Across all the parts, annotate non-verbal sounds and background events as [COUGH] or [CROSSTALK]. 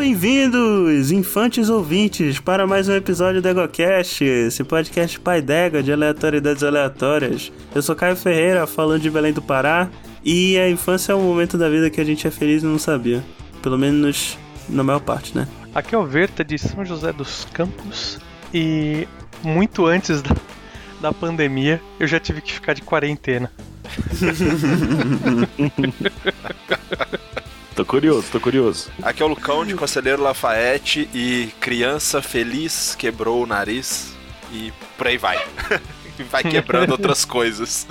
bem-vindos, infantes ouvintes, para mais um episódio do EgoCast, esse podcast pai d'égua de aleatoriedades aleatórias. Eu sou Caio Ferreira, falando de Belém do Pará, e a infância é um momento da vida que a gente é feliz e não sabia. Pelo menos na maior parte, né? Aqui é o Verta de São José dos Campos, e muito antes da, da pandemia eu já tive que ficar de quarentena. [LAUGHS] Tô curioso, tô curioso. Aqui é o Lucão de Conselheiro Lafayette e criança feliz quebrou o nariz e por aí vai. [LAUGHS] vai quebrando outras coisas.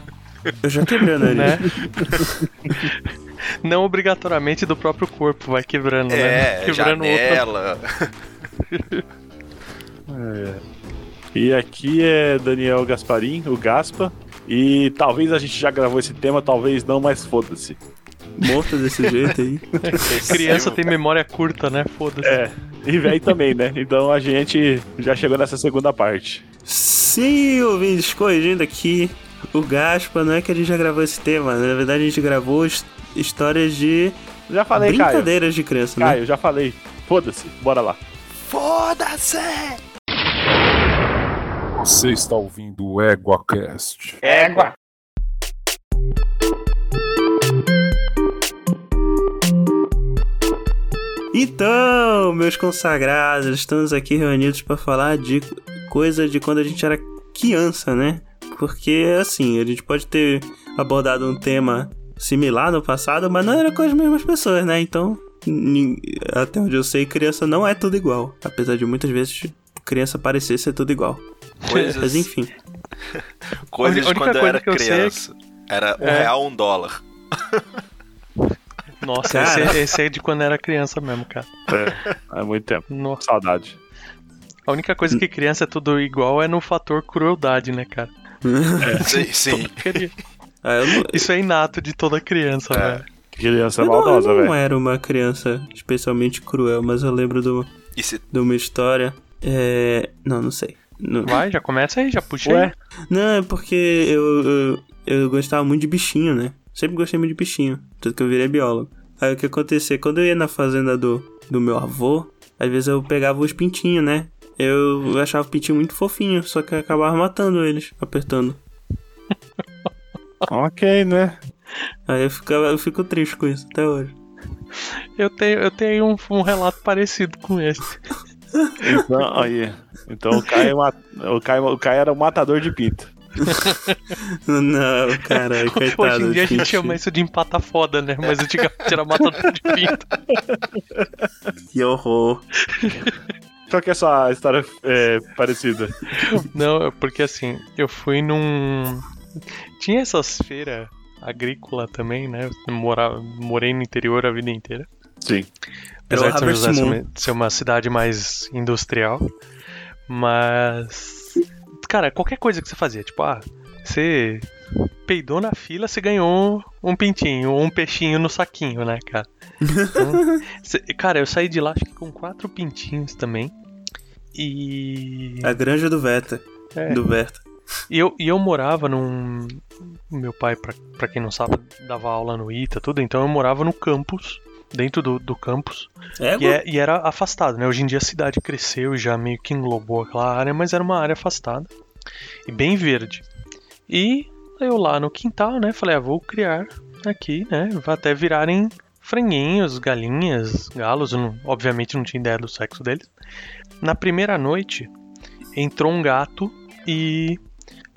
Eu já quebrei o nariz. Né? [LAUGHS] Não obrigatoriamente do próprio corpo, vai quebrando, né? É, [LAUGHS] Quebrando janela. É. E aqui é Daniel Gasparim, o Gaspa. E talvez a gente já gravou esse tema, talvez não, mas foda-se. Morto desse jeito aí. [LAUGHS] Criança tem memória curta, né? Foda-se. É, e velho também, né? Então a gente já chegou nessa segunda parte. Sim, ouvintes, corrigindo aqui, o Gaspa, não é que a gente já gravou esse tema, na verdade a gente gravou his- histórias de Já falei, Caio. brincadeiras de criança, né? Caio, já falei. Foda-se, bora lá. Foda-se! Você está ouvindo o EguaCast. Égua! Então, meus consagrados, estamos aqui reunidos para falar de coisa de quando a gente era criança, né? Porque, assim, a gente pode ter abordado um tema similar no passado, mas não era com as mesmas pessoas, né? Então, até onde eu sei, criança não é tudo igual. Apesar de muitas vezes criança parecer ser tudo igual. Mas Coisas, enfim. [LAUGHS] coisas A de única quando eu coisa era que eu sei é que- criança. Era um É. real, um dólar. [LAUGHS] Nossa, Cara. esse, esse é de quando era criança mesmo, cara. É, há muito tempo. Nossa. Saudade. A única coisa que criança é tudo igual é no fator crueldade, né, cara? [LAUGHS] Sim, sim. Ah, eu não, Isso é inato de toda criança, É. velho. Criança eu não- eu maldosa, não velho. era uma criança especialmente cruel, mas eu lembro do, E se de uma história. É. Não, não sei. Não, Vai, já começa aí, já puxa Ué? aí. Não, é porque eu, eu, eu gostava muito de bichinho, né? Sempre gostei muito de bichinho. Tanto que eu virei biólogo. Aí o que acontecia? Quando eu ia na fazenda do, do meu avô, às vezes eu pegava os pintinhos, né? Eu achava o pintinho muito fofinho, só que eu acabava matando eles, apertando. [LAUGHS] Ok, né? Aí eu, ficava, eu fico triste com isso até hoje. Eu tenho, eu tenho um, um relato parecido com esse. Então, aí. Então o Caio, o Caio, o Caio era o matador de pinto. [LAUGHS] Não, caralho, coitado. Hoje em dia a gente chama isso de empata foda, né? Mas antigamente era matador [LAUGHS] de pinto. Que horror. Qual que é a sua história é, parecida? Não, é porque assim, eu fui num. Tinha essas feiras agrícola também, né? Eu morava, morei no interior a vida inteira. Sim. Apesar de São José ser uma cidade mais industrial. Mas. Cara, qualquer coisa que você fazia, tipo, ah, você peidou na fila, você ganhou um pintinho, ou um peixinho no saquinho, né, cara? Então, [LAUGHS] cê- cara, eu saí de lá acho que com quatro pintinhos também. E. A granja do Veta. É. Do Verta. E eu, e eu morava num. Meu pai, pra, pra quem não sabe, dava aula no ITA, tudo, então eu morava no campus, dentro do, do campus. É, E, é- e era afastado, né? Hoje em dia a cidade cresceu e já meio que englobou aquela área, mas era uma área afastada e bem verde. E eu lá no quintal, né? Falei, ah, vou criar aqui, né? Vai até virarem franguinhos, galinhas, galos. Não- obviamente não tinha ideia do sexo deles. Na primeira noite entrou um gato e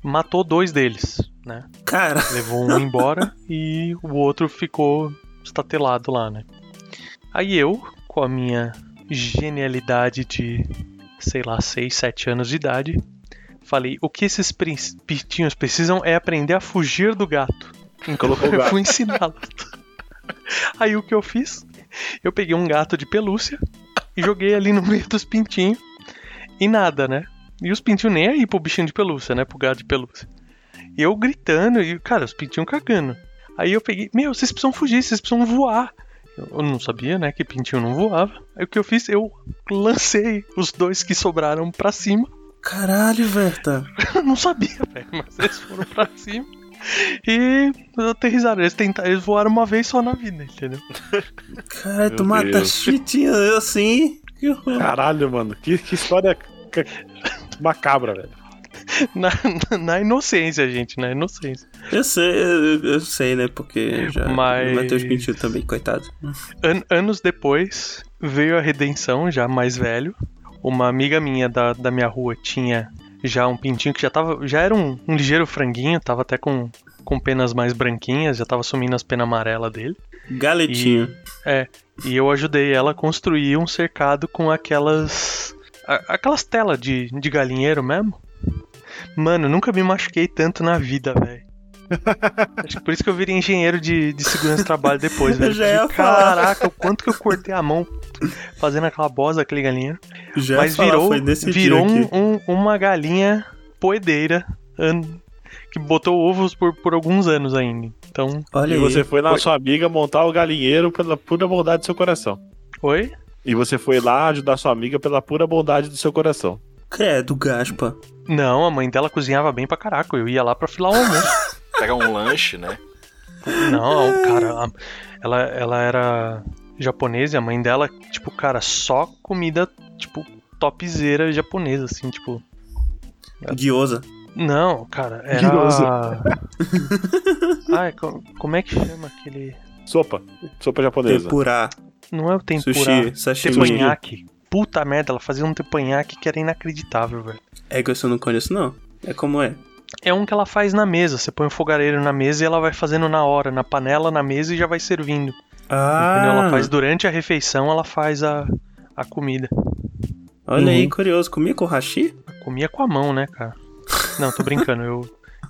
matou dois deles, né? Cara, Levou um embora [LAUGHS] e o outro ficou estatelado lá, né? Aí eu, com a minha genialidade de, sei lá, 6, 7 anos de idade, falei: o que esses pintinhos precisam é aprender a fugir do gato. Então Colocou eu gato. fui ensiná-los. Aí o que eu fiz? Eu peguei um gato de pelúcia e joguei ali no meio dos pintinhos e nada, né? E os pintinhos nem aí pro bichinho de pelúcia, né? Pro gato de pelúcia. E eu gritando, e, cara, os pintinhos cagando. Aí eu peguei, meu, vocês precisam fugir, vocês precisam voar. Eu não sabia, né, que pintinho não voava. Aí o que eu fiz? Eu lancei os dois que sobraram pra cima. caralho, Verta. [LAUGHS] Eu não sabia, velho, mas eles foram pra cima. E aterrizaram. Eles, tentaram, eles voaram uma vez só na vida, entendeu? Cara, tu Meu mata Deus. chitinha assim. Caralho, mano. Que, que história ca- macabra, velho. [LAUGHS] Na, na inocência, gente, na inocência. Eu sei, eu, eu sei, né? Porque já Mas- o Matheus mentiu também, coitado. An- anos depois, veio a redenção, já mais velho. Uma amiga minha da, da minha rua tinha já um pintinho que já tava. Já era um, um ligeiro franguinho, tava até com, com penas mais branquinhas, já tava sumindo as penas amarelas dele. Galetinho. É, e eu ajudei ela a construir um cercado com aquelas. a- aquelas telas de, de galinheiro mesmo. Mano, nunca me machuquei tanto na vida, velho. [LAUGHS] Acho que por isso que eu virei engenheiro de, de segurança do trabalho depois, velho. [LAUGHS] Já ia Porque, falar. Caraca, o quanto que eu cortei a mão fazendo aquela bosta daquele galinheiro. Já Mas falar, virou, foi nesse virou dia um, aqui. um- uma galinha poedeira an- que botou ovos por, por alguns anos ainda. Então, Olha E aí. você foi na Foi. sua amiga montar o galinheiro pela pura bondade do seu coração. oi? E você foi lá ajudar sua amiga pela pura bondade do seu coração. Credo, gaspa. Não, a mãe dela cozinhava bem pra caraca. Eu ia lá pra filar o almoço. [LAUGHS] Pega um lanche, né? Não, cara, ela, ela era japonesa e a mãe dela, tipo, cara, só comida, tipo, topzera japonesa, assim, tipo. Guiosa. Não, cara, era. Guirosa. [LAUGHS] Ai, co- como é que chama aquele. Sopa. Sopa japonesa. Tempurá. Não é o tempura. Sushi. Sashimi. Tepanhaque. Puta merda, ela fazia um tepanhaque que era inacreditável, velho. É que eu não conheço, não. É como é. É um que ela faz na mesa. Você põe um fogareiro na mesa e ela vai fazendo na hora, na panela, na mesa e já vai servindo. Ah, Entendeu? Ela faz durante a refeição, ela faz a, a comida. olha aí, Uhum. curioso. Comia com hashi? Comia com a mão, né, cara? Não, tô brincando. Eu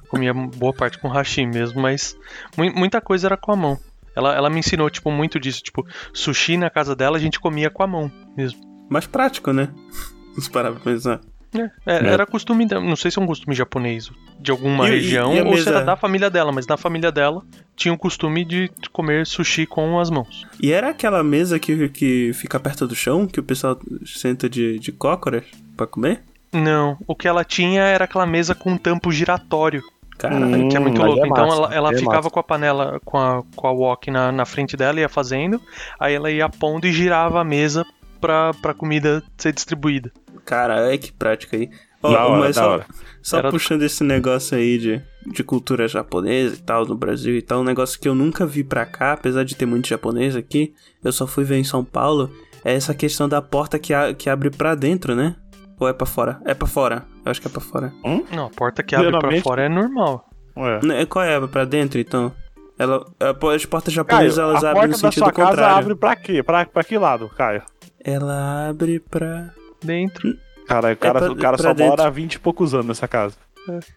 comia boa parte com hashi mesmo, mas mui- muita coisa era com a mão. Ela, ela me ensinou, tipo, muito disso. Tipo, sushi na casa dela a gente comia com a mão mesmo. Mais prático, né? [LAUGHS] Vamos parar pra pensar. É, é, Era costume, da- não sei se é um costume japonês de alguma E- e- região e a ou se mesa? era da família dela, mas na família dela tinha o costume de comer sushi com as mãos. E era aquela mesa que, que fica perto do chão, que o pessoal senta de, de cócoras pra comer? Não, o que ela tinha era aquela mesa com um tampo giratório. Caralho. que é muito Hum, louco. é então massa, ela, ela é ficava massa. com a panela, com a, com a wok na, na frente dela, ia fazendo, aí ela ia pondo e girava a mesa pra, pra comida ser distribuída. Caralho, que prática aí. Ó, Da hora, mas da só, hora. só Era- puxando esse negócio aí de, de cultura japonesa e tal, no Brasil e tal, um negócio que eu nunca vi pra cá, apesar de ter muito japonês aqui, eu só fui ver em São Paulo, é essa questão da porta que, a- que abre pra dentro, né? Ou é pra fora? É pra fora. Eu acho que é pra fora. Não, a porta que abre pra Geralmente- fora é normal. Ué. Né, Qual é? Pra dentro, então? Ela, a- as portas japonesas, Caio, elas a abrem porta no da sentido sua casa contrário. abre pra quê? Pra, pra que lado, Caio? Ela abre pra... Dentro. Cara, o cara, pra- o cara só dentro. mora há 20 e poucos anos nessa casa.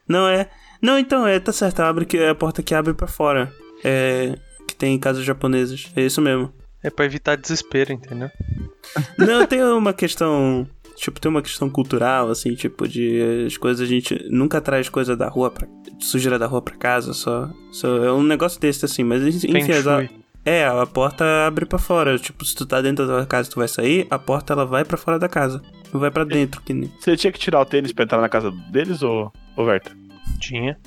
Não, é... Não, então, é, tá certo. Abre que, é a porta que abre pra fora. É... Que tem em casas japonesas. É isso mesmo. É pra evitar desespero, entendeu? Não, tem uma questão. Tipo, tem uma questão cultural, assim, tipo, de as coisas a gente nunca traz coisa da rua pra. sujeira da rua pra casa, só. só é um negócio desse, assim, mas enfim, É, a porta abre pra fora. Tipo, se tu tá dentro da tua casa e tu vai sair, a porta ela vai pra fora da casa. Não vai pra dentro, que nem. Você tinha que tirar o tênis pra entrar na casa deles, ou, ou Verta? Tinha.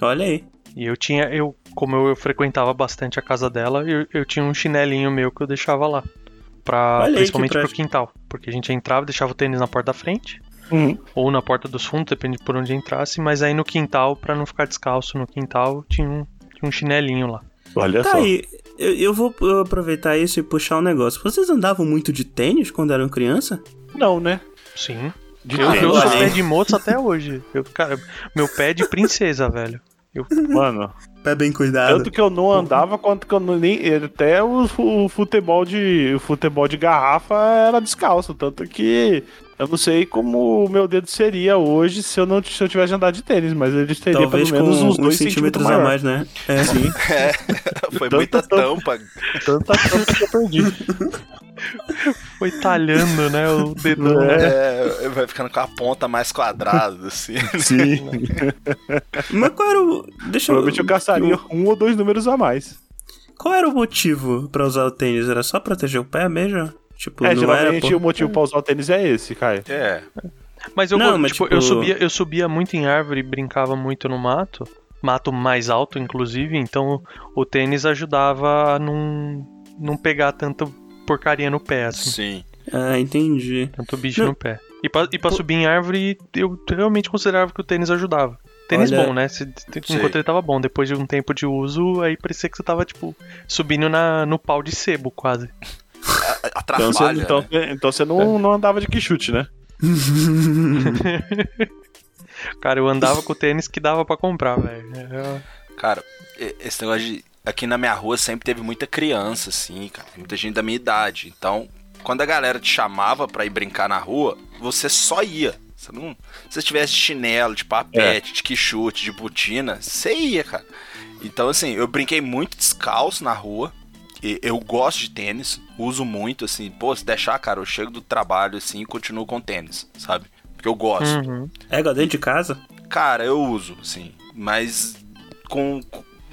Olha aí. E eu tinha, eu, como eu, eu frequentava bastante a casa dela, eu, eu tinha um chinelinho meu que eu deixava lá. Pra, Olha principalmente pro quintal. Porque a gente entrava e deixava o tênis na porta da frente. Uhum. Ou na porta dos fundos, depende por onde entrasse. Mas aí no quintal, pra não ficar descalço no quintal, tinha um, tinha um chinelinho lá. Olha Tá só. aí. Eu, eu vou aproveitar isso e puxar um negócio. Vocês andavam muito de tênis quando eram criança? Não, né? Sim. De Eu, tênis. eu sou pé de moço até hoje. Eu, cara, meu pé é de princesa, [LAUGHS] velho. Mano, Pé bem cuidado. tanto que eu não andava quanto que eu não, nem. Até o, fu- futebol de. O futebol de garrafa era descalço. Tanto que eu não sei como o meu dedo seria hoje se eu não se eu tivesse andado de tênis, mas ele teria Talvez pelo menos uns uns dois centímetros centímetros a mais, né? É. Sim, [LAUGHS] É, foi Tanta muita tampa. tanta tampa que eu perdi. [LAUGHS] Foi talhando, né? O dedão. É, vai ficando com a ponta mais quadrada, assim. Sim. [LAUGHS] Mas qual era o. Deixa Provavelmente eu gastaria um ou dois números a mais. Qual era o motivo pra usar o tênis? Era só proteger o pé mesmo? Tipo, É, não geralmente era o motivo pra usar o tênis é esse, Caio. É, Mas eu, Não, mas tipo, tipo- eu subia, eu subia muito em árvore e brincava muito no mato. mato mais alto, inclusive, então o tênis ajudava a não, não pegar tanta porcaria no pé, assim. Sim. Ah, entendi. Tanto bicho Não. no pé. E pra, e pra subir em árvore, eu realmente considerava que o tênis ajudava. Tênis Olha- bom, né? Se- enquanto ele tava bom. Depois de um tempo de uso, aí parecia que você tava, tipo, subindo na, no pau de sebo, quase. A- Então você, Atrapalha, então, né? então você não, não andava de quichute, né? [LAUGHS] Cara, eu andava com o tênis que dava pra comprar, velho. É, Cara, e- esse negócio de. Aqui na minha rua sempre teve muita criança, assim, cara. Muita gente da minha idade. Então, quando a galera te chamava pra ir brincar na rua, você só ia. Você não. Se você tivesse de chinelo, de papete, de quichute, de botina, você ia, cara. Então, assim, eu brinquei muito descalço na rua. Eu gosto de tênis, uso muito, assim, pô, se deixar, cara, eu chego do trabalho assim e continuo com tênis, sabe? Porque eu gosto. Uhum. É igual dentro de casa? Cara, eu uso, sim. Mas com.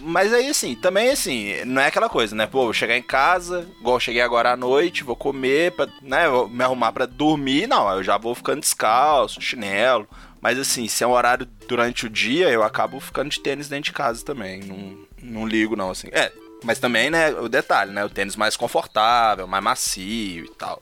Mas aí, assim, também, assim, não é aquela coisa, né? Pô, vou chegar em casa, igual eu cheguei agora à noite, vou comer, pra, né? Vou me arrumar pra dormir. Não, eu já vou ficando descalço, chinelo. Mas, assim, se é um horário durante o dia, eu acabo ficando de tênis dentro de casa também. Não, não ligo, não, assim. É, mas também, né? O detalhe, né? O tênis mais confortável, mais macio e tal.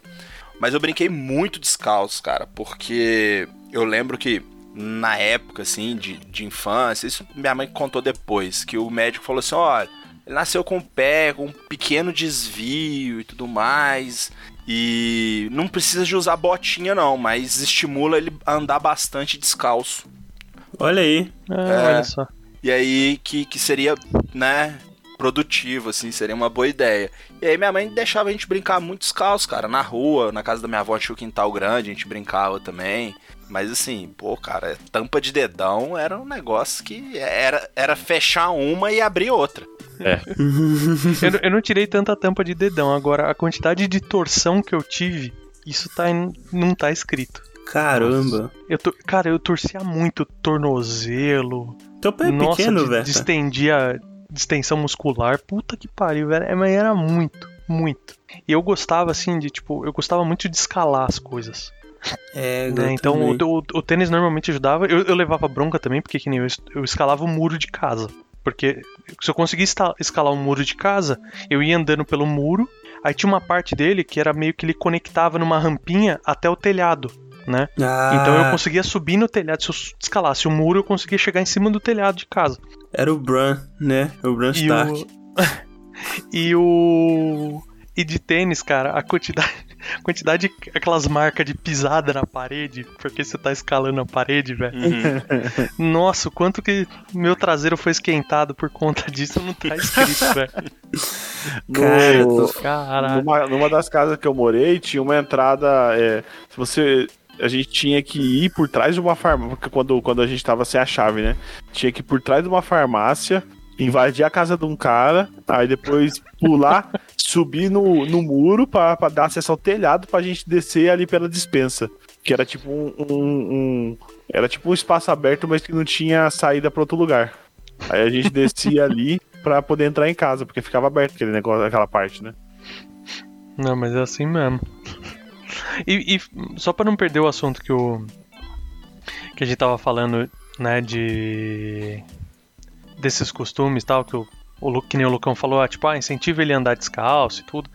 Mas eu brinquei muito descalço, cara, porque eu lembro que na época, assim, de, de infância, isso minha mãe contou depois, que o médico falou assim, olha, ele nasceu com o pé, com um pequeno desvio e tudo mais, e não precisa de usar botinha não, mas estimula ele a andar bastante descalço. Olha aí. Ah, É. Olha só. E aí que, que seria, né, produtivo, assim, seria uma boa ideia. E aí minha mãe deixava a gente brincar muito descalço, cara, na rua, na casa da minha avó tinha o quintal grande, a gente brincava também. Mas assim, pô, cara, tampa de dedão era um negócio que era, era fechar uma e abrir outra. [LAUGHS] Eu, não- eu não tirei tanta tampa de dedão, agora a quantidade de torção que eu tive, isso tá em- não tá escrito. Caramba. Eu to- cara, eu torcia muito tornozelo. Teu pé é Nossa, pequeno, velho. distendia distensão muscular. Puta que pariu, velho. É, Mas era muito, muito. E eu gostava, assim, de, tipo, eu gostava muito de escalar as coisas. É, né? Então o, o- o tênis normalmente ajudava. Eu, eu levava bronca também, porque que nem eu, eu escalava o muro de casa. Porque se eu conseguisse escalar um muro de casa, eu ia andando pelo muro. Aí tinha uma parte dele que era meio que ele conectava numa rampinha até o telhado, né? Ah, Então eu conseguia subir no telhado. Se eu escalasse o muro, eu conseguia chegar em cima do telhado de casa. Era o Bran, né? O Bran E Stark. o. [LAUGHS] e o. E de tênis, cara, a quantidade. a [LAUGHS] quantidade de aquelas marcas de pisada na parede, porque você tá escalando a parede, velho. [LAUGHS] Nossa, o quanto que meu traseiro foi esquentado por conta disso não tá escrito, velho. Cara, No-. Numa, numa das casas que eu morei, tinha uma entrada. é, se você. A gente tinha que ir por trás de uma farmácia. Quando, quando a gente tava sem a chave, né? Tinha que ir por trás de uma farmácia, invadir a casa de um cara, aí depois pular, [LAUGHS] subir no, no muro pra, pra dar acesso ao telhado pra gente descer ali pela dispensa. Que era tipo um. um- um- era tipo um espaço aberto, mas que não tinha saída pra outro lugar. Aí a gente [LAUGHS] descia ali pra poder entrar em casa, porque ficava aberto aquele negócio, aquela parte, né? Não, mas é assim mesmo. E, e só pra não perder o assunto que o que a gente tava falando, né, de desses costumes tal, que o, o que nem o Lucão falou, ah, tipo, ah, incentiva ele a andar descalço e tudo.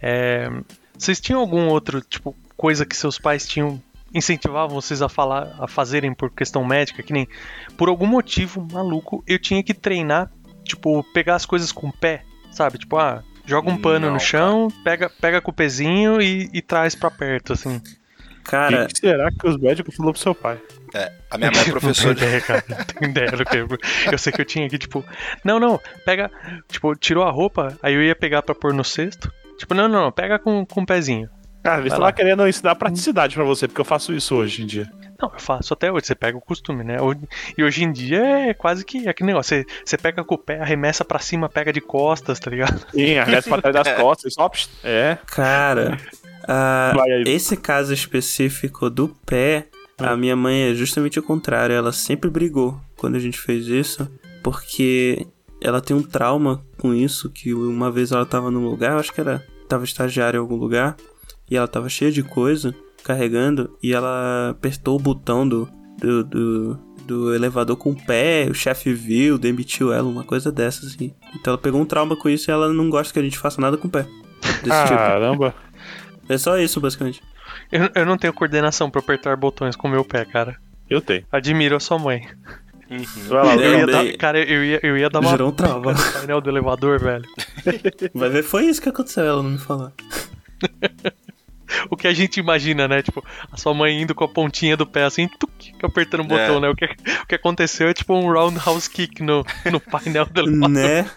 É, vocês tinham algum outro, tipo, coisa que seus pais tinham incentivavam vocês a falar, a fazerem por questão médica, que nem por algum motivo maluco eu tinha que treinar, tipo, pegar as coisas com o pé, sabe? Tipo, ah, joga um pano Não, no chão, pega, pega com o pezinho e, e traz pra perto, assim. Cara, O que será que os médicos falaram pro seu pai? É, a minha mãe é [LAUGHS] professora Não tenho ideia, cara. Não tenho ideia do que eu, eu sei que eu tinha aqui, tipo, não, não, pega, tipo, tirou a roupa, aí eu ia pegar pra pôr no cesto. Tipo, não, não, não, pega com, com o pezinho. Cara, eles Vai estavam lá. querendo ensinar praticidade pra você, porque eu faço isso hoje em dia. Não, eu faço até hoje, você pega o costume, né? E hoje em dia é quase que é que negócio, você, você pega com o pé, arremessa pra cima, pega de costas, tá ligado? Sim, arresta pra trás das [LAUGHS] costas, só. É, cara, ah, aí. esse caso específico do pé, a minha mãe é justamente o contrário. Ela sempre brigou quando a gente fez isso, porque ela tem um trauma com isso, que uma vez ela tava num lugar, acho que era tava estagiária em algum lugar, e ela tava cheia de coisa, carregando, e ela apertou o botão do, do, do- do elevador com o pé, o chefe viu, demitiu ela, uma coisa dessa, assim. Então ela pegou um trauma com isso e ela não gosta que a gente faça nada com o pé. Desse tipo. Caramba. É só isso, basicamente. Eu, eu não tenho coordenação pra apertar botões com o meu pé, cara. Eu tenho. Admiro a sua mãe. Vai lá, Eu ia dar, cara, eu ia, eu ia dar uma Gerou um trauma. [LAUGHS] no painel do elevador, velho. Vai ver, foi isso que aconteceu, ela não me falou. [LAUGHS] [LAUGHS] O que a gente imagina, né? Tipo, a sua mãe indo com a pontinha do pé assim, tuc, apertando o botão, É. né? O que, o que aconteceu é tipo um roundhouse kick no, no painel do elevador. Né?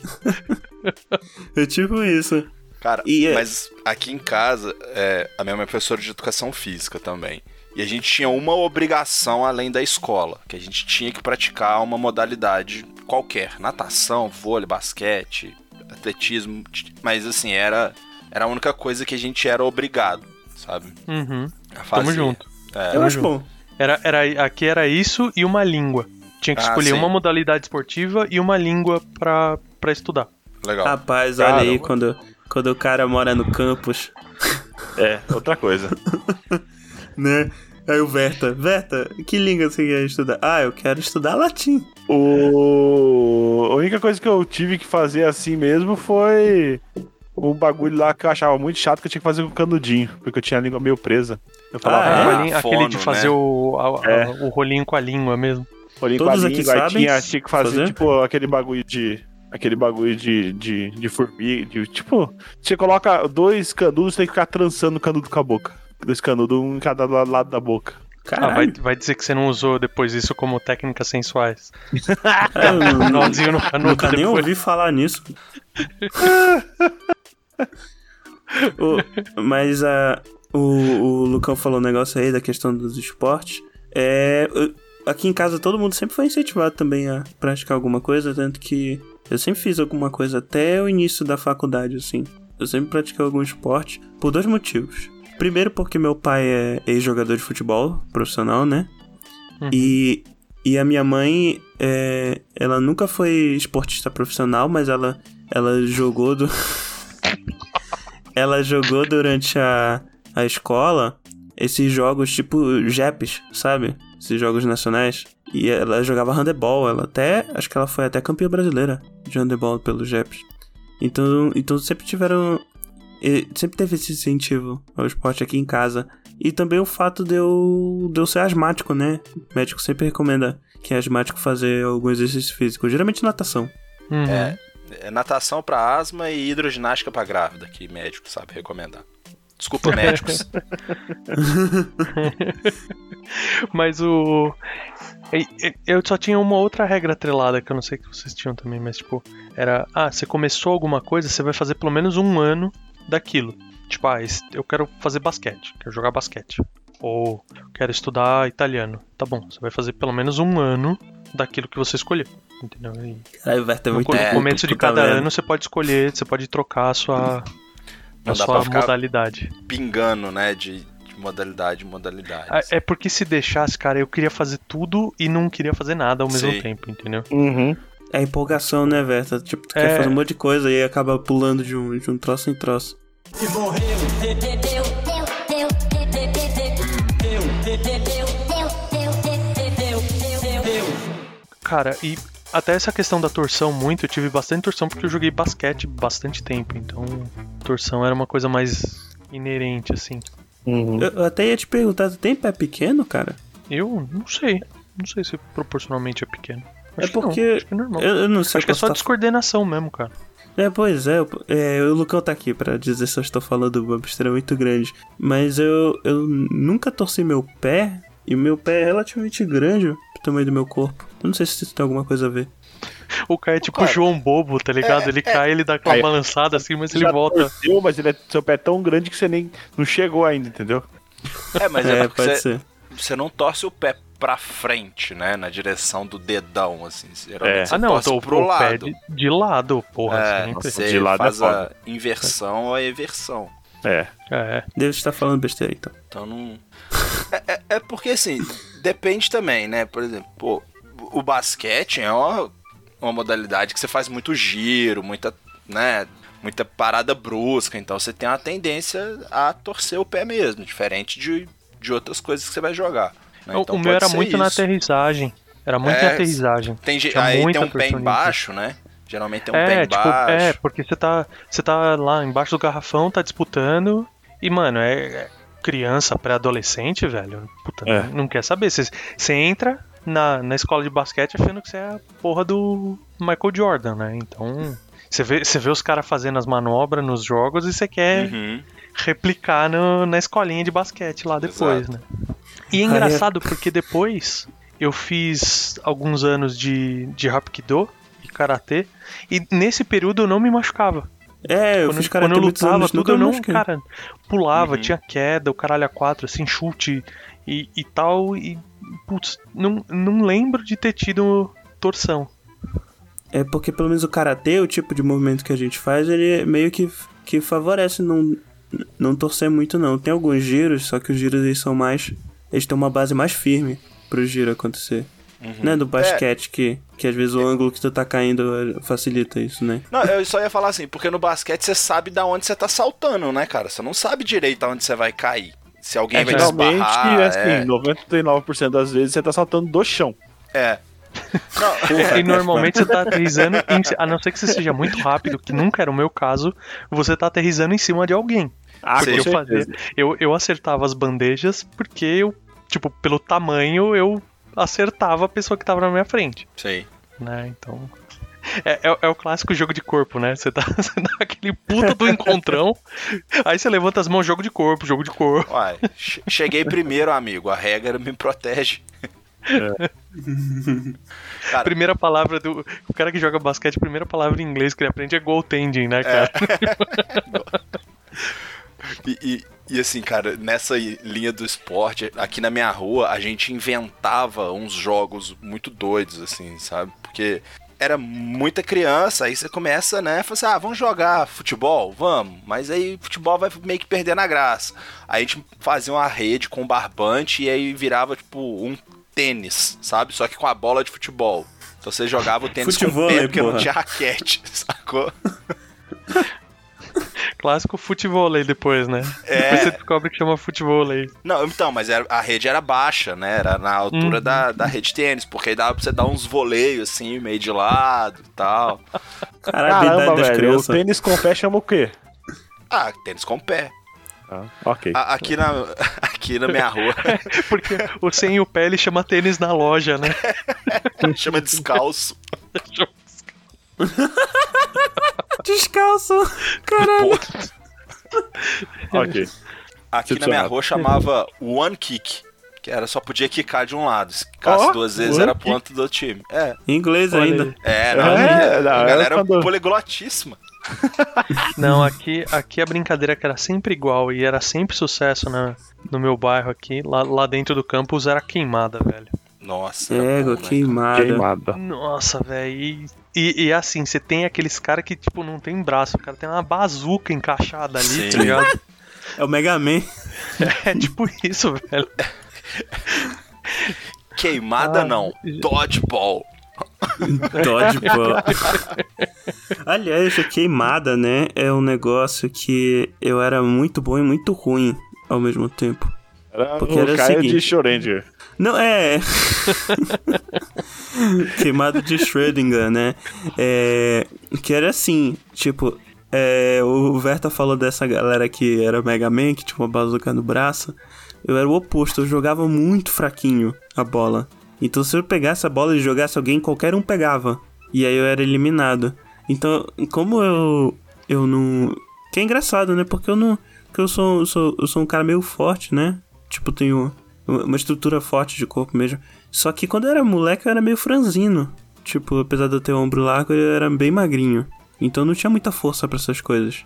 [LAUGHS] é tipo isso. Cara, E é- mas aqui em casa, é, a minha mãe é professora de educação física também. E a gente tinha uma obrigação além da escola, que a gente tinha que praticar uma modalidade qualquer, natação, vôlei, basquete, atletismo, mas assim, era era a única coisa que a gente era obrigado, sabe? Uhum. A fazer. Tamo junto. É, Eu acho bom. Era, era, aqui era isso e uma língua. Tinha que Ah, escolher sim. uma modalidade esportiva e uma língua pra, pra estudar. legal. Rapaz, olha aí, Caramba. quando, quando o cara mora no campus, É, outra coisa. [LAUGHS] né? Aí o Verta, Verta, que língua você quer estudar? Ah, eu quero estudar latim. O... A única coisa que eu tive que fazer assim mesmo foi um bagulho lá que eu achava muito chato que eu tinha que fazer com canudinho, porque eu tinha a língua meio presa. Eu falava, Ah, é? ah, Rolinho- aquele fono, de fazer né? o, a- a- É. o rolinho com a língua mesmo. olhei com a Todos aqui língua, aí sabem tinha, tinha que fazer, fazer? tipo aquele bagulho de. Aquele bagulho de, de, de formiga, de, tipo, você coloca dois canudos, tem que ficar trançando o canudo com a boca. Dois canudos, um em cada la- lado da boca. Ah, vai, Caralho. vai dizer que você não usou depois isso como técnicas sensuais. [LAUGHS] eu Nozinho no canudo nunca nem depois. ouvi falar nisso. [LAUGHS] [LAUGHS] O- mas a, o, o Lucão falou um negócio aí da questão dos esportes. É, aqui em casa todo mundo sempre foi incentivado também a praticar alguma coisa, tanto que eu sempre fiz alguma coisa até o início da faculdade, assim. Eu sempre pratiquei algum esporte por dois motivos. Primeiro porque meu pai é ex-jogador de futebol profissional, né? Uhum. E, e a minha mãe, é, ela nunca foi esportista profissional, mas ela, ela jogou do... [LAUGHS] [LAUGHS] ela jogou durante a, a escola esses jogos tipo JEPs, sabe? Esses jogos nacionais. E ela jogava handebol, ela até. Acho que ela foi até campeã brasileira de handebol pelos JEPs. Então, então sempre tiveram. Sempre teve esse incentivo ao esporte aqui em casa. E também o fato de eu, de eu ser asmático, né? O médico sempre recomenda quem é asmático fazer algum exercício físico, geralmente natação. Uhum. É natação pra asma e hidroginástica pra grávida, que médico sabe recomendar. Desculpa, médicos. [LAUGHS] Mas o. Eu só tinha uma outra regra atrelada que eu não sei que vocês tinham também, mas tipo, era. Ah, você começou alguma coisa, você vai fazer pelo menos um ano daquilo. Tipo, ah, eu quero fazer basquete, quero jogar basquete. Ou quero estudar italiano. Tá bom, você vai fazer pelo menos um ano daquilo que você escolheu. Entendeu? E Caralho, o Verta é no muito puto, começo de puta cada merda. ano você pode escolher, você pode trocar a sua, Não a sua modalidade. pingando, né, de, de modalidade em modalidade. Ah, É porque se deixasse, cara, eu queria fazer tudo e não queria fazer nada ao mesmo Sim. tempo, entendeu? Uhum. É a empolgação, né, Verta? Tipo, tu É. quer fazer um monte de coisa e acaba pulando de um, de um troço em troço. Cara, e até essa questão da torção muito, eu tive bastante torção porque eu joguei basquete bastante tempo, então torção era uma coisa mais inerente, assim. Uhum. Eu, eu até ia te perguntar, tu tem pé pequeno, cara? Eu não sei, não sei se proporcionalmente é pequeno. É Acho que não, porque acho que é normal. Eu, eu não sei Acho que é só tá- descoordenação mesmo, cara. É, pois é, eu- é, o Lucão tá aqui pra dizer se eu estou falando uma besteira muito grande. Mas eu, eu nunca torci meu pé, e o meu pé é relativamente grande tamanho do meu corpo. Eu não sei se isso tem alguma coisa a ver. O cara é tipo cara, João Bobo, tá ligado? ele cai, ele dá aquela Aí- balançada assim, mas ele volta. torceu, mas ele é, seu pé é tão grande que você nem não chegou ainda, entendeu? É, mas é, É, porque pode você, ser. você não torce o pé pra frente, né, na direção do dedão, assim. Geralmente É. você Ah, não, torce eu tô pro o pé lado. de, de lado, porra. É, sempre. você De lado é faz a inversão ou a eversão. É. É. Devo estar falando besteira então. Então não. É, é- é porque assim, depende também, né? Por exemplo, pô, o basquete é uma, uma modalidade que você faz muito giro, muita, né? Muita parada brusca, então você tem uma tendência a torcer o pé mesmo, diferente de, de outras coisas que você vai jogar. né? O- Então o meu era muito na isso. aterrissagem. Era muito É, na aterrissagem. Tem, Tinha aí tem um pé embaixo, né? Geralmente tem um pé é, tipo, embaixo. é, porque você tá, você tá lá embaixo do garrafão, tá disputando, e, mano, é, é criança, pré-adolescente, velho, puta, É. não, quer saber. Você, você entra na, na escola de basquete achando que você é a porra do Michael Jordan, né? Então, você vê, você vê os caras fazendo as manobras nos jogos e você quer Uhum. replicar no- na escolinha de basquete lá depois, Exato. né? E é engraçado porque depois eu fiz alguns anos de, de Hapkido e Karatê, e nesse período eu não me machucava. É, eu quando, fiz quando karatê eu lutava, anos, tudo eu não, machuquei. cara, pulava, Uhum. tinha queda, o caralho a quatro, assim, chute e, e tal, e putz, não, não lembro de ter tido torção. É porque pelo menos o karatê, o tipo de movimento que a gente faz, ele meio que, que favorece não, não torcer muito não. Tem alguns giros, só que os giros eles são mais. Eles têm uma base mais firme pro giro acontecer. Uhum. Não é do basquete que, que às vezes o ângulo que tu tá caindo facilita isso, né? Não, eu só ia falar assim, porque no basquete você sabe da onde você tá saltando, né, cara? Você não sabe direito aonde você vai cair. Se alguém É, vai geralmente, desbarrar, assim, é. 99% das vezes você tá saltando do chão. é. [LAUGHS] Não, E normalmente você tá aterrissando, em, a não ser que você seja muito rápido, que nunca era o meu caso, você tá aterrissando em cima de alguém. Ah, eu fazia, eu, eu acertava as bandejas porque eu, tipo, pelo tamanho eu acertava a pessoa que tava na minha frente, sei. né? Então. É, é, é o clássico jogo de corpo, né? Você dá, [LAUGHS] você dá aquele puta do encontrão, aí você levanta as mãos, jogo de corpo, jogo de corpo. Uai, che- cheguei primeiro, amigo. A regra me protege. Cara, Primeira palavra do. O cara que joga basquete, a primeira palavra em inglês que ele aprende é goaltending, né, cara? [LAUGHS] E, e- e assim, cara, nessa linha do esporte, aqui na minha rua, a gente inventava uns jogos muito doidos, assim, sabe? Porque era muita criança, aí você começa, né? Fala assim, ah, vamos jogar futebol? Vamos. Mas aí futebol vai meio que perdendo a graça. Aí a gente fazia uma rede com barbante e aí virava, tipo, um tênis, sabe? Só que com a bola de futebol. Então você jogava o tênis com Futebol, o pé porque não tinha raquete, [LAUGHS] sacou? Clássico futevôlei depois, né? É. Depois você descobre que chama futevôlei. Não, então, mas era- a rede era baixa, né? Era na altura Uhum. da, da rede tênis, porque aí dava pra você dar uns voleios assim, meio de lado e tal. Caralho, Caramba, das velho. O crianças. tênis com pé chama o quê? Ah, tênis com pé. Ah, ok. A- aqui, na, [LAUGHS] aqui na minha rua [LAUGHS] Porque o sem o pé ele chama tênis na loja, né? [LAUGHS] chama descalço. Descalço! Caralho! Pô, [LAUGHS] ok. aqui na minha rua chamava one kick. Que era só podia quicar de um lado. Se quicasse Ó, duas vezes era kick. ponto do time. É. Em inglês Olha ainda. aí. É, não, É, a não, galera é poliglotíssima. [LAUGHS] Não, aqui, aqui a brincadeira que era sempre igual e era sempre sucesso na, no meu bairro aqui, lá, lá dentro do campus, era queimada, velho. Nossa. né? queimada. Queimada. Nossa, velho. E, e, e assim, você tem aqueles caras que, tipo, não tem braço, o cara tem uma bazuca encaixada ali, Sim. tá ligado? É o Mega Man. [LAUGHS] É tipo isso, velho. Queimada Ah, não. Dodgeball. [LAUGHS] Dodgeball. Aliás, a queimada, né? É um negócio que eu era muito bom e muito ruim ao mesmo tempo. Era Porque o era o Caio seguinte. de Schrödinger. Não, é. [LAUGHS] Queimado de Schrödinger, né? É. Que era assim, tipo. É, o Verta falou dessa galera que era Mega Man, que tinha uma bazuca no braço. Eu era o oposto, eu jogava muito fraquinho a bola. Então se eu pegasse a bola e jogasse alguém, qualquer um pegava. E aí eu era eliminado. Então, como eu. Eu não. Que é engraçado, né? Porque eu não. Porque eu sou, sou, eu sou um cara meio forte, né? Tipo, tenho uma estrutura forte de corpo mesmo. Só que quando eu era moleque eu era meio franzino. Tipo, apesar de eu ter ombro largo, eu era bem magrinho. Então não tinha muita força pra essas coisas.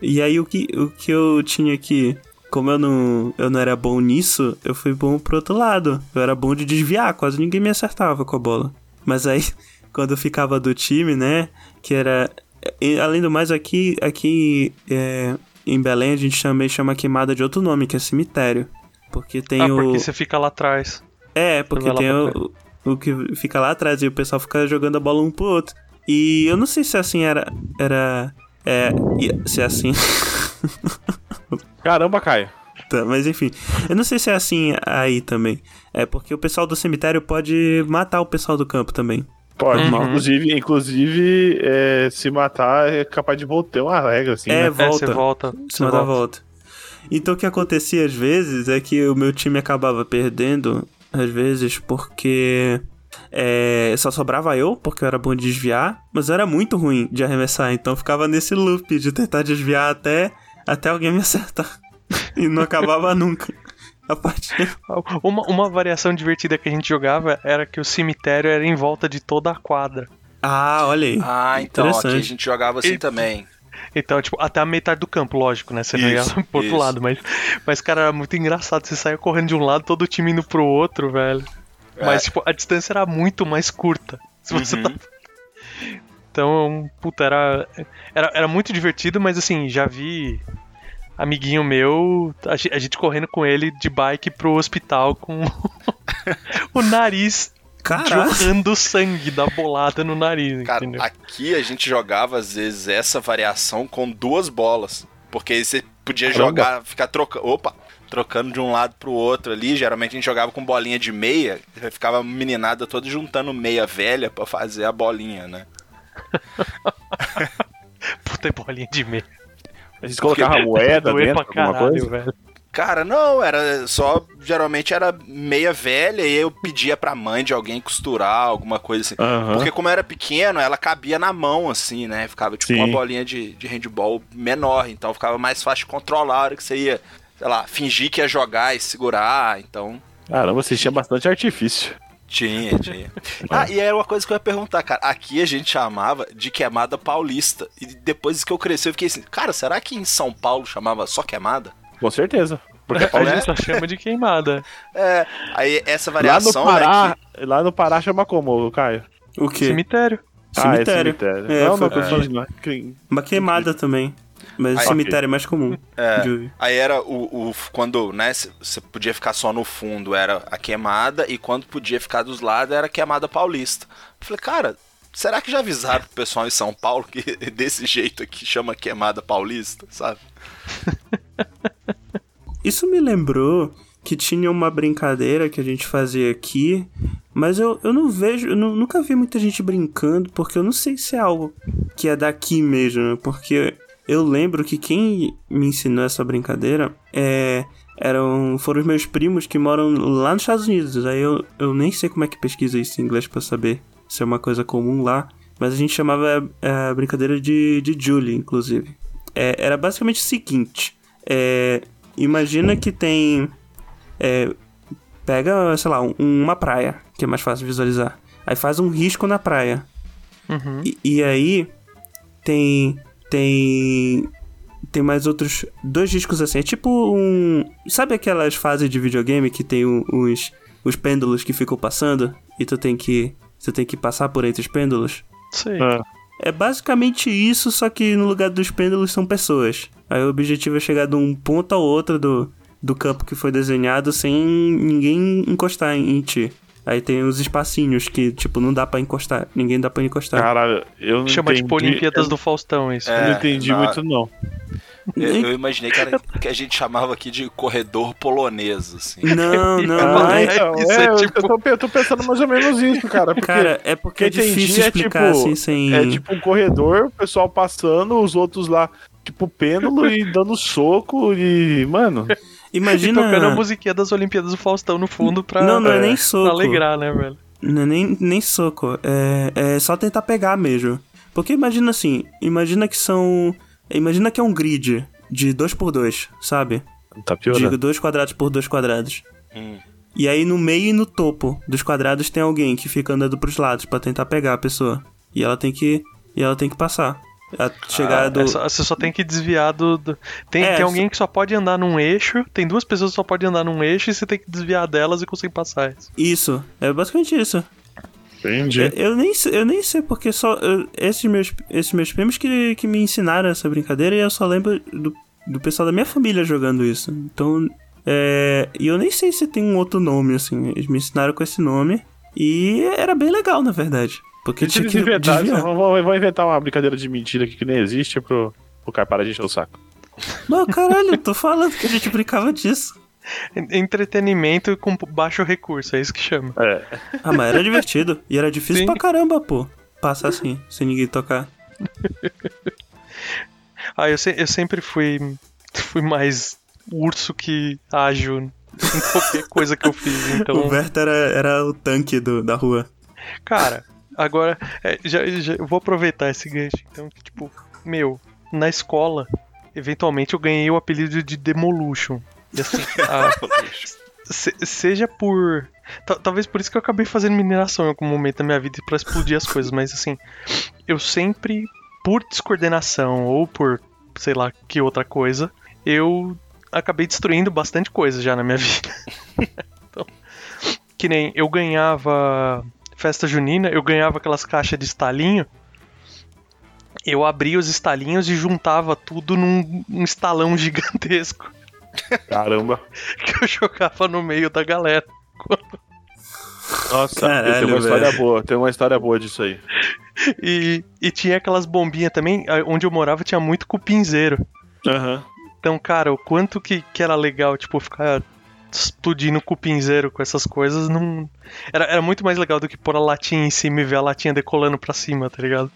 E aí o que, o que eu tinha que. Como eu não, eu não era bom nisso, eu fui bom pro outro lado. Eu era bom de desviar, quase ninguém me acertava com a bola. Mas aí, [LAUGHS] quando eu ficava do time, né? Que era. além do mais, aqui, aqui é, em Belém a gente também chama queimada de outro nome, que é cemitério. Porque tem ah, o. porque você fica lá atrás. É, porque tem o, o que fica lá atrás e o pessoal fica jogando a bola um pro outro. E eu não sei se assim era. Era. É. Se é assim. [LAUGHS] Caramba, Caio. tá, mas enfim. Eu não sei se é assim aí também. É porque o pessoal do cemitério pode matar o pessoal do campo também. Pode. Uhum. Inclusive, inclusive é, se matar é capaz de voltar uma regra, assim, É, né? É, volta. você volta. Se Você mandar volta. volta. Então o que acontecia às vezes é que o meu time acabava perdendo, às vezes, porque é, só sobrava eu, porque eu era bom de desviar, mas eu era muito ruim de arremessar, então eu ficava nesse loop de tentar desviar até, até alguém me [LAUGHS] acertar. e não acabava nunca. A partida. Uma, uma variação divertida que a gente jogava era que o cemitério era em volta de toda a quadra. Ah, olha aí. Ah, então, aqui a gente jogava assim E- também. Então, tipo, até a metade do campo, lógico, né? Você não ia Isso, [LAUGHS] pro outro isso. lado, mas, mas, cara, era muito engraçado. Você saia correndo de um lado, todo o time indo pro outro, velho. É. Mas, tipo, a distância era muito mais curta. Se você Uhum. tá... Então, puta, era, era, era muito divertido, mas assim, já vi amiguinho meu, a gente correndo com ele de bike pro hospital com [LAUGHS] o nariz Caraca. jorrando sangue da bolada no nariz, Cara, entendeu? aqui a gente jogava às vezes essa variação com duas bolas. Porque aí você podia Caramba. jogar, ficar trocando. Opa! Trocando de um lado pro outro ali. Geralmente a gente jogava com bolinha de meia. Ficava a meninada toda juntando meia velha pra fazer a bolinha, né? [LAUGHS] Puta bolinha de meia. A gente colocava moeda [LAUGHS] dentro, alguma caralho, coisa. velho. Cara, não, era só. Geralmente era meia velha e eu pedia pra mãe de alguém costurar, alguma coisa assim. Aham. Porque como eu era pequeno, ela cabia na mão, assim, né? Ficava tipo Sim. uma bolinha de, de handball menor, então ficava mais fácil de controlar a hora que você ia, sei lá, fingir que ia jogar e segurar, então. Caramba, você tinha bastante artifício. Tinha, tinha. [LAUGHS] Ah, e era uma coisa que eu ia perguntar, cara. Aqui a gente chamava de queimada paulista. E depois que eu cresci, eu fiquei assim, cara, será que em São Paulo chamava só queimada? Com certeza. Porque A gente só chama de queimada. [LAUGHS] É, aí essa lá no variação, Pará, né? que- lá no Pará chama como, Caio? O quê? Cemitério. Cemitério. Ah, é cemitério. É, não, foi- não. Que- Uma queimada também. Mas Aí- cemitério é mais comum. É. de. Aí era o, o- quando, né, você podia ficar só no fundo, era a queimada, e quando podia ficar dos lados era a queimada paulista. Eu falei, cara, será que já avisaram pro pessoal em São Paulo que [LAUGHS] desse jeito aqui chama queimada paulista, sabe? [LAUGHS] Isso me lembrou que tinha uma brincadeira que a gente fazia aqui, mas eu, eu não vejo, eu nu- nunca vi muita gente brincando, porque eu não sei se é algo que é daqui mesmo, né? porque eu lembro que quem me ensinou essa brincadeira é, eram, foram os meus primos que moram lá nos Estados Unidos, aí eu, eu nem sei como é que pesquisa isso em inglês pra saber se é uma coisa comum lá, mas a gente chamava é, a brincadeira de, de Julie, inclusive. É, era basicamente o seguinte, é, imagina que tem. é, pega, sei lá, um- uma praia, que é mais fácil de visualizar. Aí faz um risco na praia. Uhum. E, e aí tem. Tem. Tem mais outros dois riscos assim. É tipo um. Sabe aquelas fases de videogame que tem os, os pêndulos que ficam passando? E tu tem que. Você tem que passar por entre os pêndulos? Sei. Ah, É basicamente isso, só que no lugar dos pêndulos são pessoas. Aí o objetivo é chegar de um ponto ao outro do, do campo que foi desenhado sem ninguém encostar em, em ti. Aí tem os espacinhos que, tipo, não dá pra encostar. Ninguém dá pra encostar. caralho, eu não Chama entendi, tipo Olimpíadas do Faustão isso. Eu É, não entendi não. muito, não. Eu, imaginei que, era, que a gente chamava aqui de corredor polonês, assim. Não, [LAUGHS] não, não é. isso é, é eu- tipo- eu, tô, eu tô pensando mais ou menos isso, cara. Porque Cara, é porque que é difícil é, explicar tipo, assim sem. é tipo um corredor, o pessoal passando, os outros lá, tipo, pêndulo e [LAUGHS] dando soco e. Mano. E Imagina. tocando a musiquinha das Olimpíadas do Faustão no fundo pra, Não, não é é, nem pra soco. alegrar, né, velho? Não é nem, nem soco. É, é só tentar pegar mesmo. Porque imagina assim, imagina que são. Imagina que é um grid de 2x2, sabe? Tá Digo, piorando. 2 quadrados por 2 quadrados. Hum. E aí no meio e no topo dos quadrados tem alguém que fica andando pros lados pra tentar pegar a pessoa. E ela tem que. E ela tem que passar. A chegar do. É só- você só tem que desviar do. do- Tem, É, tem só- alguém que só pode andar num eixo, tem duas pessoas que só podem andar num eixo e você tem que desviar delas e conseguir passar. Isso. É basicamente isso. Entendi. Eu, eu nem, sei- eu nem sei porque só. eu- esses, meus, esses meus primos que, que me ensinaram essa brincadeira e eu só lembro do, do pessoal da minha família jogando isso. Então. É, e eu nem sei se tem um outro nome, assim. Eles me ensinaram com esse nome. E era bem legal, na verdade. Porque tinha que vou inventar uma brincadeira de mentira aqui que nem existe pro, pro cara parar de encher o saco. Não, caralho, eu tô falando que a gente brincava disso. [LAUGHS] Entretenimento com baixo recurso, é isso que chama. É. Ah, mas era divertido. E era difícil Sim. pra caramba, pô. Passar assim, sem ninguém tocar. [LAUGHS] Ah, eu, se- eu sempre fui, fui mais urso que ágil em qualquer coisa que eu fiz. [LAUGHS] O Então, Berto era, era o tanque do, da rua. cara, agora é, já, já- eu vou aproveitar esse gancho. Então, que, tipo, meu, na escola, eventualmente eu ganhei o apelido de Demolution. E assim, se- seja por. ta- Talvez por isso que eu acabei fazendo mineração em algum momento da minha vida pra explodir as coisas, mas assim, eu sempre, por descoordenação ou por sei lá que outra coisa, eu acabei destruindo bastante coisa já na minha [LAUGHS] vida. Então, que nem eu ganhava festa junina, eu ganhava aquelas caixas de estalinho. Eu abria os estalinhos e juntava tudo num, num estalão [LAUGHS] gigantesco Caramba. [LAUGHS] que eu jogava no meio da galera. Nossa, Caralho, tem uma história velho. boa. Tem uma história boa disso aí. E, e tinha aquelas bombinhas também, onde eu morava tinha muito cupinzeiro. Aham. Então, cara, o quanto que, que era legal, tipo, ficar explodindo cupinzeiro com essas coisas, não. Era, era muito mais legal do que pôr a latinha em cima e ver a latinha decolando pra cima, tá ligado?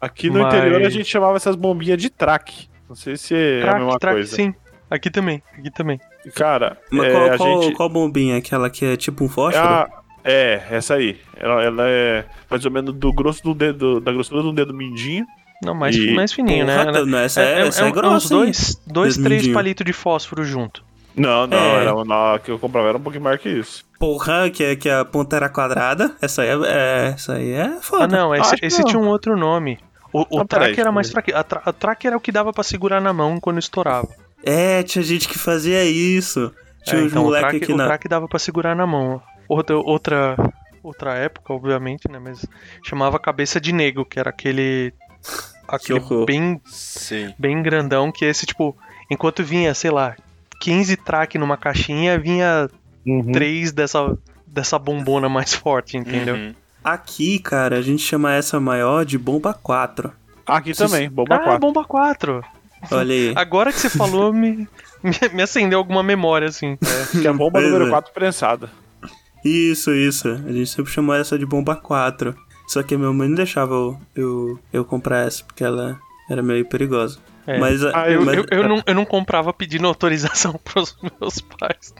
Aqui no Mas- interior a gente chamava essas bombinhas de track. Não sei se é a Track, mesma track, coisa. sim. Aqui também, aqui também. Cara, Mas é, qual, a qual, gente. qual bombinha? Aquela que é tipo um É, fósforo? a- é, essa aí. Ela, ela é mais ou menos do grosso do dedo, da grossura do dedo mindinho. Não, mais, E- mais fininho, Porra, né? tá- não, essa é, essa é, uns grossa, hein? dois, dois três palitos de fósforo junto. Não, não, É. era uma que eu comprava era um pouquinho maior que isso. Porra, que, é- que a ponta era quadrada. Essa aí é, é- essa aí é foda. Ah, não, esse, esse não. tinha um outro nome. O, o Ah, peraí, track era mais fraquinho. A, tra, a track era o que dava pra segurar na mão quando estourava. É, tinha gente que fazia isso. Tinha É, uns então, o moleque track, aqui o na. track dava pra segurar na mão. Outra, outra, outra época, obviamente, né? Mas chamava cabeça de nego, que era aquele. [LAUGHS] Aquele bem, Sim. bem grandão, que esse, tipo, enquanto vinha, sei lá, 15 track numa caixinha, vinha Uhum. três dessa, dessa bombona mais forte, entendeu? Uhum. Aqui, cara, a gente chama essa maior de bomba 4. Aqui Vocês- também, bomba ah, 4. bomba 4. Olha aí. Agora que você falou, me, me, acendeu alguma memória, assim. Que é a bomba Pois número é. 4 prensada. Isso, isso. A gente sempre chamou essa de bomba 4. Só que a minha mãe não deixava eu, eu, eu comprar essa, porque ela era meio perigosa. É. Mas, Ah, Eu, mas- eu, eu não, eu não comprava pedindo autorização [LAUGHS] pros meus pais.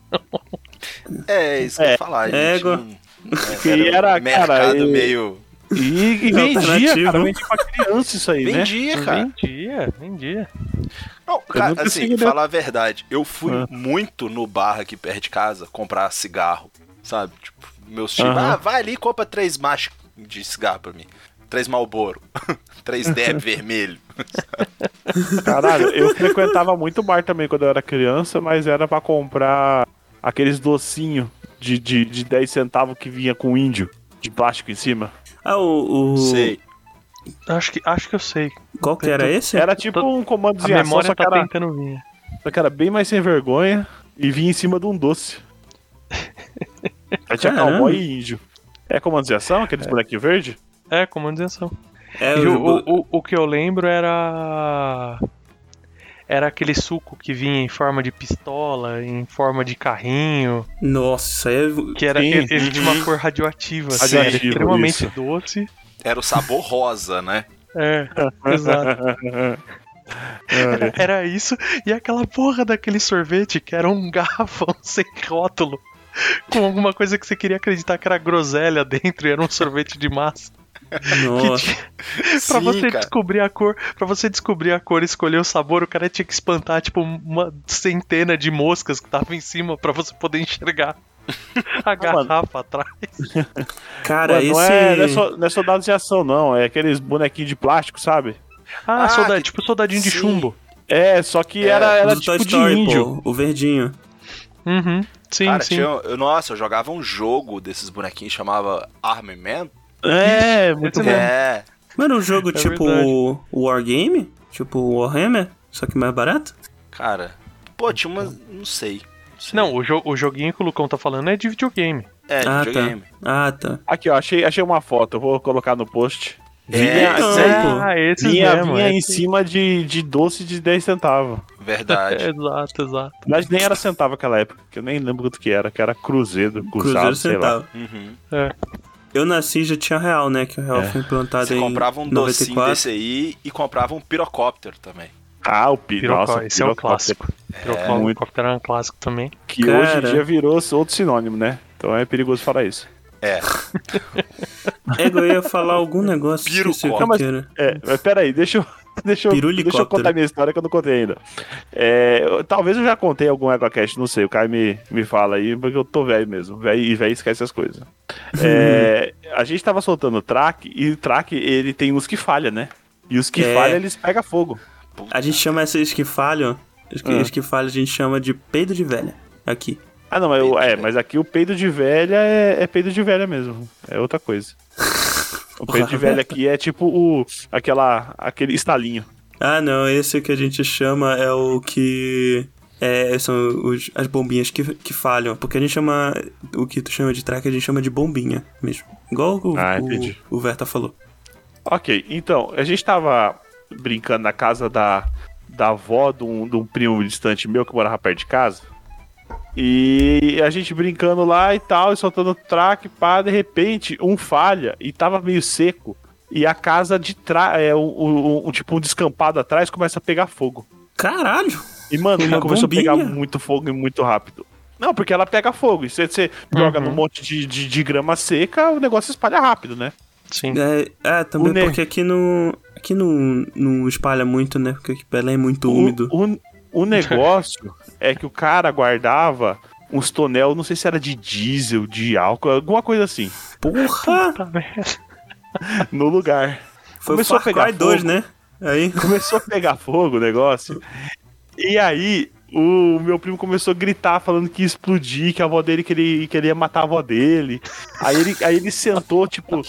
É, isso que eu ia falar. gente. égua. Não- Que é, era, um mercado cara, e- meio. E, [LAUGHS] e vendia, cara, vendia pra criança isso aí, né? Vendia, cara. Vendia, vendia. Não, cara, nunca assim, né? falar a verdade, eu fui Ah. muito no bar aqui perto de casa comprar cigarro, sabe? Tipo, meus tios, Aham. ah, vai ali e compra três machos de cigarro pra mim. Três Malboro. [LAUGHS] três Deb [LAUGHS] vermelho. Caralho, eu frequentava muito bar também quando eu era criança, mas era pra comprar aqueles docinhos de, de, de 10 centavos que vinha com índio de plástico em cima. Ah, o. o... Sei. Acho que, acho que eu sei. Qual que era esse? Era tipo um A comando de ação, memória só que, tá era, tentando vir. só que era bem mais sem vergonha e vinha em cima de um doce. Aí tinha cowboy e índio. É comando de ação, aqueles bonequinhos verdes? É, comandização. É, E o, o, o, o, o que eu lembro era. Era aquele suco que vinha em forma de pistola, em forma de carrinho, Nossa, isso aí é. que era Sim. ele, ele tinha uma cor radioativa, assim, era extremamente isso. doce. Era o sabor rosa, né? É, [LAUGHS] exato. É. Era isso e aquela porra daquele sorvete que era um [LAUGHS] garrafão sem rótulo. Com alguma coisa que você queria acreditar que era groselha dentro e era um sorvete de massa. Nossa. pra Sim, você cara. descobrir a cor, para você descobrir a cor e escolher o sabor, o cara tinha que espantar tipo uma centena de moscas que tava em cima pra você poder enxergar a [LAUGHS] garrafa atrás. Cara, Mano, esse. não, é, não, é so- não é soldados de ação, não. É aqueles bonequinhos de plástico, sabe? Ah, Ah, solda- que- tipo soldadinho de sim. chumbo. É, só que É, era, era tipo de Story, índio. pô, o verdinho. Uhum. Sim, Cara, sim. tinha, eu- nossa, eu jogava um jogo desses bonequinhos chamava Army É, muito bom. É. Mas era um jogo É tipo verdade. Wargame? Tipo Warhammer? Só que mais barato? Cara, pô, tinha uma. Não sei. sei. Não, o, jo- o joguinho que o Lucão tá falando é de videogame. É, de ah, videogame. tá. Ah, tá. Aqui, ó, achei, achei uma foto, eu vou colocar no post. É, Vinha, então, vinha- pô. Ah, esse vinha, mesmo. vinha em cima de, de doce de 10 centavos. Verdade. [LAUGHS] exato, exato. Mas nem era centavo naquela época, que eu nem lembro quanto que era, que era cruzeiro, cruzado, Cruzeiro sei lá. centavo. Uhum. Eu nasci e já tinha real, né? Que o real É. foi implantado Você em comprava um docinho 94. desse aí e comprava um pirocóptero também. Ah, o pi... Pirocó, Nossa, esse é um pirocóptero, clássico. Pirocó, muito. era um clássico também. Que hoje Cara. em dia virou outro sinônimo, né? Então é perigoso falar isso. É. É, eu ia falar algum negócio. Pirocó. esqueci o que Não, mas-. É, mas peraí, deixa eu. [LAUGHS] Deixa eu, deixa eu contar minha história que eu não contei ainda. É, eu- talvez eu já contei algum EgoCast, não sei. O Caio me, me fala aí, porque eu tô velho mesmo. Velho e velho esquece as coisas. É, [LAUGHS] a gente tava soltando track e o track ele tem uns que falha, né? E os que É. falha eles pegam fogo. A gente chama esses que falham. Os que, Ah. os que falham a gente chama de peido de velha. Aqui. Ah, não, mas, eu- é, mas aqui o peido de velha é, é peido de velha mesmo. É outra coisa. [LAUGHS] O peido de velha aqui é tipo o, aquela, aquele estalinho. Ah, não. Esse que a gente chama é o que. É, são os- as bombinhas que, que falham. Porque a gente chama. O que tu chama de track, a gente chama de bombinha mesmo. Igual o, Ah, o, o Verta falou. Ok, então, a gente tava brincando na casa da, da avó de um, de um primo distante meu que morava perto de casa. E a gente brincando lá e tal, e soltando track, pá, de repente, um falha e tava meio seco. E a casa de trás, é, um, um- um- tipo um descampado atrás, começa a pegar fogo. Caralho! E, mano, Uma começou a pegar bombinha? muito fogo e muito rápido. Não, porque ela pega fogo. E se você joga Uhum. num monte de, de, de grama seca, o negócio espalha rápido, né? Sim. É, é também O ne- porque aqui não. Aqui não, não espalha muito, né? Porque aqui Belém é muito úmido. O, o, [LAUGHS] negócio é que o cara guardava uns tonel, não sei se era de diesel, de álcool, alguma coisa assim, Porra! Merda. no lugar. Foi Começou o a pegar Cry 2, fogo. né? Aí. Começou a pegar fogo o negócio. E aí, o meu primo começou a gritar, falando que ia explodir, que a avó dele queria, que ele ia matar a avó dele. Aí ele, aí ele sentou, tipo,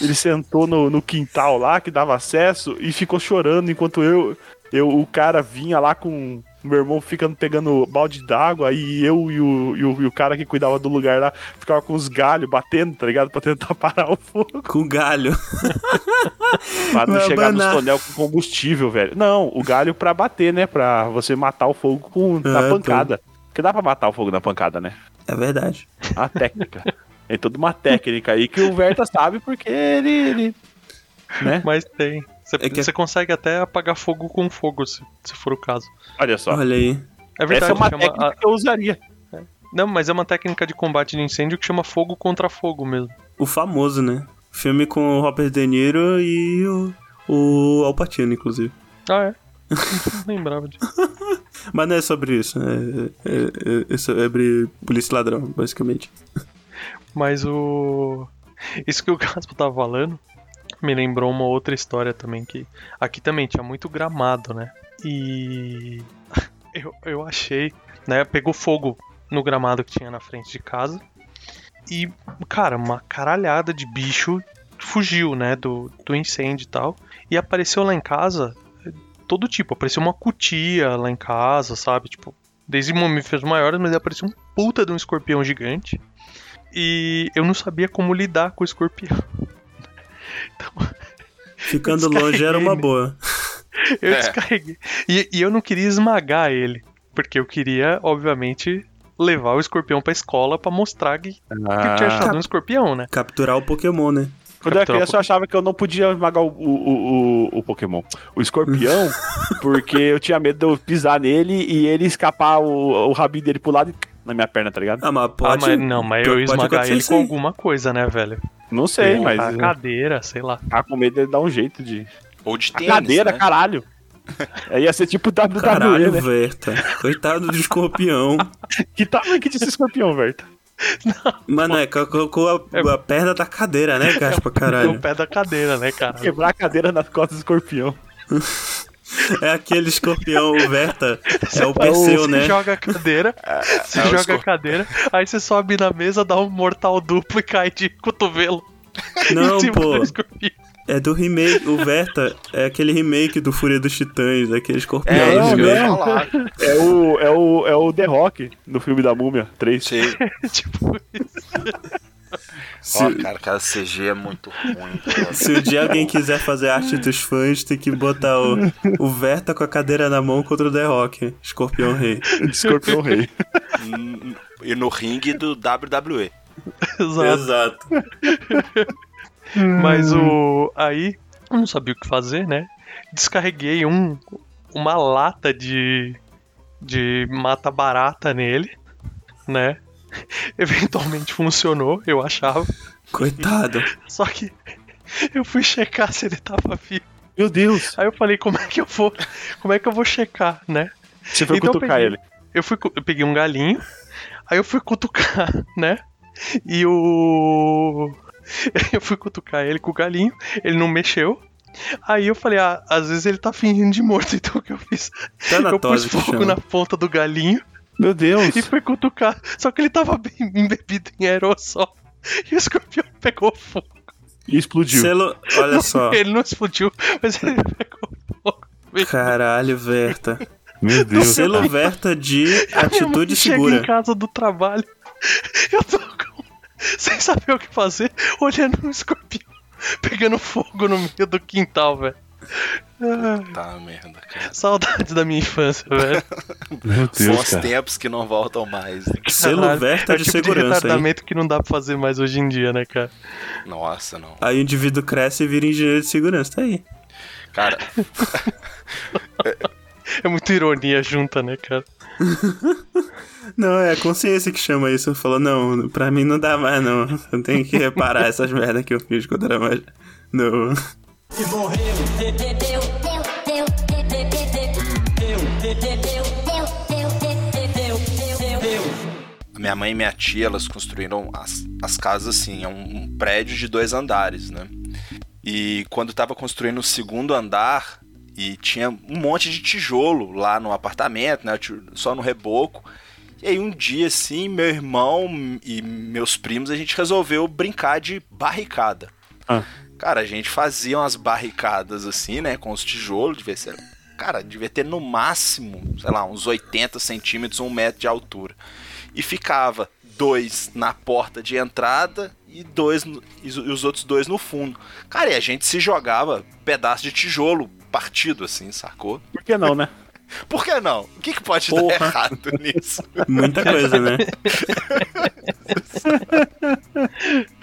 ele sentou no, no quintal lá, que dava acesso, e ficou chorando enquanto eu, eu o cara vinha lá com meu irmão ficando pegando balde d'água, aí eu e o, e, o, e o cara que cuidava do lugar lá ficava com os galhos batendo, tá ligado? Pra tentar [LAUGHS] parar o fogo. Com galho. [LAUGHS] Pra não Vai chegar nos abanar. tonel com combustível, velho. Não, o galho pra bater, né? Pra você matar o fogo com, na Ah, pancada. Porque dá pra matar o fogo na pancada, né? É verdade. A técnica. Tem toda uma técnica aí que o Verta sabe porque ele. ele né? Mas tem. Você, É que- você consegue até apagar fogo com fogo, se, se for o caso. Olha só. Olha aí. É verdade, Essa é uma chama técnica a- que eu usaria. Não, mas é uma técnica de combate de incêndio que chama fogo contra fogo mesmo. O famoso, né? Filme com o Robert De Niro e o, o Al Pacino, inclusive. Ah, é? Não [LAUGHS] lembrava disso. [LAUGHS] Mas não é sobre isso. É, é- é- é sobre polícia e ladrão, basicamente. Mas o. Isso que o Gaspo tava falando me lembrou uma outra história também que. Aqui também tinha muito gramado, né? E. [LAUGHS] Eu, eu achei. Né? Pegou fogo no gramado que tinha na frente de casa. E, cara, uma caralhada de bicho fugiu, né? Do, do incêndio e tal. E apareceu lá em casa todo tipo. Apareceu uma cutia lá em casa, sabe? Tipo, desde mamíferos maiores, mas apareceu um puta de um escorpião gigante. E eu não sabia como lidar com o escorpião. Ficando longe era uma boa. [LAUGHS] Eu É. descarreguei. E, e eu não queria esmagar ele. Porque eu queria, obviamente, levar o escorpião pra escola pra mostrar que, que eu tinha Ah, achado um escorpião, né? Capturar o Pokémon, né? quando eu era criança, eu achava que eu não podia esmagar o, o, o, o Pokémon. O escorpião, [LAUGHS] porque eu tinha medo de eu pisar nele e ele escapar o, o rabinho dele pro lado e na minha perna, tá ligado? Ah, mas Ah, pode. mas, não, mas eu ia esmagar ele isso com alguma coisa, né, velho? Não sei, Porra, mas A cadeira, sei lá. tá com medo dele dar um jeito de. Ou de A tênis, cadeira, né? caralho. [LAUGHS] Aí ia ser tipo WWE, Caralho, né? Verta. Coitado do escorpião. [LAUGHS] Que tamanho que esse escorpião, velho? Mano, é, colocou a, a perna da cadeira, né, Gaspa, [LAUGHS] O caralho? pé da cadeira, né, cara? Quebrar a cadeira nas costas do escorpião. É aquele escorpião, o Verta. É o [LAUGHS] Você Perseu, Você né? joga a cadeira, você é o joga a cadeira, aí você sobe na mesa, dá um mortal duplo e cai de cotovelo. [LAUGHS] Não, pô. É do remake. O Verta é aquele remake do Fúria dos Titãs, aquele escorpião. É, Não. É o, é o, é o The Rock no filme da Múmia 3. Sei. [LAUGHS] tipo isso. Se, Ó, cara, aquela CG é muito ruim. cara. se um dia alguém quiser fazer arte dos fãs, tem que botar o, o Verta com a cadeira na mão contra o The Rock, Escorpião Rei. [LAUGHS] Escorpião Rei. [LAUGHS] E no ringue do WWE. Exato. Exato. Mas o. Aí, eu não sabia o que fazer, né? Descarreguei um, uma lata de. de mata barata nele, né? [LAUGHS] Eventualmente funcionou, eu achava. Coitado. [LAUGHS] Só que eu fui checar se ele tava vivo. Meu Deus. Aí eu falei, como é que eu vou. Como é que eu vou checar, né? Você foi Então eu cutucar peguei- ele. Eu fui, eu peguei um galinho, aí eu fui cutucar, [LAUGHS] né? E o. Eu fui cutucar ele com o galinho, ele não mexeu. Aí eu falei, ah, às vezes ele tá fingindo de morto, então o que eu fiz? eu pus fogo chama. na ponta do galinho Meu Deus. e fui cutucar. Só que ele tava bem embebido em aerossol. E o escorpião pegou fogo. E explodiu. Selo, olha só. Ele não explodiu, mas ele pegou fogo. Caralho, Verta. Meu Deus. Selo Verta de [LAUGHS] atitude mãe chega segura. em casa do trabalho. Eu tô com... sem saber o que fazer, olhando um escorpião pegando fogo no meio do quintal, velho. Tá, merda, cara. saudades da minha infância, velho. [LAUGHS] Meu São os cara. tempos que não voltam mais. né? Selo Verta é de tipo segurança, hein? retardamento que não dá pra fazer mais hoje em dia, né, cara? Nossa, não. Aí o indivíduo cresce e vira engenheiro de segurança. Tá aí. Cara, [LAUGHS] É muita ironia junta, né, cara? [LAUGHS] Não, é a consciência que chama isso. Falou, não, pra mim não dá mais, não. Eu tenho que reparar essas merdas que eu fiz quando era mais. Não. A minha mãe e minha tia, elas construíram as, as casas assim, é um, um prédio de dois andares, né? E quando tava construindo o segundo andar, e tinha um monte de tijolo lá no apartamento, né? Só no reboco. E aí um dia, assim, meu irmão e meus primos, a gente resolveu brincar de barricada. Ah. Cara, a gente fazia umas barricadas assim, né? Com os tijolos, devia ser. Cara, devia ter no máximo, sei lá, uns 80 centímetros, um metro de altura. E ficava dois na porta de entrada e dois e e os outros dois no fundo. Cara, e a gente se jogava pedaço de tijolo partido assim, sacou? Por que não, né? [LAUGHS] Por que não? O que, que pode Porra. dar errado nisso? Muita coisa, né? [LAUGHS]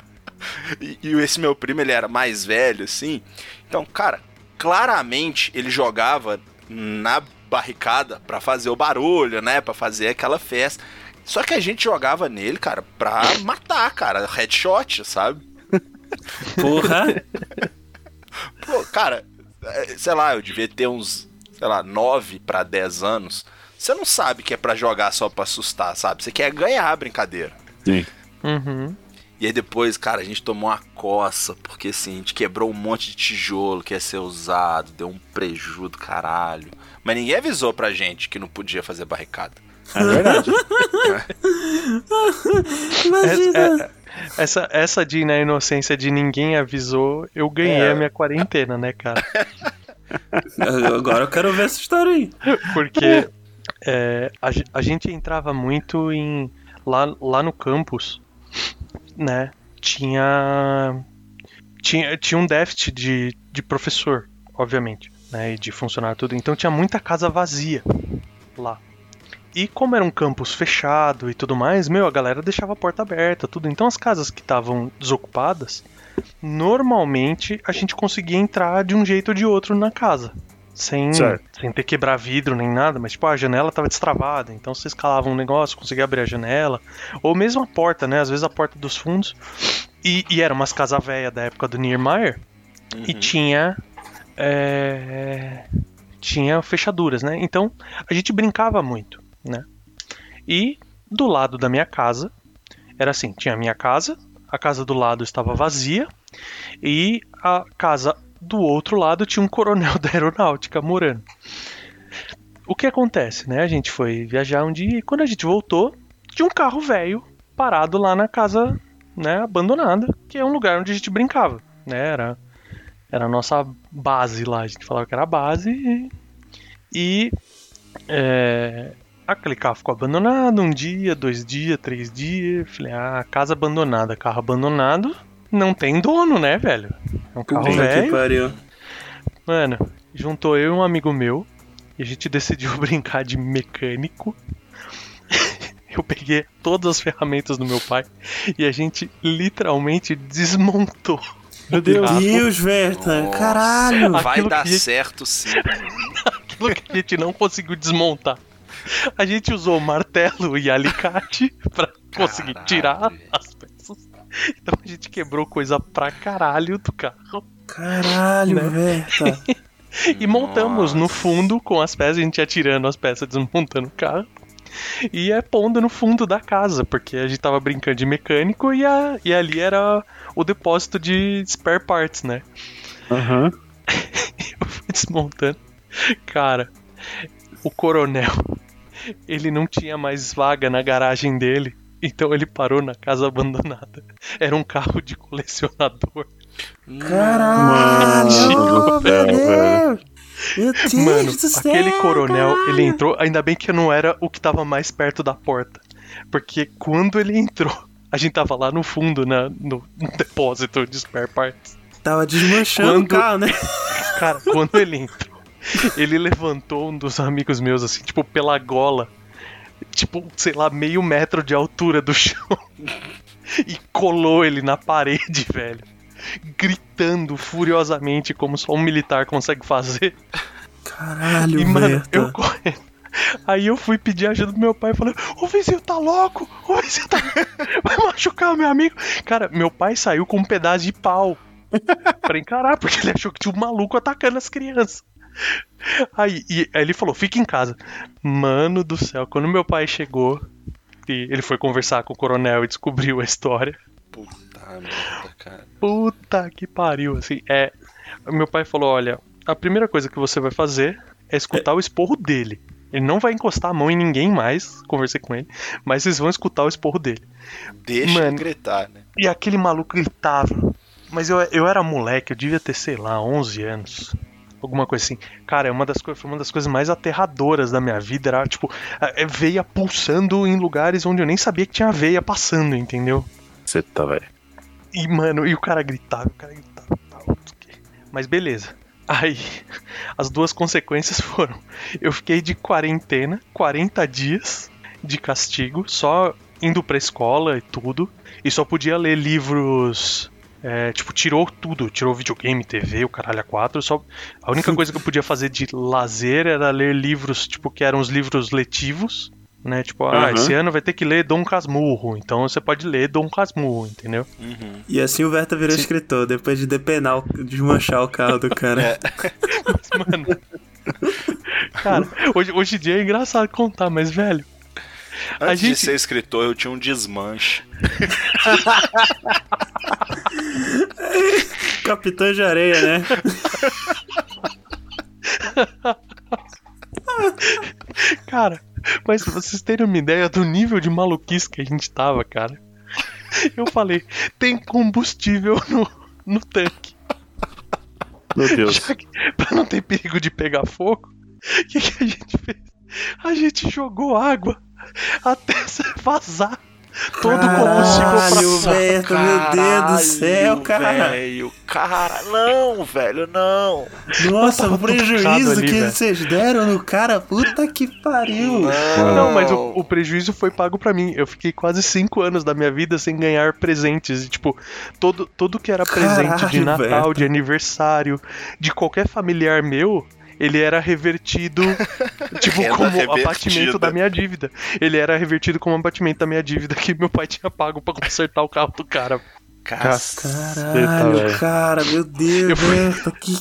E, e esse meu primo, ele era mais velho, assim. Então, cara, claramente ele jogava na barricada pra fazer o barulho, né? Pra fazer aquela festa. Só que a gente jogava nele, cara, pra matar, cara. Headshot, sabe? Porra. [LAUGHS] Pô, cara, é, sei lá, eu devia ter uns, sei lá, 9 pra 10 anos. Você não sabe que é pra jogar só pra assustar, sabe? Você quer ganhar a brincadeira. Sim. Uhum. E aí depois, cara, a gente tomou uma coça, porque assim, a gente quebrou um monte de tijolo que ia ser usado, deu um prejuízo do caralho. Mas ninguém avisou pra gente que não podia fazer barricada. É verdade. [LAUGHS] Imagina. Essa, essa de na inocência de ninguém avisou, eu ganhei É. a minha quarentena, né, cara? [LAUGHS] Agora eu quero ver essa história aí. Porque é, a, a gente entrava muito em. Lá, lá no campus, né? Tinha. Tinha, tinha um déficit de, de professor, obviamente, né? E de funcionário tudo. Então tinha muita casa vazia lá. E como era um campus fechado e tudo mais, meu, a galera deixava a porta aberta, tudo. Então as casas que estavam desocupadas, normalmente a gente conseguia entrar de um jeito ou de outro na casa. Sem, Certo. sem ter quebrar vidro nem nada, mas tipo, a janela tava destravada, então você escalava um negócio, conseguia abrir a janela. Ou mesmo a porta, né? Às vezes a porta dos fundos. E, e era umas casas velhas da época do Niemeyer. E Uhum. tinha. é, tinha fechaduras, né? Então a gente brincava muito, né? E do lado da minha casa, era assim: tinha a minha casa, a casa do lado estava vazia, e a casa do outro lado tinha um coronel [LAUGHS] da aeronáutica morando. O que acontece, né? A gente foi viajar um dia e quando a gente voltou, tinha um carro velho parado lá na casa, né, abandonada, que é um lugar onde a gente brincava, né? Era, era a nossa base lá, a gente falava que era a base e, e, é, Aquele carro ficou abandonado um dia, dois dias, três dias. Falei, ah, casa abandonada, carro abandonado, não tem dono, né, velho? É um carro Puta que velho. pariu. Mano, juntou eu e um amigo meu e a gente [LAUGHS] decidiu brincar de mecânico. [LAUGHS] Eu peguei todas as ferramentas do meu pai e a gente literalmente desmontou. Meu Deus. Carro. Deus, Verta. Caralho. Vai Aquilo dar que- certo sim. [LAUGHS] aquilo que a gente não conseguiu desmontar. A gente usou martelo e alicate pra conseguir Caralho. tirar as peças. [LAUGHS] Então a gente quebrou coisa pra caralho do carro. Caralho, Né? [LAUGHS] E montamos no Nossa. fundo com as peças, a gente ia tirando as peças, desmontando o carro. E é pondo no fundo da casa, porque a gente tava brincando de mecânico e, a, e ali era o depósito de spare parts, né? Aham. [LAUGHS] Eu fui desmontando. Cara, o coronel, ele não tinha mais vaga na garagem dele, então ele parou na casa abandonada. Era um carro de colecionador. Caralho, Mano do meu céu, velho. Deus. Meu Deus Mano, do céu, aquele coronel, caralho. ele entrou. Ainda bem que eu não era o que tava mais perto da porta. Porque quando ele entrou, a gente tava lá no fundo, na, no, no depósito de spare parts. Tava desmanchando Quando- o carro, né? Cara, quando ele entrou, ele levantou um dos amigos meus, assim, tipo, pela gola. Tipo, sei lá, meio metro de altura do chão. E colou ele na parede, velho. Gritando furiosamente, como só um militar consegue fazer. Caralho, E, mano, eu correndo. Aí eu fui pedir ajuda do meu pai falando: Ô vizinho, tá louco? Ô vizinho, tá. [LAUGHS] Vai machucar o meu amigo. Cara, meu pai saiu com um pedaço de pau pra encarar, porque ele achou que tinha um maluco atacando as crianças. Aí, e- aí ele falou: fica em casa. Mano do céu, quando meu pai chegou e ele foi conversar com o coronel e descobriu a história. Puta merda, cara. Puta que pariu, assim, é. Meu pai falou: olha, a primeira coisa que você vai fazer é escutar o esporro dele. Ele não vai encostar a mão em ninguém mais, conversei com ele, mas vocês vão escutar o esporro dele. Deixa Mano. ele gritar, né? E aquele maluco gritava. Mas eu, eu era moleque, eu devia ter, sei lá, 11 anos. Alguma coisa assim. Cara, é uma das coisas, foi uma das coisas mais aterradoras da minha vida. Era, tipo, é veia pulsando em lugares onde eu nem sabia que tinha veia passando, entendeu? Você tá, velho. E, mano, e o cara gritava, o cara gritava. quê. Mas beleza. Aí, [LAUGHS] as duas consequências foram: eu fiquei de quarentena, 40 dias de castigo, só indo pra escola e tudo, e só podia ler livros. É, tipo, tirou tudo, tirou videogame, TV, o caralho a quatro. Só, a única coisa que eu podia fazer de lazer era ler livros, tipo, que eram os livros letivos, né? Tipo, ah, Aham. esse ano vai ter que ler Dom Casmurro, então você pode ler Dom Casmurro, entendeu? Uhum. E assim o Verta virou escritor, depois de depenar, o- desmanchar o carro do cara. [LAUGHS] Mano. Cara, hoje, hoje em dia é engraçado contar, mas, velho. A Antes gente- de ser escritor, eu tinha um desmanche. [LAUGHS] Capitão de areia, né? [LAUGHS] Cara, mas pra vocês terem uma ideia do nível de maluquice que a gente tava, cara. Eu falei, tem combustível no, no tanque. Meu Deus. Já que, pra não ter perigo de pegar fogo, o que, que a gente fez? A gente jogou água [LAUGHS] até vazar todo o combustível pra Caralho. Verta, meu Deus do céu, cara. Velho, cara, não, velho, não. Nossa, o prejuízo ali, que velho. vocês deram no cara, puta que pariu. Não, mas o, o prejuízo foi pago pra mim. Eu fiquei quase cinco anos da minha vida sem ganhar presentes. E, tipo, todo, tudo que era presente de Caralho, Natal, velho. de aniversário, de qualquer familiar meu, ele era revertido, [LAUGHS] tipo, Renda como revertida. abatimento da minha dívida. Ele era revertido como abatimento da minha dívida que meu pai tinha pago pra consertar o carro do cara. Caceta, Caralho, velho. cara, meu Deus, Eu fui- Verta, que.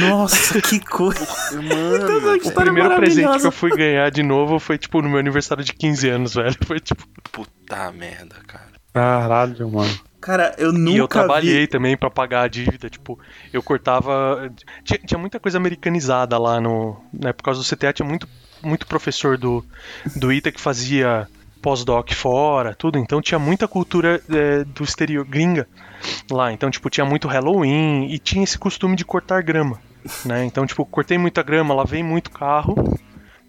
Nossa, que coisa. [LAUGHS] mano. O História primeiro presente que eu fui ganhar de novo foi, tipo, no meu aniversário de 15 anos, velho. Foi, tipo... Puta merda, cara. Caralho, mano. Cara, eu nunca E eu trabalhei vi. também pra pagar a dívida, tipo, eu cortava. Tinha, tinha muita coisa americanizada lá no. Né, por causa do CTA, tinha muito, muito professor do, do ITA que fazia pós-doc fora, tudo, então tinha muita cultura é, do exterior, gringa lá. Então, tipo, tinha muito Halloween e tinha esse costume de cortar grama. Né? Então, tipo, cortei muita grama, lavei muito carro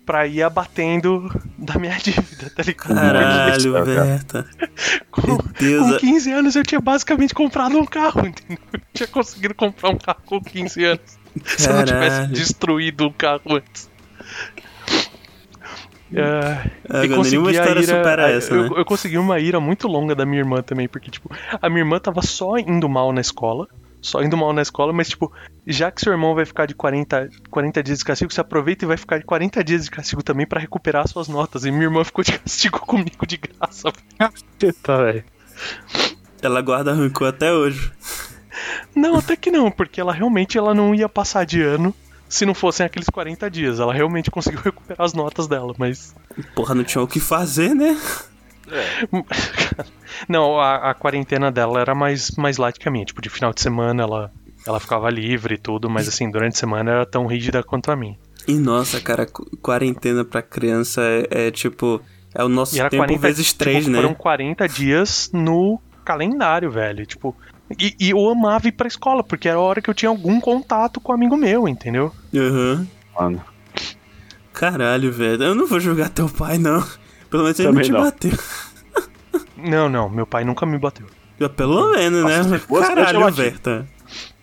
pra ir abatendo da minha [LAUGHS] dívida, tá ligado? Caralho, cara. Berta. Com, Meu Deus. com 15 anos eu tinha basicamente comprado um carro, entendeu? Eu tinha conseguido comprar um carro com 15 anos. Se eu não tivesse Caralho. destruído o carro antes. É, Agora, e consegui nenhuma história ira- supera essa, eu, né? eu consegui uma ira muito longa da minha irmã também, porque, tipo, a minha irmã tava só indo mal na escola. Só indo mal na escola, mas, tipo, já que seu irmão vai ficar de 40, 40 dias de castigo, você aproveita e vai ficar de 40 dias de castigo também pra recuperar suas notas. E minha irmã ficou de castigo [LAUGHS] comigo de graça. Tá, velho. Ela guarda rancor até hoje. Não, até que não, porque ela realmente ela não ia passar de ano se não fossem aqueles 40 dias. Ela realmente conseguiu [LAUGHS] recuperar as notas dela, mas. Porra, não tinha o que fazer, né? Não, a, a quarentena dela era mais, mais light que a minha. Tipo, de final de semana ela, ela ficava livre e tudo, mas assim, durante a semana era tão rígida quanto a minha. E nossa, cara, qu- quarentena pra criança é, é tipo. É o nosso E era tempo 40 vezes tipo, 3, né? Foram 40 dias no calendário, velho. Tipo. E, e eu amava ir pra escola, porque era a hora que eu tinha algum contato com um amigo meu, entendeu? Aham. Mano. Caralho, velho. Eu não vou julgar teu pai, não. Pelo menos ele não Também te não. bateu. Não, não, meu pai nunca me bateu. Pelo menos, né? eu Caralho. Berta.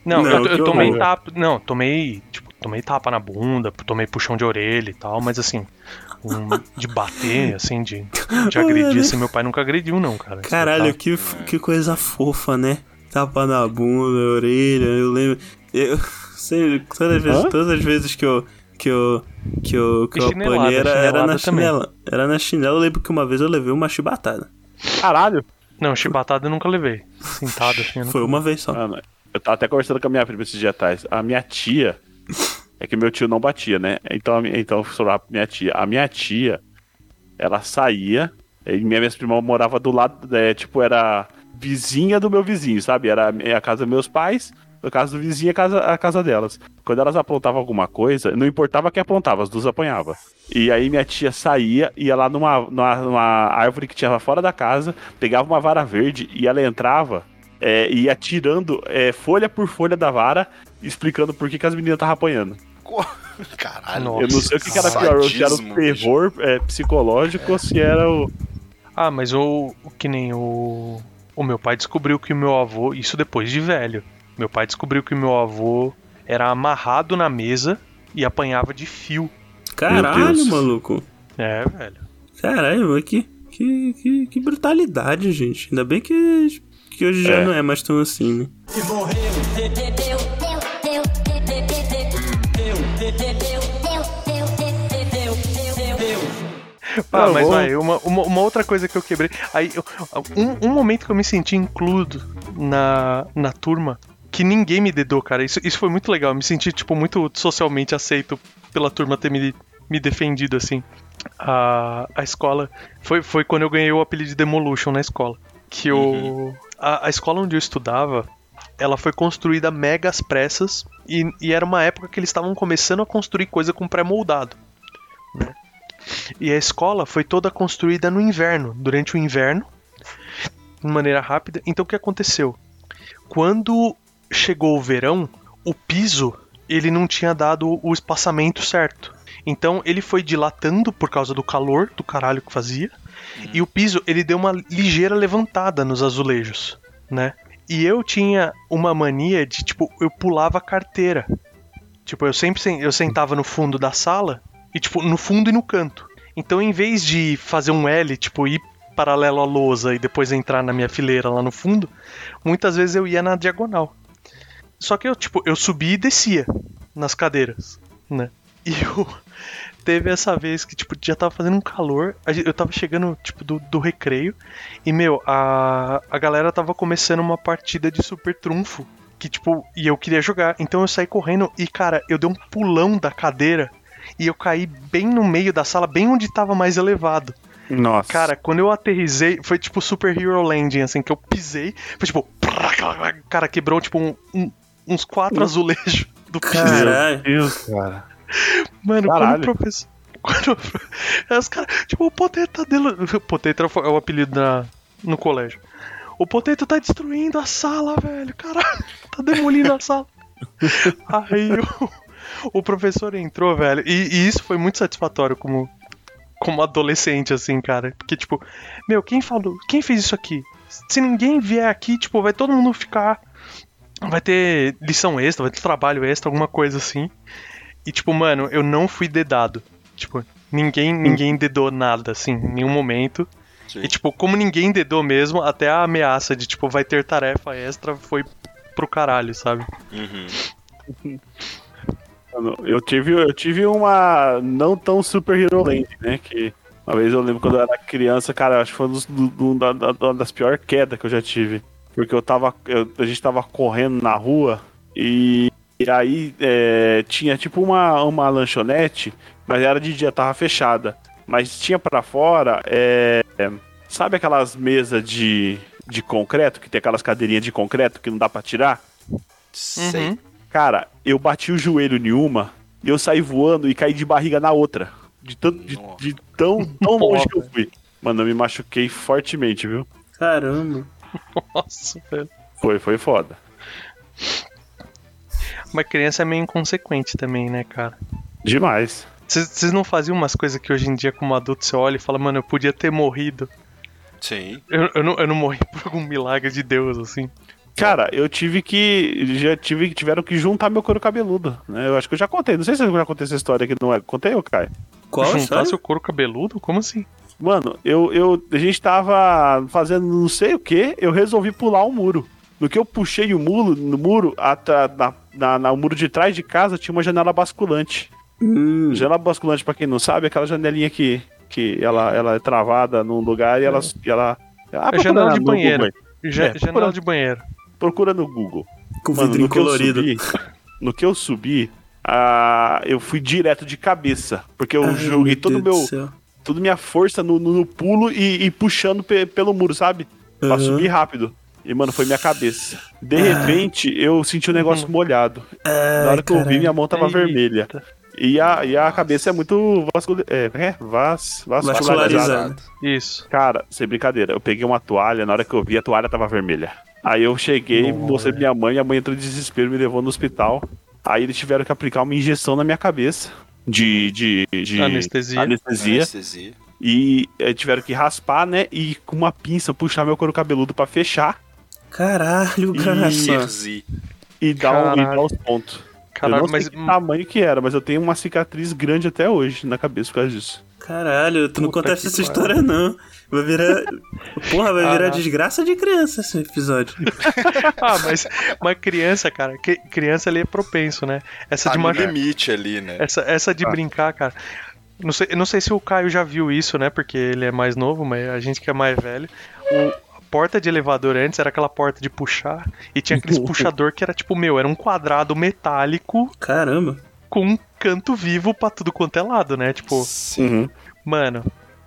Não, Não, eu, eu tomei horror. tapa. Não, tomei. Tipo, tomei tapa na bunda, tomei puxão de orelha e tal, mas assim. um- de bater, assim, de, de agredir, assim, meu pai nunca agrediu, não, cara. Caralho, tá- que, que coisa fofa, né? Tapa na bunda, orelha, eu lembro. Eu [LAUGHS] sei, todas as vezes, todas as vezes que eu. Que eu. Que eu, que eu apanhei era, era na também. chinela. Era na chinela, eu lembro que uma vez eu levei uma chibatada. Caralho. Não, chibatada eu nunca levei. Sentado assim, nunca Foi uma vez só. Mano, eu tava até conversando com a minha prima esses dias atrás. A minha tia. É que meu tio não batia, né? Então, então pra minha tia. A minha tia, ela saía. E minha, minha prima morava do lado. É, tipo, era vizinha do meu vizinho, sabe? Era a casa dos meus pais. A casa do vizinho e a casa, a casa delas. Quando elas aprontavam alguma coisa, não importava quem aprontava, as duas apanhavam. E aí minha tia saía, ia lá numa, numa, numa árvore que tinha lá fora da casa, pegava uma vara verde e ela entrava é, e ia tirando é, folha por folha da vara, explicando por que, que as meninas estavam apanhando. [LAUGHS] Caralho. Nossa. Eu não sei o que, que era pior, se era o terror é, psicológico ou se era o. Ah, mas o, o que nem o. O meu pai descobriu que o meu avô. Isso depois de velho. Meu pai descobriu que meu avô era amarrado na mesa e apanhava de fio. Caralho, maluco. É, velho. Caralho, mas que, que, que, que brutalidade, gente. Ainda bem que, que hoje já É. não é mais tão assim, né? Ah, Tá mas bom. vai, uma, uma, uma outra coisa que eu quebrei. Aí, eu- um, um momento que eu me senti incluído na, na turma, que ninguém me dedou, cara. Isso, isso foi muito legal. Eu me senti, tipo, muito socialmente aceito pela turma ter me, me defendido, assim. A, a escola. Foi, foi quando eu ganhei o apelido de Demolution na escola. Que eu. A, a escola onde eu estudava. Ela foi construída mega às pressas e, e era uma época que eles estavam começando a construir coisa com pré-moldado. E a escola foi toda construída no inverno, durante o inverno, de maneira rápida. Então o que aconteceu? Quando chegou o verão, o piso ele não tinha dado o espaçamento certo. Então ele foi dilatando por causa do calor do caralho que fazia. E o piso ele deu uma ligeira levantada nos azulejos, né? E eu tinha uma mania de tipo eu pulava a carteira. Tipo, eu sempre eu sentava no fundo da sala e tipo no fundo e no canto. Então, em vez de fazer um L, tipo ir paralelo à lousa e depois entrar na minha fileira lá no fundo, muitas vezes eu ia na diagonal. Só que eu tipo, eu subia e descia nas cadeiras, né? E eu [LAUGHS] teve essa vez que tipo já tava fazendo um calor, eu tava chegando tipo do, do recreio e meu, a a galera tava começando uma partida de super trunfo que tipo, e eu queria jogar. Então eu saí correndo e, cara, eu dei um pulão da cadeira e eu caí bem no meio da sala, bem onde tava mais elevado. Nossa. Cara, quando eu aterrisei, foi tipo Super Hero Landing, assim, que eu pisei, foi tipo. Cara, quebrou tipo um- um- uns quatro azulejos do piso. Caralho. Meu Deus, cara. Mano, Caralho. quando o professor. [LAUGHS] Quando, Aí os caras, tipo, o Poteto tá dele... [LAUGHS] O Poteto é o apelido na, no colégio. O Poteto tá destruindo a sala, velho. Caralho, [LAUGHS] tá demolindo a sala. Aí o, o professor entrou, velho, e, e isso foi muito satisfatório como, como adolescente, assim, cara. Porque, tipo, meu, quem falou, quem fez isso aqui? Se ninguém vier aqui, tipo, vai todo mundo ficar. Vai ter lição extra, vai ter trabalho extra, alguma coisa assim. E, tipo, mano, eu não fui dedado. Tipo, ninguém, ninguém dedou nada, assim, em nenhum momento. Sim. E, tipo, como ninguém dedou mesmo, até a ameaça de, tipo, vai ter tarefa extra foi pro caralho, sabe? Uhum. [LAUGHS] Eu tive, eu tive uma não tão Super Hero Land, né? Que uma vez eu lembro quando eu era criança, cara, acho que foi um dos- do- do- da- da- uma das piores quedas que eu já tive. Porque eu tava. eu- a gente tava correndo na rua e, e aí é, tinha tipo uma, uma lanchonete, mas era de dia, tava fechada. Mas tinha pra fora, é, sabe aquelas mesas de, de concreto, que tem aquelas cadeirinhas de concreto que não dá pra tirar? Sei. Uhum. Cara, eu bati o joelho em uma e eu saí voando e caí de barriga na outra. De, tanto, de, de tão, tão longe que eu [LAUGHS] fui. Mano, eu me machuquei fortemente, viu? Caramba. [LAUGHS] Nossa, velho. Foi, foi foda. Mas criança é meio inconsequente também, né, cara? Demais. Vocês não faziam umas coisas que hoje em dia, como adulto, você olha e fala, mano, eu podia ter morrido. Sim. Eu, eu, não, eu não morri por algum milagre de Deus, assim. Cara, eu tive que. Já tive tiveram que juntar meu couro cabeludo, né? Eu acho que eu já contei. Não sei se eu já contei essa história aqui, não é? Contei, ô Caio? Qual Juntar seu couro cabeludo? Como assim? Mano, eu, eu, a gente tava fazendo não sei o que, eu resolvi pular um muro. No que eu puxei o muro, no muro, atra- na, na, na- o muro de trás de casa tinha uma janela basculante. Hum, Janela basculante, pra quem não sabe, é aquela janelinha que, que ela, ela é travada num lugar e ela. E ela ah, procura janela de no banheiro. Ja- É, janela procura- de banheiro. Procura no Google. com Mano, vidrinho no que colorido. subi, [LAUGHS] no que eu subi, ah, eu fui direto de cabeça. Porque eu Ai, joguei todo o meu. Toda minha força no, no- no pulo e, e puxando pe- pelo muro, sabe? Pra Aham. subir rápido. E, mano, foi minha cabeça. De repente, eu senti um negócio molhado. Ai, Na hora que eu vi, minha mão tava Eita. vermelha. E a, e a cabeça é muito vascul... é, é, vas, vascularizada. Vascularizada. Isso. Cara, sem brincadeira, eu peguei uma toalha, na hora que eu vi, a toalha tava vermelha. Aí eu cheguei, Nossa. mostrei pra minha mãe, a mãe entrou em desespero, me levou no hospital. Aí eles tiveram que aplicar uma injeção na minha cabeça. De, de, de Anestesia. anestesia. Anestesia. E eh, tiveram que raspar, né? E com uma pinça puxar meu couro cabeludo pra fechar Caralho, E- graça. Cirzi. e dar, um, e dar os pontos. eu Caralho, não sei mas. que tamanho que era, mas eu tenho uma cicatriz grande até hoje na cabeça por causa disso. Caralho, tu não contaste essa pariu. história, não. Vai virar. Porra, vai virar Caralho. desgraça de criança esse episódio. [LAUGHS] Ah, mas, mas criança, cara, que- criança ali é propenso, né? Essa Tá de machucar. limite ali, né? Essa, essa de Ah. brincar, cara. Não sei, eu não sei se o Caio já viu isso, né? Porque ele é mais novo, mas a gente que é mais velho. O, a porta de elevador antes era aquela porta de puxar. E tinha aqueles [LAUGHS] puxador que era tipo, meu, era um quadrado metálico Caramba. Com um canto vivo pra tudo quanto é lado, né? Tipo, Sim. mano,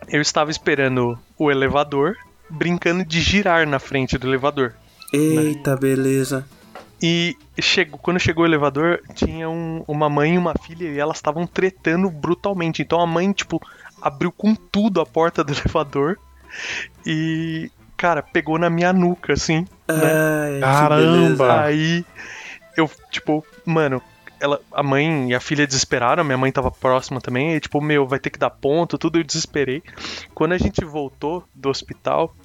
eu estava esperando o elevador, brincando de girar na frente do elevador. Eita, beleza. E chegou, quando chegou o elevador, tinha um- uma mãe e uma filha e elas estavam tretando brutalmente. Então a mãe, tipo, abriu com tudo a porta do [LAUGHS] elevador e, cara, pegou na minha nuca, assim. Ai, que Caramba. Aí eu, tipo, mano, ela, a mãe e a filha desesperaram, minha mãe tava próxima também, e tipo, meu, vai ter que dar ponto, tudo eu desesperei. Quando a gente voltou do hospital,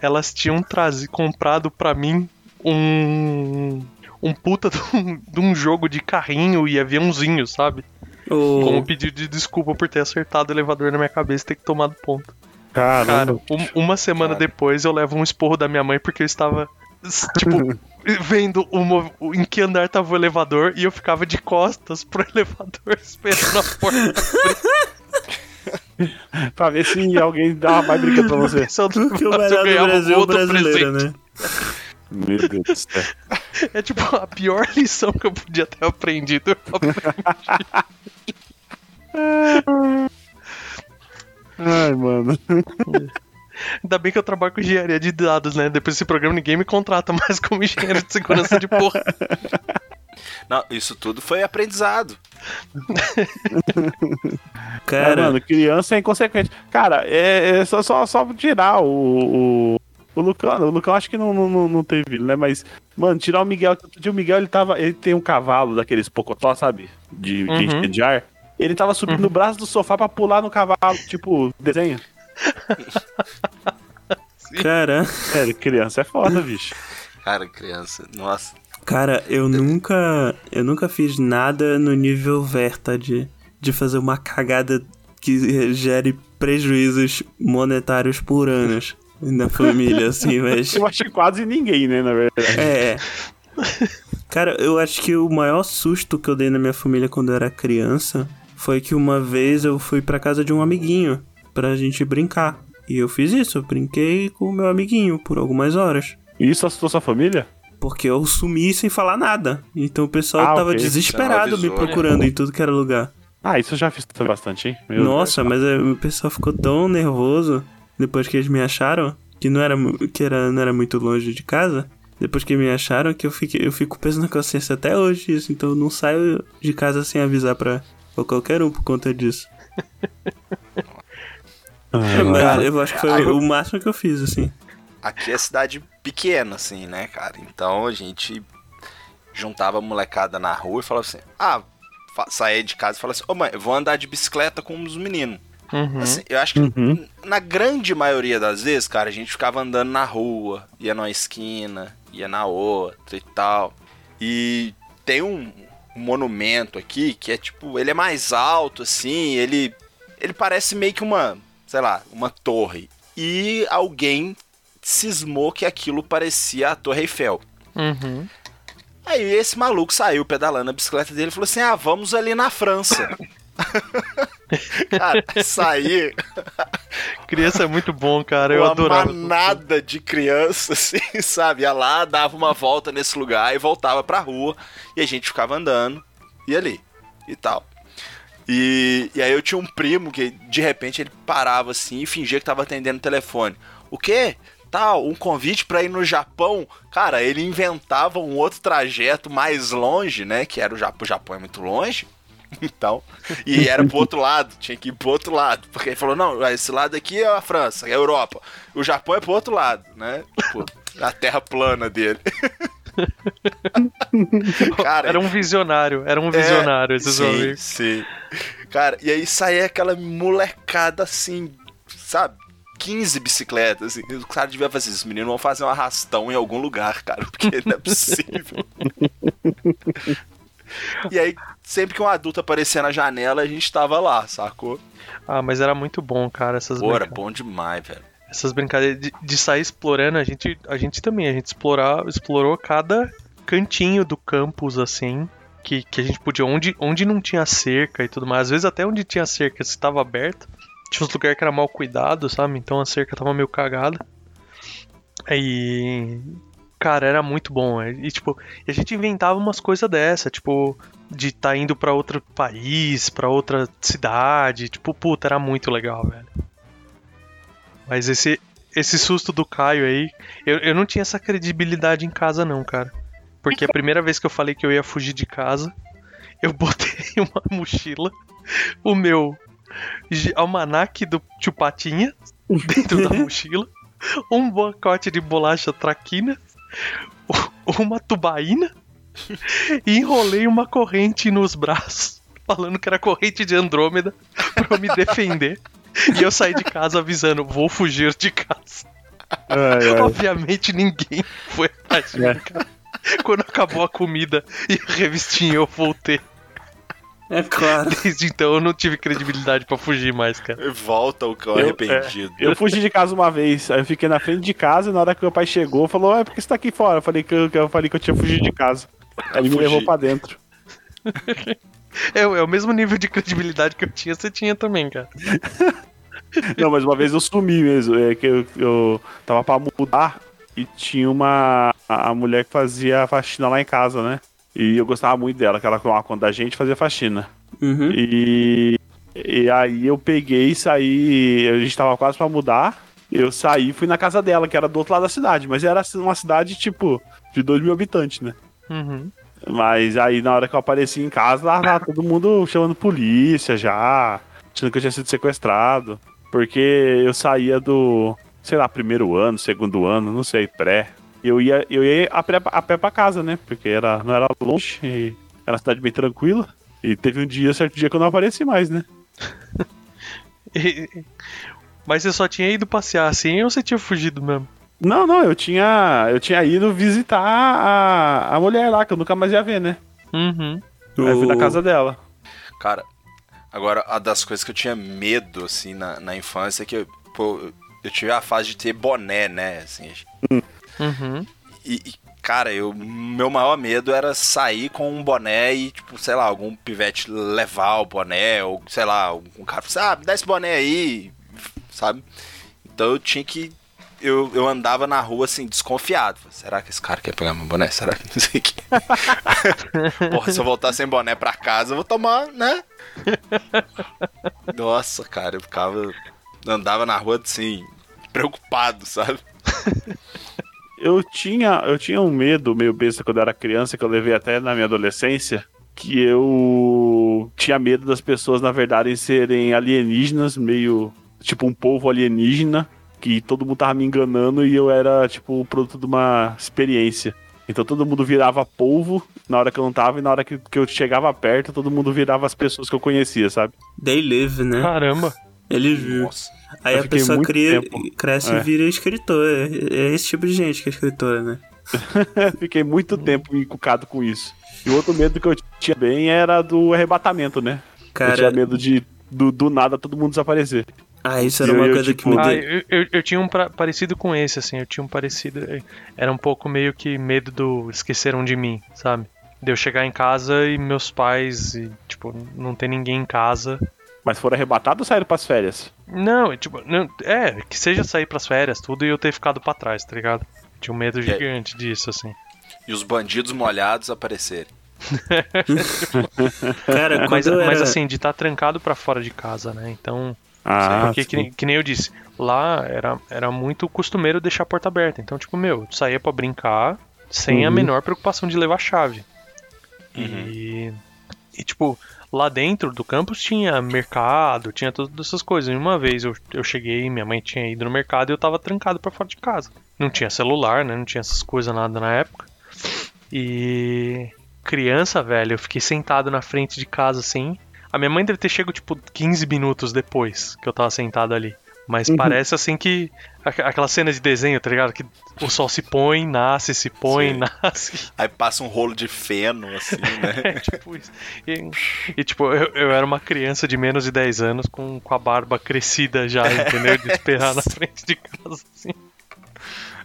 elas tinham trazido, comprado pra mim um um puta de um, de um jogo de carrinho e aviãozinho, sabe? Ô, Como pedido de desculpa por ter acertado o elevador na minha cabeça e ter tomado ponto. Cara, Caramba. um- uma semana Cara. depois eu levo um esporro da minha mãe porque eu estava, tipo, [LAUGHS] vendo o- em que andar tava o elevador e eu ficava de costas pro [LAUGHS] elevador esperando a porta. [LAUGHS] Pra ver se alguém dá mais brinquedo pra você. Se eu, que o do ganhava Brasil é o outro brasileiro, presente. né? Meu Deus do céu. [LAUGHS] É tipo a pior lição que eu podia ter aprendido. aprendi. Ai, mano. Ainda bem que eu trabalho com engenharia de dados, né? Depois desse programa ninguém me contrata mais como engenheiro de segurança de porra. [LAUGHS] Não, isso tudo foi aprendizado. [LAUGHS] Cara, É, mano, criança é inconsequente. Cara, é, é só, só, só tirar o, o- O Lucão, o Lucão acho que não, não, não teve, né? Mas, mano, tirar o Miguel. Outro dia o Miguel ele tava. Ele tem um cavalo daqueles pocotó, sabe? De, de Uhum. encher de ar. Ele tava subindo no braço do sofá pra pular no cavalo, tipo, desenho. Cara, É, criança é foda, bicho. Cara, criança, nossa. cara, eu nunca. Eu nunca fiz nada no nível Verta de, de fazer uma cagada que gere prejuízos monetários por anos na família, assim, [LAUGHS] mas. Eu acho que quase ninguém, né, na verdade. É. Cara, eu acho que o maior susto que eu dei na minha família quando eu era criança foi que uma vez eu fui pra casa de um amiguinho pra gente brincar. E eu fiz isso, eu brinquei com o meu amiguinho por algumas horas. E isso assustou sua família? Porque eu sumi sem falar nada. Então o pessoal Ah, tava ok. desesperado me né? procurando em tudo que era lugar. Ah, isso eu já fiz bastante, hein? Meu Nossa, mas é, o pessoal ficou tão nervoso depois que eles me acharam, que não era, que era, não era muito longe de casa. Depois que me acharam, que eu, fiquei, eu fico peso na consciência até hoje isso. Então eu não saio de casa sem avisar pra, pra qualquer um por conta disso. [LAUGHS] Ah, Mas eu acho que foi o máximo que eu fiz, assim. Aqui é cidade pequena, assim, né, cara? Então a gente juntava a molecada na rua e falava assim: ah, saía de casa e falava assim: ô mãe, eu vou andar de bicicleta com os meninos. Uhum. Assim, eu acho que Uhum. na grande maioria das vezes, cara, a gente ficava andando na rua, ia numa esquina, ia na outra e tal. E tem um monumento aqui que é tipo, ele é mais alto assim, ele ele parece meio que uma, sei lá, uma torre. E alguém cismou que aquilo parecia a Torre Eiffel. Uhum. Aí esse maluco saiu pedalando a bicicleta dele e falou assim: "Ah, vamos ali na França". [LAUGHS] Cara, sair [LAUGHS] Criança é muito bom, cara. Eu uma adorava. manada de criança, [LAUGHS] assim, sabe? Ia lá, dava uma volta nesse lugar e voltava pra rua. E a gente ficava andando e ali e tal. E, e aí eu tinha um primo que de repente ele parava assim e fingia que tava atendendo o telefone. O quê? Tal, um convite pra ir no Japão. Cara, ele inventava um outro trajeto mais longe, né? Que era o Japão. O Japão é muito longe. [LAUGHS] Então, e era pro outro lado, tinha que ir pro outro lado. Porque ele falou: não, esse lado aqui é a França, é a Europa. O Japão é pro outro lado, né? Tipo, a terra plana dele. [LAUGHS] [LAUGHS] Cara, Era um visionário, era um visionário esses sim, amigos. sim. Cara, e aí saía aquela molecada assim, sabe? 15 bicicletas, assim. O cara devia fazer isso. Os meninos vão fazer um arrastão em algum lugar, cara, porque [LAUGHS] não é possível. e aí, sempre que um adulto aparecia na janela, a gente tava lá, sacou? Ah, mas era muito bom, cara, essas Pô, era bom demais, velho. Essas brincadeiras de, de sair explorando, a gente, a gente também, a gente explorar, explorou cada cantinho do campus, assim, que, que a gente podia, onde, onde não tinha cerca e tudo mais. Às vezes até onde tinha cerca, se estava aberto, tinha uns lugares que era mal cuidado, sabe? Então a cerca tava meio cagada. Aí, cara, era muito bom. é. E tipo, a gente inventava umas coisas dessa, tipo, de estar tá indo pra outro país, pra outra cidade, tipo, puta, era muito legal, velho. Mas esse esse susto do Caio aí, eu, eu não tinha essa credibilidade em casa não, cara. Porque a primeira vez que eu falei que eu ia fugir de casa, eu [LAUGHS] botei uma mochila, o meu almanaque do tio Patinha dentro da [LAUGHS] mochila, um pacote de bolacha traquina, uma tubaína e enrolei uma corrente nos braços, falando que era corrente de Andrômeda pra me defender. [LAUGHS] [LAUGHS] E eu saí de casa avisando, vou fugir de casa. Ai, ai. Obviamente ninguém foi atrás de mim, É. cara. Quando acabou a comida e a revistinha, eu voltei. É claro. Desde então eu não tive credibilidade pra fugir mais, cara. Volta o cão Eu- arrependido. Eu fugi de casa uma vez, aí eu fiquei na frente de casa e na hora que meu pai chegou, falou, é porque você tá aqui fora? Eu falei que eu, que eu falei que eu tinha fugido de casa. Aí ele me levou pra dentro. [LAUGHS] É, é o mesmo nível de credibilidade que eu tinha, você tinha também, cara. [LAUGHS] Não, mas uma vez eu sumi mesmo. É que eu, eu tava pra mudar e tinha uma a mulher que fazia faxina lá em casa, né? E eu gostava muito dela, que ela tomava conta da gente e fazia faxina. Uhum. E, e aí eu peguei e saí. A gente tava quase pra mudar. Eu saí e fui na casa dela, que era do outro lado da cidade. Mas era uma cidade, tipo, de 2 mil habitantes, né? Uhum. Mas aí na hora que eu apareci em casa, lá, lá todo mundo chamando polícia já, achando que eu tinha sido sequestrado. Porque eu saía do. sei lá, primeiro ano, segundo ano, não sei, pré. Eu ia, eu ia a pé, a pé pra casa, né? Porque era, não era longe, era uma cidade bem tranquila. E teve um dia, certo dia, que eu não apareci mais, né? [LAUGHS] Mas você só tinha ido passear assim ou você tinha fugido mesmo? Não, não, eu tinha. Eu tinha ido visitar a, a mulher lá, que eu nunca mais ia ver, né? Uhum. Aí eu fui na casa dela. Cara, agora, a das coisas que eu tinha medo, assim, na, na infância é que, pô, eu tive a fase de ter boné, né, assim. Uhum. E, e, cara, eu, meu maior medo era sair com um boné e, tipo, sei lá, algum pivete levar o boné, ou, sei lá, um cara, ah, me dá esse boné aí, sabe? Então eu tinha que. Eu, eu andava na rua assim, desconfiado. Será que esse cara quer pegar meu boné? Será que não sei o que? [LAUGHS] Porra, se eu voltar sem boné pra casa, eu vou tomar, né? Nossa, cara, eu ficava. Andava na rua assim, preocupado, sabe? Eu tinha, eu tinha um medo meio besta quando eu era criança, que eu levei até na minha adolescência, que eu tinha medo das pessoas, na verdade, serem alienígenas, meio tipo um povo alienígena, que todo mundo tava me enganando e eu era tipo o produto de uma experiência. Então todo mundo virava polvo na hora que eu não tava e na hora que, que eu chegava perto, todo mundo virava as pessoas que eu conhecia, sabe? They live, né? Caramba. Ele viu. Nossa. Aí Eu a pessoa cria, tempo. cresce É. e vira escritor. É, é esse tipo de gente que é escritora, né? [LAUGHS] Fiquei muito tempo encucado com isso. E o outro medo que eu tinha bem era do arrebatamento, né? eu tinha Cara, medo de do, do nada todo mundo desaparecer. Ah, isso era eu- uma eu, coisa tipo, que me Ah, deu. eu, eu, eu tinha um pra- parecido com esse, assim. Eu tinha um parecido. Era um pouco meio que medo do esqueceram de mim, sabe? De eu chegar em casa e meus pais, e, tipo, não ter ninguém em casa. Mas foram arrebatados ou saíram pras férias? Não, tipo, não, é, que seja sair pras férias, tudo e eu ter ficado pra trás, tá ligado? Tinha um medo aí? gigante disso, assim. E os bandidos molhados aparecerem. [LAUGHS] Cara, [LAUGHS] Mas, eu mas era- assim, de estar trancado pra fora de casa, né? Então, Ah, porque que, nem- que nem eu disse, lá era, era muito costumeiro deixar a porta aberta. Então, tipo, meu, eu saía pra brincar sem a Uhum. menor preocupação de levar chave. E, e, tipo, lá dentro do campus tinha mercado, tinha todas essas coisas. E uma vez eu, eu cheguei, minha mãe tinha ido no mercado e eu tava trancado pra fora de casa. Não tinha celular, né? Não tinha essas coisas nada na época. E criança, velho, eu fiquei sentado na frente de casa assim. A minha mãe deve ter chegado tipo 15 minutos depois que eu tava sentado ali. Mas Uhum. parece assim que. aqu- Aquela cena de desenho, tá ligado? Que o sol se põe, nasce, se põe, Sim. nasce. Aí passa um rolo de feno, assim, né? [LAUGHS] É tipo isso. E, e, tipo, eu, eu era uma criança de menos de 10 anos com, com a barba crescida já, entendeu? De esperar na frente de casa, assim.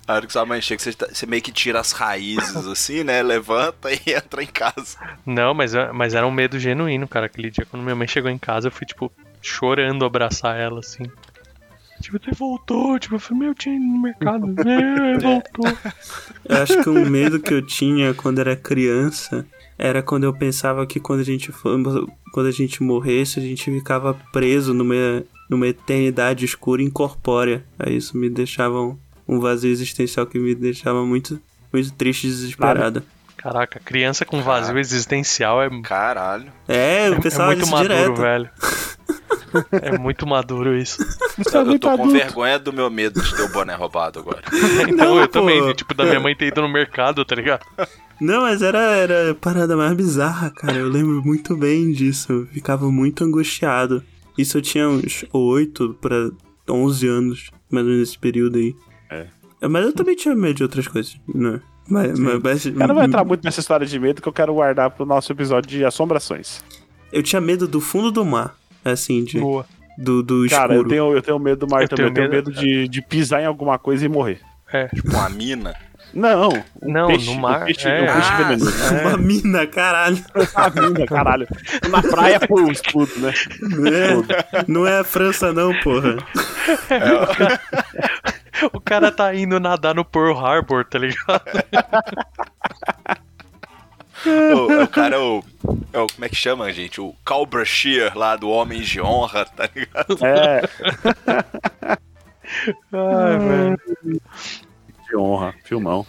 A hora que sua mãe chega, você, tá- você meio que tira as raízes, [LAUGHS] assim, né? Levanta e [LAUGHS] entra em casa. Não, mas, mas era um medo genuíno, cara. Aquele dia, quando minha mãe chegou em casa, eu fui, tipo, chorando abraçar ela, assim. Tipo, você voltou. Tipo, eu falei, meu, eu tinha ido no mercado. [LAUGHS] É, voltou. Eu acho que um medo que eu tinha quando era criança era quando eu pensava que quando a gente quando a gente morresse, a gente ficava preso numa, numa eternidade escura e incorpórea. Aí isso me deixava um, vazio existencial que me deixava muito, muito triste e desesperado. Caraca, criança com vazio existencial é, Caralho. É, eu é pensava muito maduro, direto. velho. é muito maduro isso. É Eu, muito tô com adulto. vergonha do meu medo de ter o boné roubado agora. [LAUGHS] Então, Não, eu pô. também, tipo, da minha mãe ter ido no mercado, tá ligado? Não, mas era, era a parada mais bizarra, cara. Eu lembro muito bem disso. Eu ficava muito angustiado. Isso eu tinha uns 8 pra 11 anos, mais ou menos nesse período aí. É. Mas eu também tinha medo de outras coisas, né? Mas, mas, mas- Eu não vou entrar muito nessa história de medo que eu quero guardar pro nosso episódio de assombrações. Eu tinha medo do fundo do mar, assim, de, Boa. do, do escuro. Cara, eu tenho, eu tenho medo do mar Eu também. tenho eu tenho medo, medo- de, de pisar em alguma coisa e morrer. É. Tipo uma mina. Não, um Não, peixe, no mar, Um peixe, é. um peixe Ah, venenoso. [LAUGHS] Uma mina, caralho. [LAUGHS] Uma mina, caralho. Na praia, pô, o escudo, né? Não é, não é a França, não, porra. O cara tá indo nadar no Pearl Harbor, tá ligado? [LAUGHS] o, o cara é o, é o. Como é que chama, gente? O Cal Brashear lá do Homens de Honra, tá ligado? É, [LAUGHS] Ai, velho. de honra. Filmão.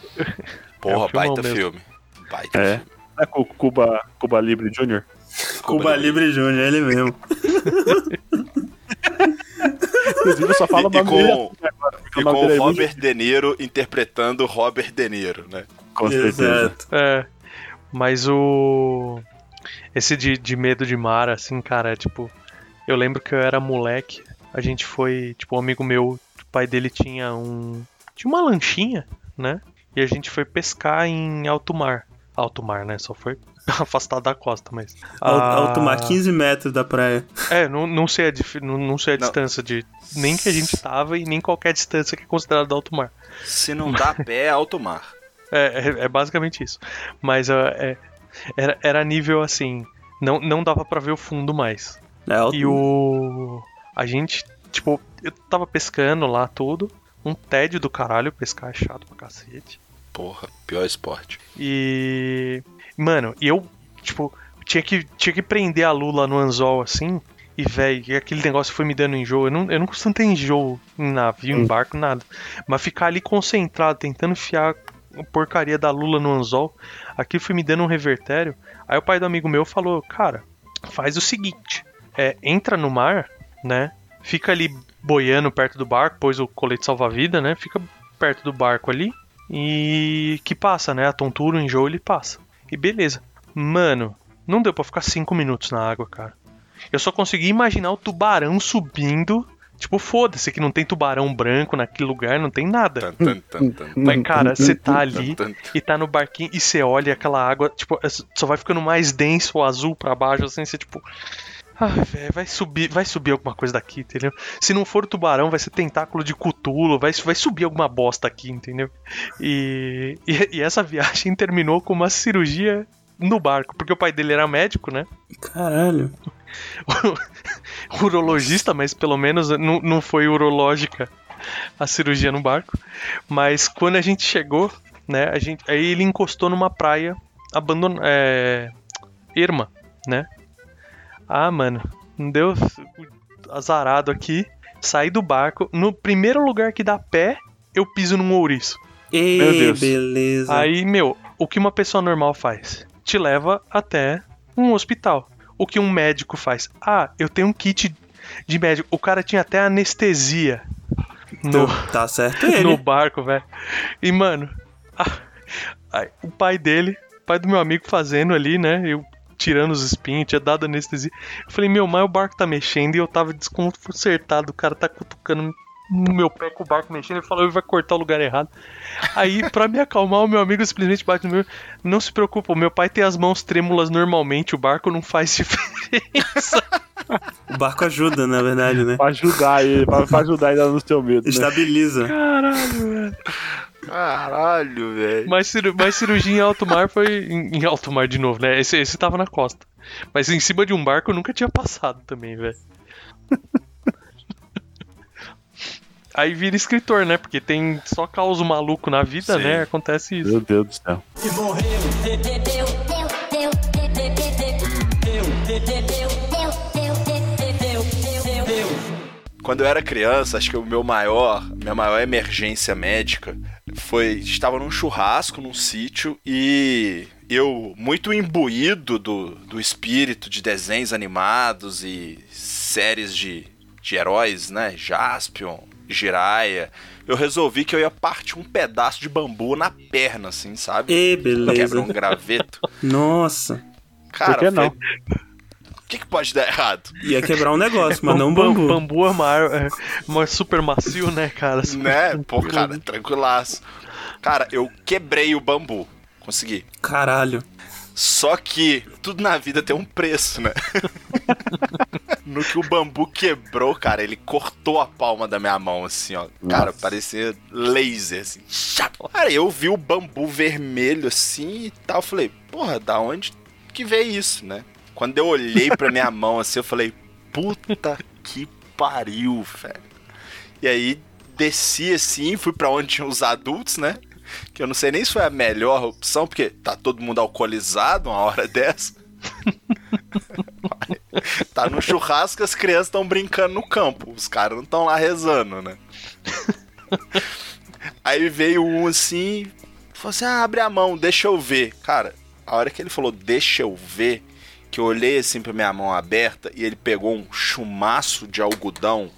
Porra, É um filmão baita mesmo. filme. Baita É. filme. É com o Cuba, Cuba Libre Jr. Cuba Libre Júnior, ele mesmo. [LAUGHS] Inclusive, eu só falo o E- e com- agora, E o com o é Robert De Niro interpretando Robert De Niro, né? Com certeza. Exato. É. Mas o. Esse de, de medo de mar, assim, cara, é tipo. Eu lembro que eu era moleque. A gente foi. Tipo, um amigo meu, o pai dele tinha um. Tinha uma lanchinha, né? E a gente foi pescar em alto mar. Alto mar, né? Só foi [LAUGHS] afastado da costa, mas. Ah, Alto mar, 15 metros da praia. É, não, não sei a, dif- não, não sei a Não. distância de. Nem que a gente tava e nem qualquer distância que é considerada alto mar. Se não dá [LAUGHS] pé, é alto mar. É, é, é basicamente isso. Mas ah, é, era, era nível assim. Não, não dava pra ver o fundo mais. É alto. E o. A gente, tipo, eu tava pescando lá tudo. Um tédio do caralho, pescar é chato pra cacete. Porra, pior esporte. E. Mano, e eu, tipo, tinha que, tinha que prender a Lula no anzol assim. E, velho, aquele negócio foi me dando enjoo. Eu não, eu não costumo ter enjoo em navio, em barco, nada. Mas ficar ali concentrado, tentando enfiar a porcaria da Lula no anzol, aquilo foi me dando um revertério. Aí o pai do amigo meu falou: Cara, faz o seguinte: é, entra no mar, né? Fica ali boiando perto do barco, pôs o colete salva-vida, né? Fica perto do barco ali e que passa, né? A tontura, o enjoo, ele passa. E beleza. Mano, não deu pra ficar cinco minutos na água, cara. Eu só consegui imaginar o tubarão subindo. Tipo, foda-se que não tem tubarão branco naquele lugar, não tem nada. Mas, cara, você tá ali e tá no barquinho e você olha aquela água, tipo, é- só vai ficando mais denso o azul pra baixo, assim, você tipo. Ah, velho, vai subir, vai subir alguma coisa daqui, entendeu? Se não for tubarão, vai ser tentáculo de cutulo, vai, vai subir alguma bosta aqui, entendeu? E, e, e essa viagem terminou com uma cirurgia no barco, porque o pai dele era médico, né? Caralho. [LAUGHS] urologista, mas pelo menos não, não foi urológica a cirurgia no barco. Mas quando a gente chegou, né, a gente, aí ele encostou numa praia abandonada, é, erma, né? Ah, mano, não deu azarado aqui. Saí do barco, no primeiro lugar que dá pé, eu piso num ouriço. Ei, Meu Deus. beleza. Aí, meu, o que uma pessoa normal faz? Te leva até um hospital. O que um médico faz? Ah, eu tenho um kit de médico. O cara tinha até anestesia no, Tá certo ele. no barco, velho. E, mano, a- aí, o pai dele, o pai do meu amigo fazendo ali, né? Eu tirando os espinhos, tinha dado anestesia. Eu falei, meu, mas o barco tá mexendo e eu tava desconcertado. O cara tá cutucando no meu pé com o barco mexendo. Ele falou, ele vai cortar o lugar errado. Aí, pra me acalmar, o meu amigo simplesmente bate no meu. Não se preocupa, o meu pai tem as mãos trêmulas normalmente, o barco não faz [LAUGHS] diferença. O barco ajuda, na verdade, né? Pra ajudar ele, pra, pra ajudar ele no seu medo. Né? Estabiliza. Caralho, velho. Caralho, velho. Mas, mas cirurgia em alto mar foi. Em, em alto mar de novo, né? Esse, esse tava na costa. Mas em cima de um barco eu nunca tinha passado também, velho. [LAUGHS] Aí vira escritor, né? Porque tem só causa maluco na vida, Sim. né? Acontece isso. Meu Deus do céu. Quando eu era criança, acho que o meu maior, minha maior emergência médica foi estava num churrasco num sítio e eu muito imbuído do, do espírito de desenhos animados e séries de, de heróis, né? Jaspion, Jiraiya. Eu resolvi que eu ia partir um pedaço de bambu na perna, assim, sabe? E Quebra beleza. um graveto. Não Cara, Por que não? foi- O que, que pode dar errado? Ia quebrar um negócio, mas não um Bam- bambu. Bambu é ar- é super macio, né, cara? Super [LAUGHS] Né? Pô, cara, tranquilaço. Cara, eu quebrei o bambu. Consegui. Caralho. Só que tudo na vida tem um preço, né? [LAUGHS] no que o bambu quebrou, cara, ele cortou a palma da minha mão, assim, ó. Cara, Nossa. parecia laser, assim. Chato. Cara, eu vi o bambu vermelho assim e tal. Falei, porra, da onde que veio isso, né? Quando eu olhei pra minha mão assim, eu falei, puta que pariu, velho. E aí desci assim, fui pra onde tinha os adultos, né? Que eu não sei nem se foi a melhor opção, porque tá todo mundo alcoolizado uma hora [LAUGHS] dessa. [LAUGHS] tá no churrasco, as crianças estão brincando no campo. Os caras não estão lá rezando, né? [LAUGHS] Aí veio um assim, falou assim: ah, abre a mão, deixa eu ver. Cara, a hora que ele falou, deixa eu ver, que eu olhei assim pra minha mão aberta e ele pegou um chumaço de algodão.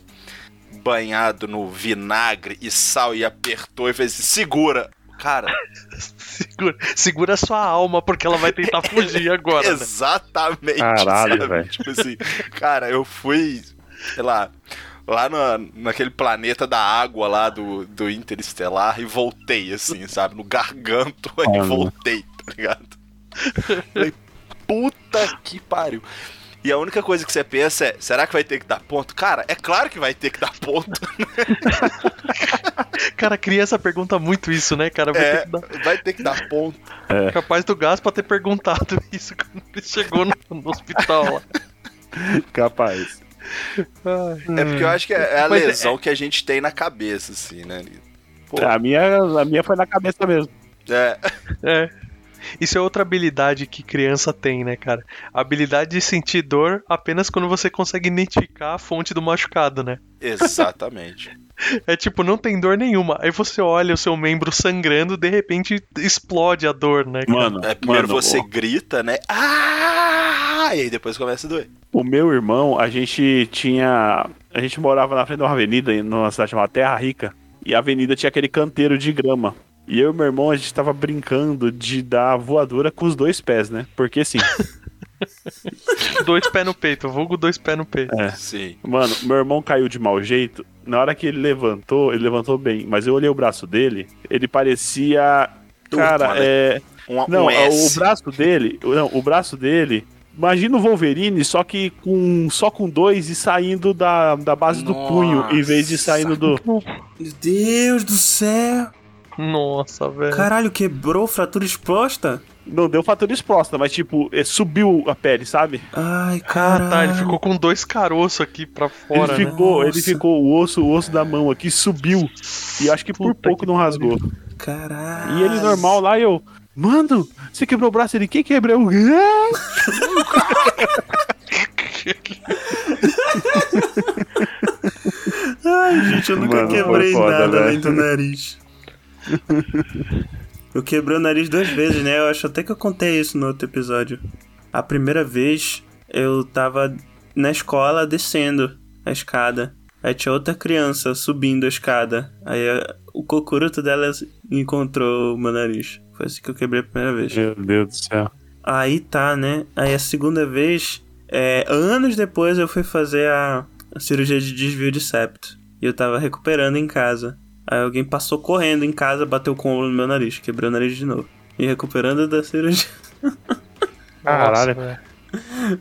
banhado no vinagre e sal e apertou e fez assim, segura. Cara, [LAUGHS] Segura, segura sua alma, porque ela vai tentar fugir [LAUGHS] agora, né? exatamente. Caralho, velho. Tipo assim, cara, eu fui, sei lá, lá na, naquele planeta da água lá do, do Interestelar e voltei, assim, sabe? No garganto [LAUGHS] e voltei, tá ligado? Falei, puta que pariu. E a única coisa que você pensa é, será que vai ter que dar ponto? Cara, é claro que vai ter que dar ponto. [LAUGHS] Cara, criança pergunta muito isso, né, cara? Vai É, ter que dar- vai ter que dar ponto. Capaz do Gaspa ter perguntado [LAUGHS] isso quando ele chegou no, no hospital lá. [LAUGHS] Capaz. É porque eu acho que é é a Mas é- lesão que a gente tem na cabeça, assim, né? Pô, A minha, a minha foi na cabeça mesmo. É, É. Isso é outra habilidade que criança tem, né, cara? A habilidade de sentir dor apenas quando você consegue identificar a fonte do machucado, né? exatamente. [LAUGHS] É tipo, não tem dor nenhuma. Aí você olha o seu membro sangrando, de repente explode a dor, né? cara? Mano, É, primeiro mano, você grita, né? Ah! E aí depois começa a doer. O meu irmão, a gente tinha. A gente morava na frente de uma avenida, em- numa cidade chamada Terra Rica. E a avenida tinha aquele canteiro de grama. E eu e meu irmão, a gente tava brincando de dar voadora com os dois pés, né? Porque assim, [LAUGHS] Dois pés no peito, vulgo dois pés no peito. É. Sim. mano, meu irmão caiu de mau jeito. Na hora que ele levantou, ele levantou bem. Mas eu olhei o braço dele, ele parecia. Cara, Turma, né? é. Um, Não, um é, o braço dele. Não, o braço dele. Imagina o Wolverine, só que com só com dois e saindo da, da base do punho, em vez de saindo do. Meu Deus do céu! Nossa, velho. Caralho, quebrou fratura exposta? Não deu fatura exposta, mas tipo, é, subiu a pele, sabe? Ai, Ah, caralho. tá, ele ficou com dois caroços aqui pra fora, ele né? ficou, ele Nossa. ficou, o osso, o osso da mão aqui subiu. E acho que por Puta pouco que não rasgou. Caralho. E ele normal lá, eu. Mano, você quebrou o braço? Ele, quem quebrou? [LAUGHS] Ai, gente, eu nunca Mano, quebrei foda, nada velho. além do nariz. [LAUGHS] eu quebrei o nariz duas vezes, né? Eu acho até que eu contei isso no outro episódio. A primeira vez eu tava na escola descendo a escada. Aí tinha outra criança subindo a escada. Aí a- o cocuruto dela encontrou o meu nariz. Foi assim que eu quebrei a primeira vez. Meu Deus do céu. Aí tá, né? Aí a segunda vez, é, anos depois eu fui fazer a, a cirurgia de desvio de septo. E eu tava recuperando em casa. Aí alguém passou correndo em casa, bateu com o ombro no meu nariz, quebrou o nariz de novo. E recuperando da cirurgia. [LAUGHS] Caralho.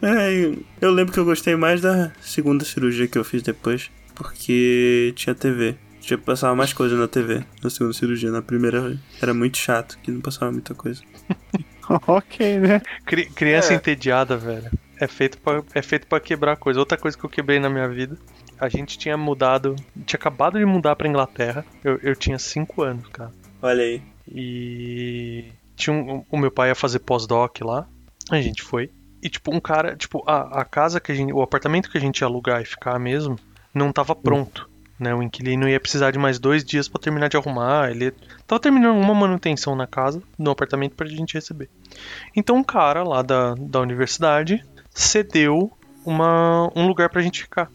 É, eu lembro que eu gostei mais da segunda cirurgia que eu fiz depois, porque tinha TV. Tinha passava mais coisa na TV na segunda cirurgia. Na primeira era muito chato, que não passava muita coisa. [LAUGHS] ok, né? Cri- criança É. entediada, velho. É feito, pra, é feito pra quebrar coisa. Outra coisa que eu quebrei na minha vida. A gente tinha mudado. Tinha acabado de mudar pra Inglaterra. Eu, eu tinha 5 anos, cara. Olha aí. E. Tinha um, o meu pai ia fazer pós-doc lá. A gente foi. E, tipo, um cara. Tipo, a, a casa que a gente. O apartamento que a gente ia alugar e ficar mesmo. Não tava pronto. Né, o inquilino ia precisar de mais dois dias pra terminar de arrumar. Ele tava terminando uma manutenção na casa, no apartamento, pra gente receber. Então um cara lá da, da universidade cedeu uma, um lugar pra gente ficar.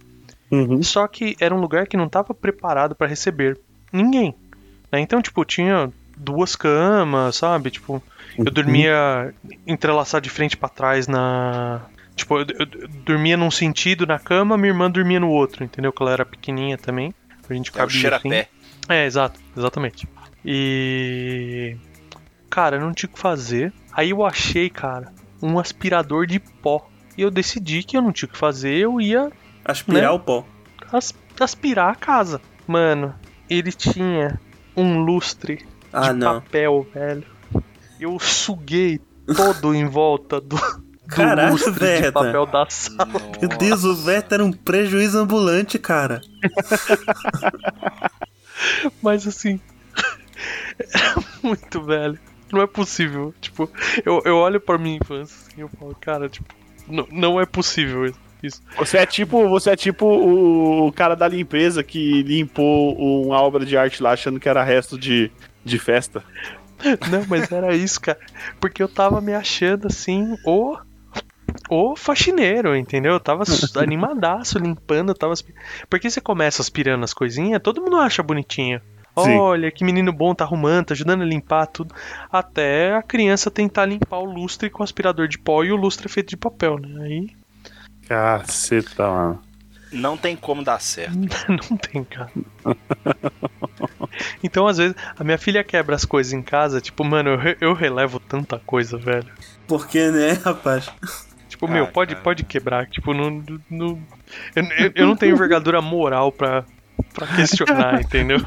Uhum. Só que era um lugar que não tava preparado pra receber ninguém. né? Então, tipo, tinha duas camas, sabe? Tipo, eu dormia entrelaçado de frente pra trás na. Tipo, eu, eu- eu dormia num sentido na cama, minha irmã dormia no outro, entendeu? Que ela era pequenininha também. A gente É o cabia assim. cheirapé. É, exato, exatamente. E. Cara, não tinha o que fazer. Aí eu achei, cara, um aspirador de pó. E eu decidi que eu não tinha o que fazer, eu ia Aspirar Né? o pó. as- aspirar a casa. Mano, ele tinha um lustre Ah, de não. papel, velho. Eu suguei todo em volta do, do Caralho, lustre de Veta. papel da sala. Meu Deus, o Veta era um prejuízo ambulante, cara. [LAUGHS] Mas assim. Era muito velho. Não é possível. Tipo, eu, eu olho pra minha infância assim, eu falo, cara, tipo, não, não é possível isso. Você é tipo, você é tipo o, o cara da limpeza que limpou uma obra de arte lá achando que era resto de, de festa. Não, mas era isso, cara. Porque eu tava me achando assim, o Ô faxineiro, entendeu? Eu tava animadaço, limpando, tava. Porque você começa aspirando as coisinhas, todo mundo acha bonitinho. Sim. Olha, que menino bom, tá arrumando, tá ajudando a limpar tudo. Até a criança tentar limpar o lustre com aspirador de pó e o lustre é feito de papel, né? Aí Caceta, mano. Não tem como dar certo. [LAUGHS] não tem, cara. Então, às vezes, a minha filha quebra as coisas em casa, tipo, mano, eu, re- eu relevo tanta coisa, velho. Por que, né, rapaz? Tipo, Ah, meu, pode, cara. pode quebrar. Tipo, não. não eu, eu- eu não tenho envergadura moral pra, pra questionar, [LAUGHS] entendeu?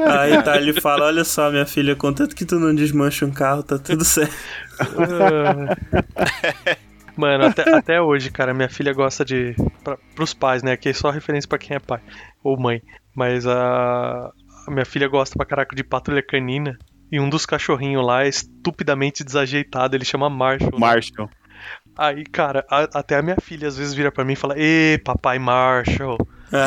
Aí tá, ele fala: Olha só, minha filha, contanto que tu não desmancha um carro, tá tudo certo. [LAUGHS] Mano, até, [LAUGHS] até hoje, cara, minha filha gosta de. Pra, pros pais, né? Aqui é só referência pra quem é pai ou mãe. Mas a, a minha filha gosta pra caraca de patrulha canina. E um dos cachorrinhos lá é estupidamente desajeitado, ele chama Marshall. Marshall. Aí, cara, a- até a minha filha às vezes vira pra mim e fala: Ê, papai Marshall. [LAUGHS]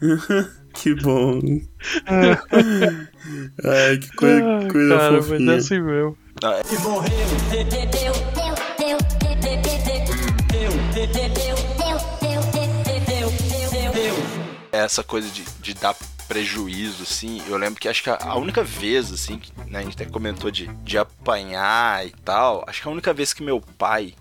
[LAUGHS] que bom. Ai, que coisa, Ai, coisa cara, mas fofinha. é assim mesmo. essa coisa de, de dar prejuízo, assim, eu lembro que acho que a, a única vez, assim, que né, a gente até comentou de, de apanhar e tal, acho que a única vez que meu pai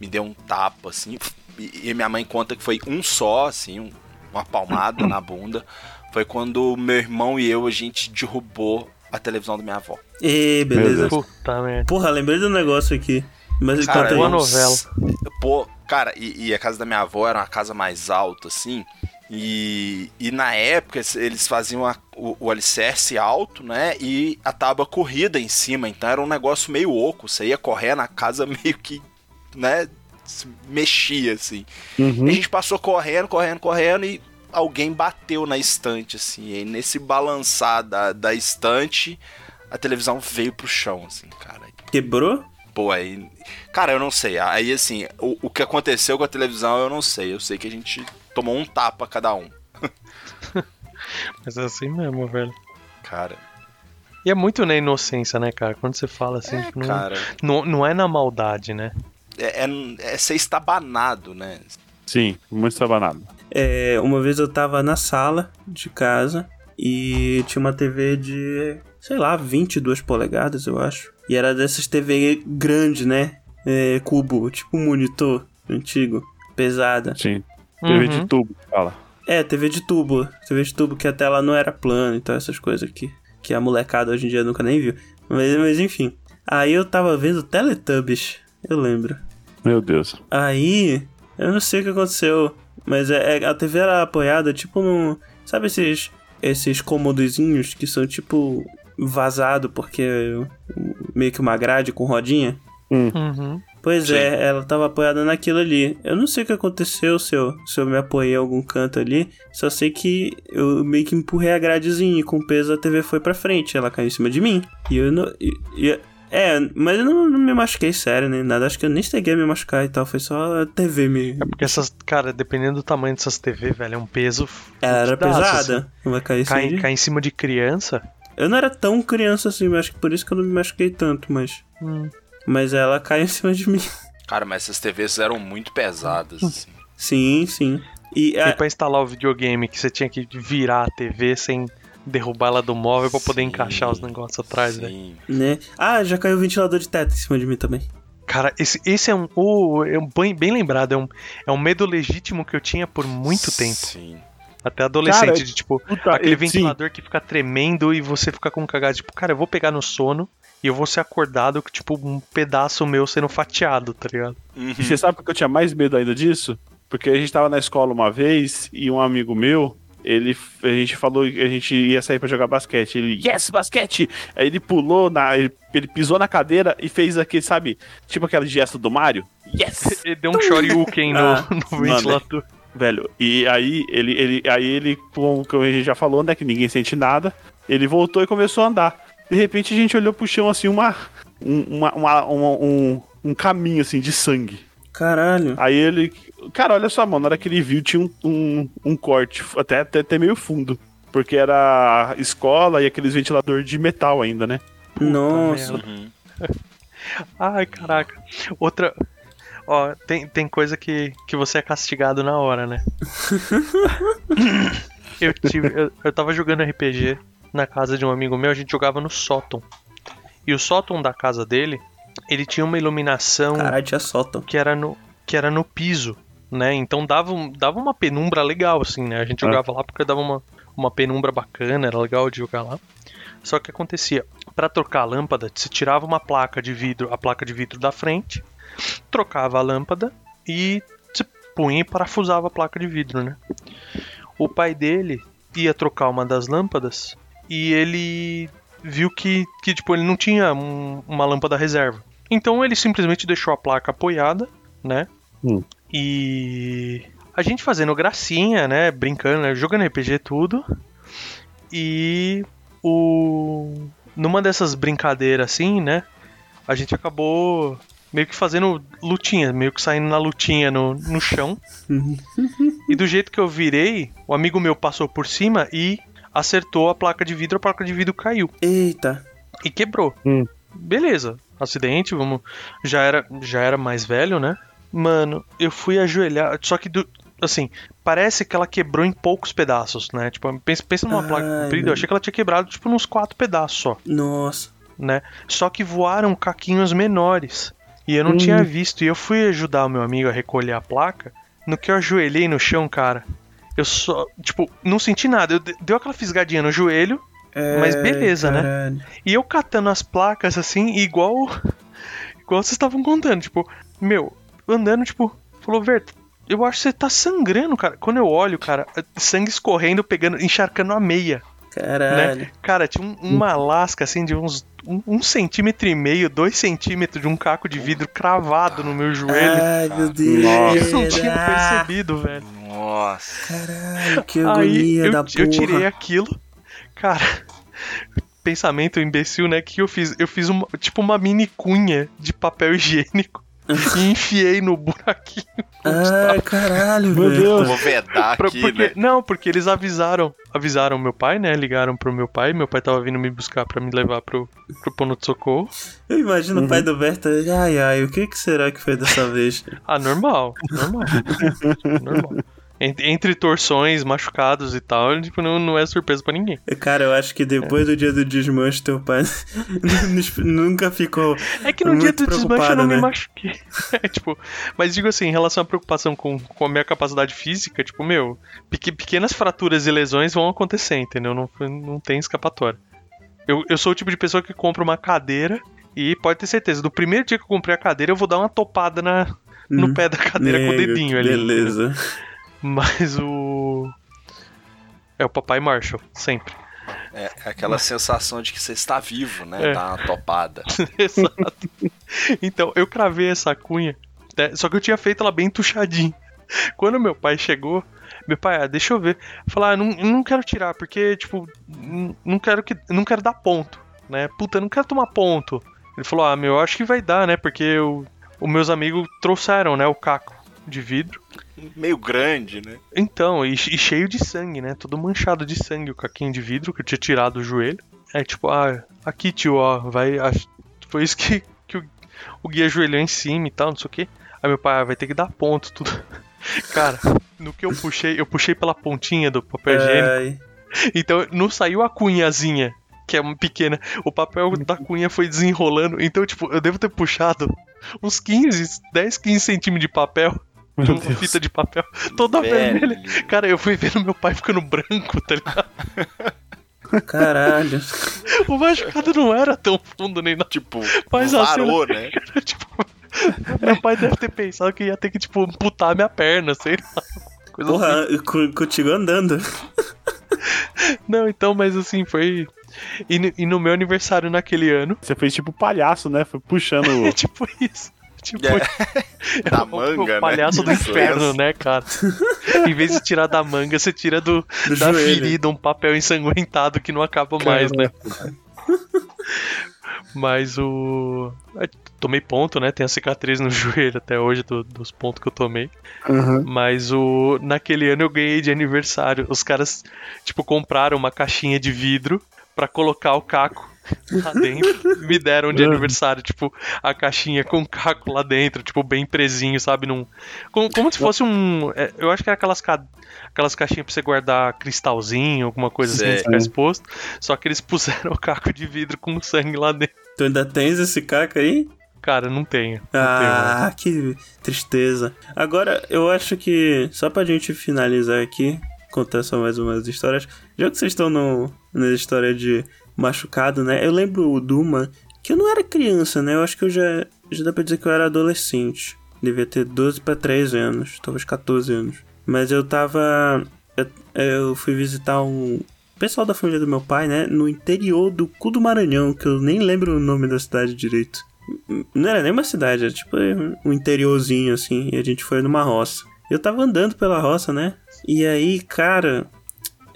me deu um tapa, assim, e, e minha mãe conta que foi um só, assim, um- uma palmada na bunda, foi quando meu irmão e eu, a gente derrubou a televisão da minha avó. Ê, beleza. Puta merda. Porra, lembrei do negócio aqui. Mas Cara, conta aí. boa eu- novela. Pô, cara, e, e a casa da minha avó era uma casa mais alta, assim. E, e na época eles faziam a- o, o alicerce alto, né? E a tábua corrida em cima. Então era um negócio meio oco. Você ia correr na casa [LAUGHS] meio que, né? se Mexia, assim. Uhum. E a gente passou correndo, correndo, correndo e alguém bateu na estante, assim. E nesse balançar da, da estante, a televisão veio pro chão, assim, cara. Quebrou? Pô, aí. Cara, eu não sei. Aí, assim, o, o que aconteceu com a televisão eu não sei. Eu sei que a gente tomou um tapa cada um. [LAUGHS] Mas é assim mesmo, velho. Cara, E é muito na inocência, né, cara? Quando você fala assim, tipo, não, cara. não, não é na maldade, né? É, é, é ser estabanado, né? Sim, muito trabalhado. É, uma vez eu tava na sala de casa e tinha uma TV de, sei lá, 22 polegadas, eu acho. E era dessas TV grande, né? É, cubo, tipo um monitor antigo, pesada. Sim. TV Uhum. de tubo, fala. É, TV de tubo. TV de tubo que a tela não era plana, então essas coisas aqui. Que a molecada hoje em dia nunca nem viu. Mas, mas enfim. Aí eu tava vendo Teletubbies, eu lembro. Meu Deus. Aí, eu não sei o que aconteceu, mas é, é- a TV era apoiada tipo num. Sabe esses, esses comodozinhos que são tipo vazado porque meio que uma grade com rodinha? Uhum. Pois Sim. é, ela tava apoiada naquilo ali. Eu não sei o que aconteceu, se eu, se eu me apoiei em algum canto ali. Só sei que eu meio que empurrei a gradezinha e com peso a TV foi pra frente. Ela caiu em cima de mim. E eu não. e- e- é, mas eu não, não me machuquei sério nem nada. Acho que eu nem cheguei a me machucar e tal. Foi só a TV me. É porque essas, cara, dependendo do tamanho dessas TV, velho, é um peso. Ela era fudidaço, pesada. Vai cair em assim. cima Cai, de... cai em cima de criança. Eu não era tão criança assim, mas acho que por isso que eu não me machuquei tanto, mas. Hum. Mas ela caiu em cima de mim. Cara, mas essas TVs eram muito pesadas, assim. Sim, sim. E E a, pra instalar o videogame que você tinha que virar a TV sem derrubar ela do móvel pra poder Sim, encaixar os negócios atrás, velho. Sim. né? Ah, já caiu o ventilador de teto em cima de mim também. Cara, esse, esse é um. oh, é um bem, bem lembrado, é um, é um medo legítimo que eu tinha por muito tempo. Sim. Até adolescente, Cara, de tipo, Puta, aquele e- ventilador que fica tremendo e você fica com cagada, tipo, cara, eu vou pegar no sono e eu vou ser acordado com, tipo, um pedaço meu sendo fatiado, tá ligado? Uhum. E você sabe por que eu tinha mais medo ainda disso? Porque a gente tava na escola uma vez e um amigo meu, ele, a gente falou que a gente ia sair pra jogar basquete. Ele, yes, basquete! Aí ele pulou, na, ele, ele pisou na cadeira e fez aquele, sabe, tipo aquele gesto do Mario. Yes! [LAUGHS] Ele deu um shoryuken no, Ah, [LAUGHS] no ventilador. Velho, e aí ele, ele, aí ele, como a gente já falou, né, que ninguém sente nada, ele voltou e começou a andar. De repente a gente olhou pro chão assim, uma, um, uma, uma- uma- um, um caminho assim de sangue. Caralho. Aí ele. Cara, olha só, mano, na hora que ele viu, tinha um, um, um corte, até, até, até meio fundo. Porque era escola e aqueles ventilador de metal ainda, né? Nossa. Uhum. [LAUGHS] Ai, caraca. Outra. Ó, tem, tem coisa que, que você é castigado na hora, né? [LAUGHS] eu tive. Eu, eu tava jogando RPG na casa de um amigo meu, a gente jogava no sótão. E o sótão da casa dele, ele tinha uma iluminação Caralho, tinha sótão. que era no, que era no piso, né? Então dava, dava uma penumbra legal, assim, né? A gente jogava lá porque dava uma, uma penumbra bacana, era legal de jogar lá. Só que acontecia, Pra trocar a lâmpada, se tirava uma placa de vidro, a placa de vidro da frente, trocava a lâmpada e se punha e parafusava a placa de vidro, né? O pai dele ia trocar uma das lâmpadas e ele viu que, que tipo, ele não tinha um- uma lâmpada reserva. Então ele simplesmente deixou a placa apoiada, né? Hum. E a gente fazendo gracinha, né? Brincando, né? jogando RPG e tudo. E o numa dessas brincadeiras assim, né? A gente acabou meio que fazendo lutinha, meio que saindo na lutinha no, no chão. [LAUGHS] e do jeito que eu virei, o amigo meu passou por cima e acertou a placa de vidro, a placa de vidro caiu Eita. e quebrou. Hum. Beleza, acidente, vamos. Já era, já era mais velho, né? Mano, eu fui ajoelhar, só que do, assim, parece que ela quebrou em poucos pedaços, né? Tipo, pensa, pensa numa Ai, placa comprida, eu achei que ela tinha quebrado tipo nos quatro pedaços só, Nossa. né? Só que voaram caquinhos menores. E eu não tinha visto, e eu fui ajudar o meu amigo a recolher a placa. No que eu ajoelhei no chão, cara, eu só, tipo, não senti nada. Eu de- deu aquela fisgadinha no joelho, É, Mas beleza, né? caralho. e eu catando as placas assim, igual. [LAUGHS] Igual vocês estavam contando, tipo, meu, andando, tipo, falou, Verta, eu acho que você tá sangrando, cara. Quando eu olho, cara, sangue escorrendo, pegando, encharcando a meia, Caralho. né? Cara, tinha um- uma lasca assim de uns um, um centímetro e meio, dois centímetros de um caco de vidro cravado no meu joelho. Ai, meu Deus. Nossa. eu não tinha percebido, velho. Nossa. Caralho, que Aí agonia eu, da eu porra. tirei aquilo, cara. [LAUGHS] Pensamento imbecil, né? Que eu fiz? Eu fiz uma, tipo uma mini cunha de papel higiênico [LAUGHS] e enfiei no buraquinho. Ai, caralho, Meu. Deus. Vou vedar Pra- aqui, porque, né? Não, porque eles avisaram. Avisaram meu pai, né? Ligaram pro meu pai. Meu pai tava vindo me buscar pra me levar pro, pro pono de socorro. Eu imagino Uhum. o pai do Berta. Ai, ai, o que, que será que foi dessa vez? Ah, normal. Normal. [LAUGHS] normal. Entre, torções, machucados e tal, tipo, não, não é surpresa pra ninguém. Cara, eu acho que depois do dia do desmanche, teu pai [LAUGHS] nunca ficou. É que no dia do desmanche eu não me né? machuquei. [LAUGHS] É, tipo, mas digo assim, em relação à preocupação com, com a minha capacidade física, tipo, meu, peque- pequenas fraturas e lesões vão acontecer, entendeu? Não, não tem escapatória. Eu, eu sou o tipo de pessoa que compra uma cadeira e pode ter certeza, no primeiro dia que eu comprei a cadeira, eu vou dar uma topada na, no Hum. pé da cadeira com o Nego, dedinho ali. Beleza. Mas o. É o Papai Marshall, sempre. É aquela sensação de que você está vivo, né? É. Dá uma topada. [LAUGHS] Exato. Então, eu cravei essa cunha, né, só que eu tinha feito ela bem tuchadinha. Quando meu pai chegou, meu pai, ah, deixa eu ver. Falar, ah, não, não quero tirar, porque, tipo, não quero que. Não quero dar ponto, né? Puta, não quero tomar ponto. Ele falou, ah, meu, eu acho que vai dar, né? Porque o- os meus amigos trouxeram, né, o caco de vidro. Meio grande, né? Então, e, e cheio de sangue, né? Todo manchado de sangue, o caquinho de vidro que eu tinha tirado do joelho. É tipo, ah, aqui tio, ó, vai. ach- Foi isso que, que o, o guia ajoelhou em cima e tal, não sei o que. Aí meu pai, ah, vai ter que dar ponto, tudo. [LAUGHS] Cara, no que eu puxei, eu puxei pela pontinha do papel higiênico. Ai. Então não saiu a cunhazinha, que é uma pequena. O papel da cunha foi desenrolando. Então, tipo, eu devo ter puxado uns 15, 10, 15 centímetros de papel. Meu uma Deus. fita de papel toda Velho. vermelha. Cara, eu fui vendo meu pai ficando branco, tá ligado? Caralho. O machucado não era tão fundo nem nada. Tipo, Mas varou, [LAUGHS] né? tipo, meu pai deve ter pensado que ia ter que, tipo, amputar minha perna, sei lá. Coisa assim. Porra, co- contigo andando. Não, então, mas assim, foi. E, no- e no meu aniversário naquele ano, Você fez tipo palhaço, né? Foi puxando. [LAUGHS] é tipo isso. Tipo, É. [LAUGHS] Da o- manga, o né? palhaço do Isso, inferno, né, cara? [LAUGHS] em vez de tirar da manga, você tira do, Do da joelho. ferida um papel ensanguentado que não acaba mais, né? [LAUGHS] Mas o. é, Tomei ponto, né? Tem a cicatriz no joelho até hoje do- dos pontos que eu tomei. Uhum. Mas o. Naquele ano eu ganhei de aniversário. Os caras, tipo, compraram uma caixinha de vidro pra colocar o caco. Lá dentro. Me deram de aniversário, tipo, a caixinha com caco lá dentro, tipo, bem presinho, sabe? Num, como, como se fosse um. é, Eu acho que era aquelas, ca- aquelas caixinhas pra você guardar cristalzinho, alguma coisa assim, Sei. pra ficar exposto. Só que eles [LAUGHS] puseram o caco de vidro com sangue lá dentro. Tu ainda tens esse caca aí? Cara, não tenho. Não tenho, Ah, que tristeza. Agora, eu acho que, só pra gente finalizar aqui, contar só mais umas histórias. Já que vocês estão no, na história de machucado, né? Eu lembro de uma que eu não era criança, né? Eu acho que eu já, já dá pra dizer que eu era adolescente. Devia ter 12 pra 13 anos, talvez 14 anos. Mas eu tava. Eu, eu fui visitar um pessoal da família do meu pai, né? No interior do cu do Maranhão, que eu nem lembro o nome da cidade direito. Não era nem uma cidade, era tipo um interiorzinho assim, e a gente foi numa roça. Eu tava andando pela roça, né? E aí, cara,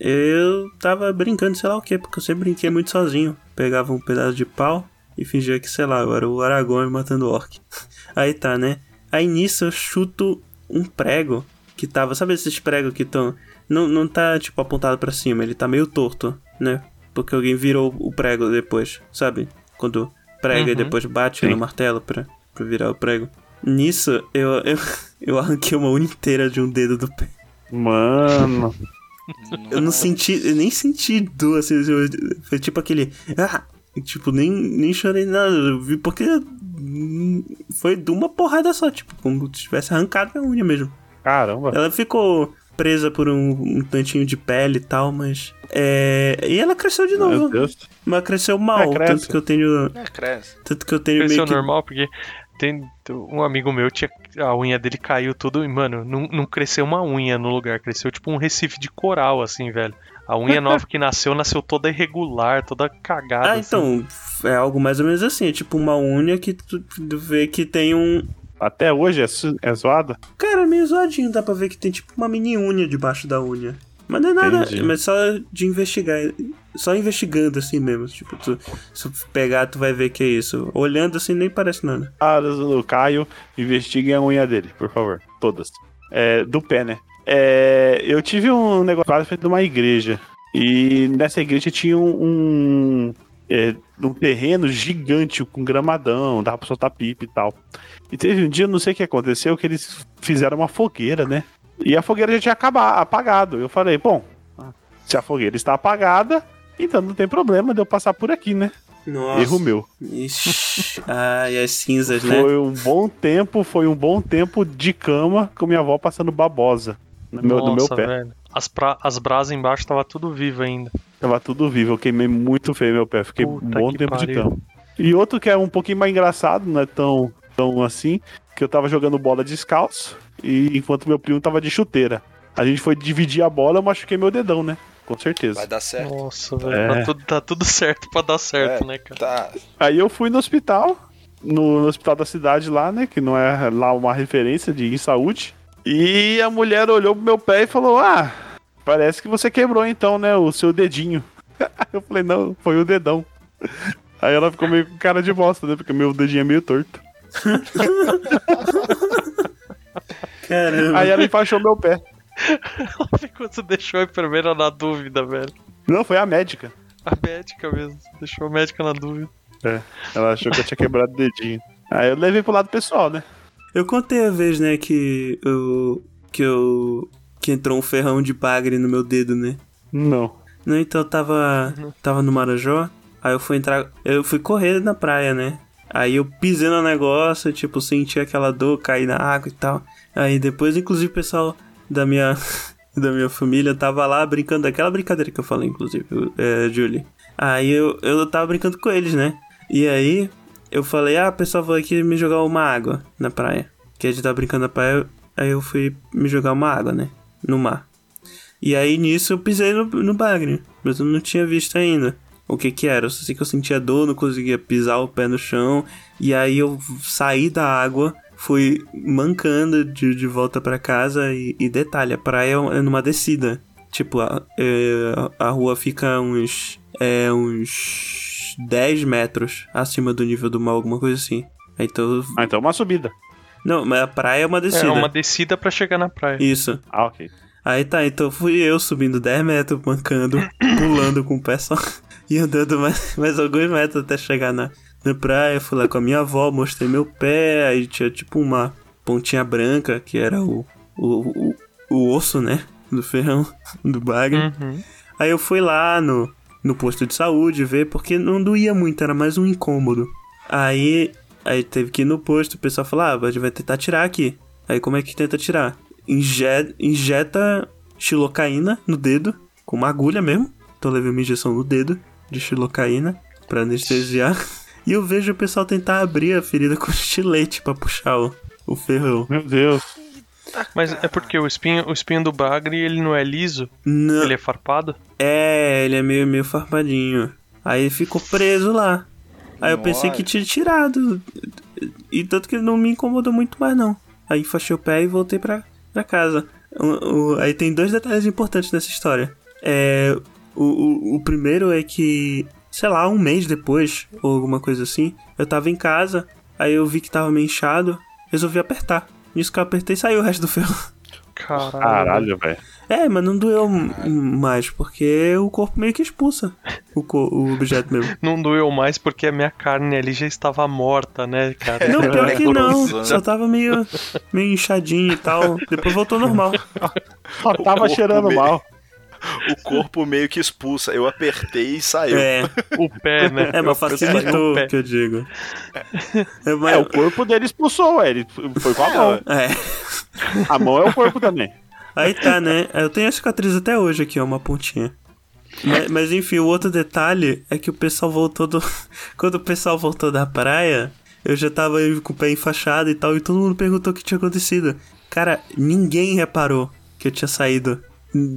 eu tava brincando, sei lá o que, porque eu sempre brinquei muito sozinho. Pegava um pedaço de pau e fingia que, sei lá, eu era o Aragorn matando orc. [LAUGHS] Aí tá, né? Aí nisso eu chuto um prego que tava, sabe esses pregos que estão. Não, não tá tipo apontado pra cima, ele tá meio torto, né? Porque alguém virou o prego depois, sabe? Quando prega e Uhum. depois bate Sim. no martelo pra, pra virar o prego. Nisso, eu, eu, [LAUGHS] eu arranquei uma unha inteira de um dedo do pé. Mano. Eu não senti, eu nem senti dor, assim, eu- foi tipo aquele. Ah! E, Tipo, nem, nem chorei nada, eu vi porque foi de uma porrada só, tipo, como se tivesse arrancado minha unha mesmo. Caramba. Ela ficou presa por um, um tantinho de pele e tal, mas. É. E ela cresceu de Meu novo. Deus. Mas cresceu mal, É, cresce. tanto que eu tenho. É, cresce. Tanto que eu tenho Cresceu meio que. normal, porque tem um amigo meu, tinha, a unha dele caiu tudo e, mano, não, não cresceu uma unha no lugar, cresceu tipo um recife de coral, assim, velho. A unha [LAUGHS] nova que nasceu, nasceu toda irregular, toda cagada. Ah, assim. então, é algo mais ou menos assim, é tipo uma unha que tu vê que tem um. Até hoje é, é zoada? Cara, meio zoadinho, dá pra ver que tem tipo uma mini unha debaixo da unha. Mas não é nada, Entendi. mas só de investigar. Só investigando assim mesmo. Tipo, tu, se pegar, tu vai ver que é isso. Olhando assim, nem parece nada. Caras do Caio, investiguem a unha dele, por favor. Todas. É, do pé, né? É, eu tive um negócio quase feito numa igreja. E nessa igreja tinha um, um, é, um terreno gigante com gramadão, dava pra soltar pipa e tal. E teve um dia, não sei o que aconteceu, que eles fizeram uma fogueira, né? E a fogueira já tinha acabado, apagado. Eu falei, bom, se a fogueira está apagada, então não tem problema de eu passar por aqui, né? Nossa. Erro meu. Ixi. [LAUGHS] Ai, as cinzas, né? Foi um bom tempo, foi um bom tempo de cama com minha avó passando babosa no meu, no meu Nossa, pé. velho. As, pra, as brasas embaixo tava tudo vivo ainda. Tava tudo vivo, eu queimei muito feio meu pé, fiquei Puta um bom tempo de pariu. cama. E outro que é um pouquinho mais engraçado, não é tão, tão assim, que eu tava jogando bola descalço e enquanto meu primo tava de chuteira. A gente foi dividir a bola, eu machuquei meu dedão, né? Com certeza. Vai dar certo. Nossa, velho. É. Tá, tudo, tá tudo certo pra dar certo, É, né, cara? Tá. Aí eu fui no hospital, no, no hospital da cidade lá, né? Que não é lá uma referência de em saúde. E a mulher olhou pro meu pé e falou: Ah, parece que você quebrou então, né? O seu dedinho. [LAUGHS] eu falei: Não, foi o dedão. Aí ela ficou meio com cara de bosta, né? Porque meu dedinho é meio torto. [LAUGHS] Caramba. Aí ela enfaixou meu pé. [LAUGHS] Você deixou a enfermeira na dúvida, velho. Não, foi a médica. A médica mesmo. Deixou a médica na dúvida. Ela achou que eu tinha quebrado o dedinho. Aí eu levei pro lado pessoal, né? Eu contei a vez, né, que eu. que eu. que entrou um ferrão de bagre no meu dedo, né? Não. Não, então eu tava. tava no Marajó, aí eu fui entrar. Eu fui correr na praia, né? Aí eu pisei no negócio, tipo, senti aquela dor, caí na água e tal. Aí depois, inclusive, o pessoal da minha. [LAUGHS] da minha família tava lá brincando daquela brincadeira que eu falei, inclusive, é, Julie. Aí eu, eu tava brincando com eles, né? E aí eu falei, ah, pessoal, vou aqui me jogar uma água na praia. Que a gente tava brincando na praia, aí eu fui me jogar uma água, né? No mar. E aí nisso eu pisei no, no bagre, mas eu não tinha visto ainda o que que era. Eu só sei que eu sentia dor, não conseguia pisar o pé no chão. E aí eu saí da água, fui mancando de, de volta pra casa. E, e detalhe, a praia é numa descida. Tipo, a, é, a rua fica uns. É, uns 10 metros acima do nível do mar, alguma coisa assim. Então. Ah, então é uma subida. Não, mas a praia é uma descida. É uma descida pra chegar na praia. Isso. Ah, ok. Aí tá, então fui eu subindo 10 metros, mancando, pulando com o pé só. [LAUGHS] E andando mais, mais alguns metros até chegar na, na praia. Fui lá com a minha avó, mostrei meu pé. Aí tinha tipo uma pontinha branca, que era o, o, o, o osso, né? Do ferrão, [LAUGHS] do bagre. Uhum. Aí eu fui lá no, no posto de saúde ver, porque não doía muito, era mais um incômodo. Aí, aí teve que ir no posto, o pessoal falou, ah, a gente vai tentar tirar aqui. Aí como é que tenta tirar? Inje injeta xilocaína no dedo, com uma agulha mesmo. Então eu levei uma injeção no dedo de xilocaína pra anestesiar. [LAUGHS] E eu vejo o pessoal tentar abrir a ferida [LAUGHS] com estilete pra puxar o, o ferrão. Meu Deus. Mas é porque o espinho, o espinho do bagre, ele não é liso, Não, ele é farpado. É, ele é meio, meio farpadinho. Aí ficou preso lá. Aí eu pensei que tinha tirado. E tanto que não me incomodou muito mais, não. Aí enfaixei o pé e voltei pra, pra casa. O- o- aí tem dois detalhes importantes nessa história. É, o, o, o primeiro é que, sei lá, um mês depois, ou alguma coisa assim, eu tava em casa, aí eu vi que tava meio inchado, resolvi apertar. Nisso que eu apertei, saiu o resto do ferro. Caralho. Caralho, velho. É, mas não doeu mais, porque o corpo meio que expulsa o, co- o objeto mesmo. [LAUGHS] Não doeu mais porque a minha carne ali já estava morta, né, cara? Não, pior que não. Só tava meio, meio inchadinho e tal. Depois voltou normal. Só tava cheirando meio- mal. O corpo meio que expulsa. Eu apertei e saiu. É, O pé, [LAUGHS] né? é mas facilitou, O pé. que eu digo. É, É, mas, o corpo dele expulsou, ué. Ele foi com a mão. é, A mão é o corpo também. aí tá, né? Eu tenho a cicatriz até hoje aqui, ó, uma pontinha. Mas, mas, enfim, o outro detalhe é que o pessoal voltou do. [LAUGHS] Quando o pessoal voltou da praia, eu já tava aí com o pé enfaixado e tal, e todo mundo perguntou o que tinha acontecido. Cara, ninguém reparou que eu tinha saído.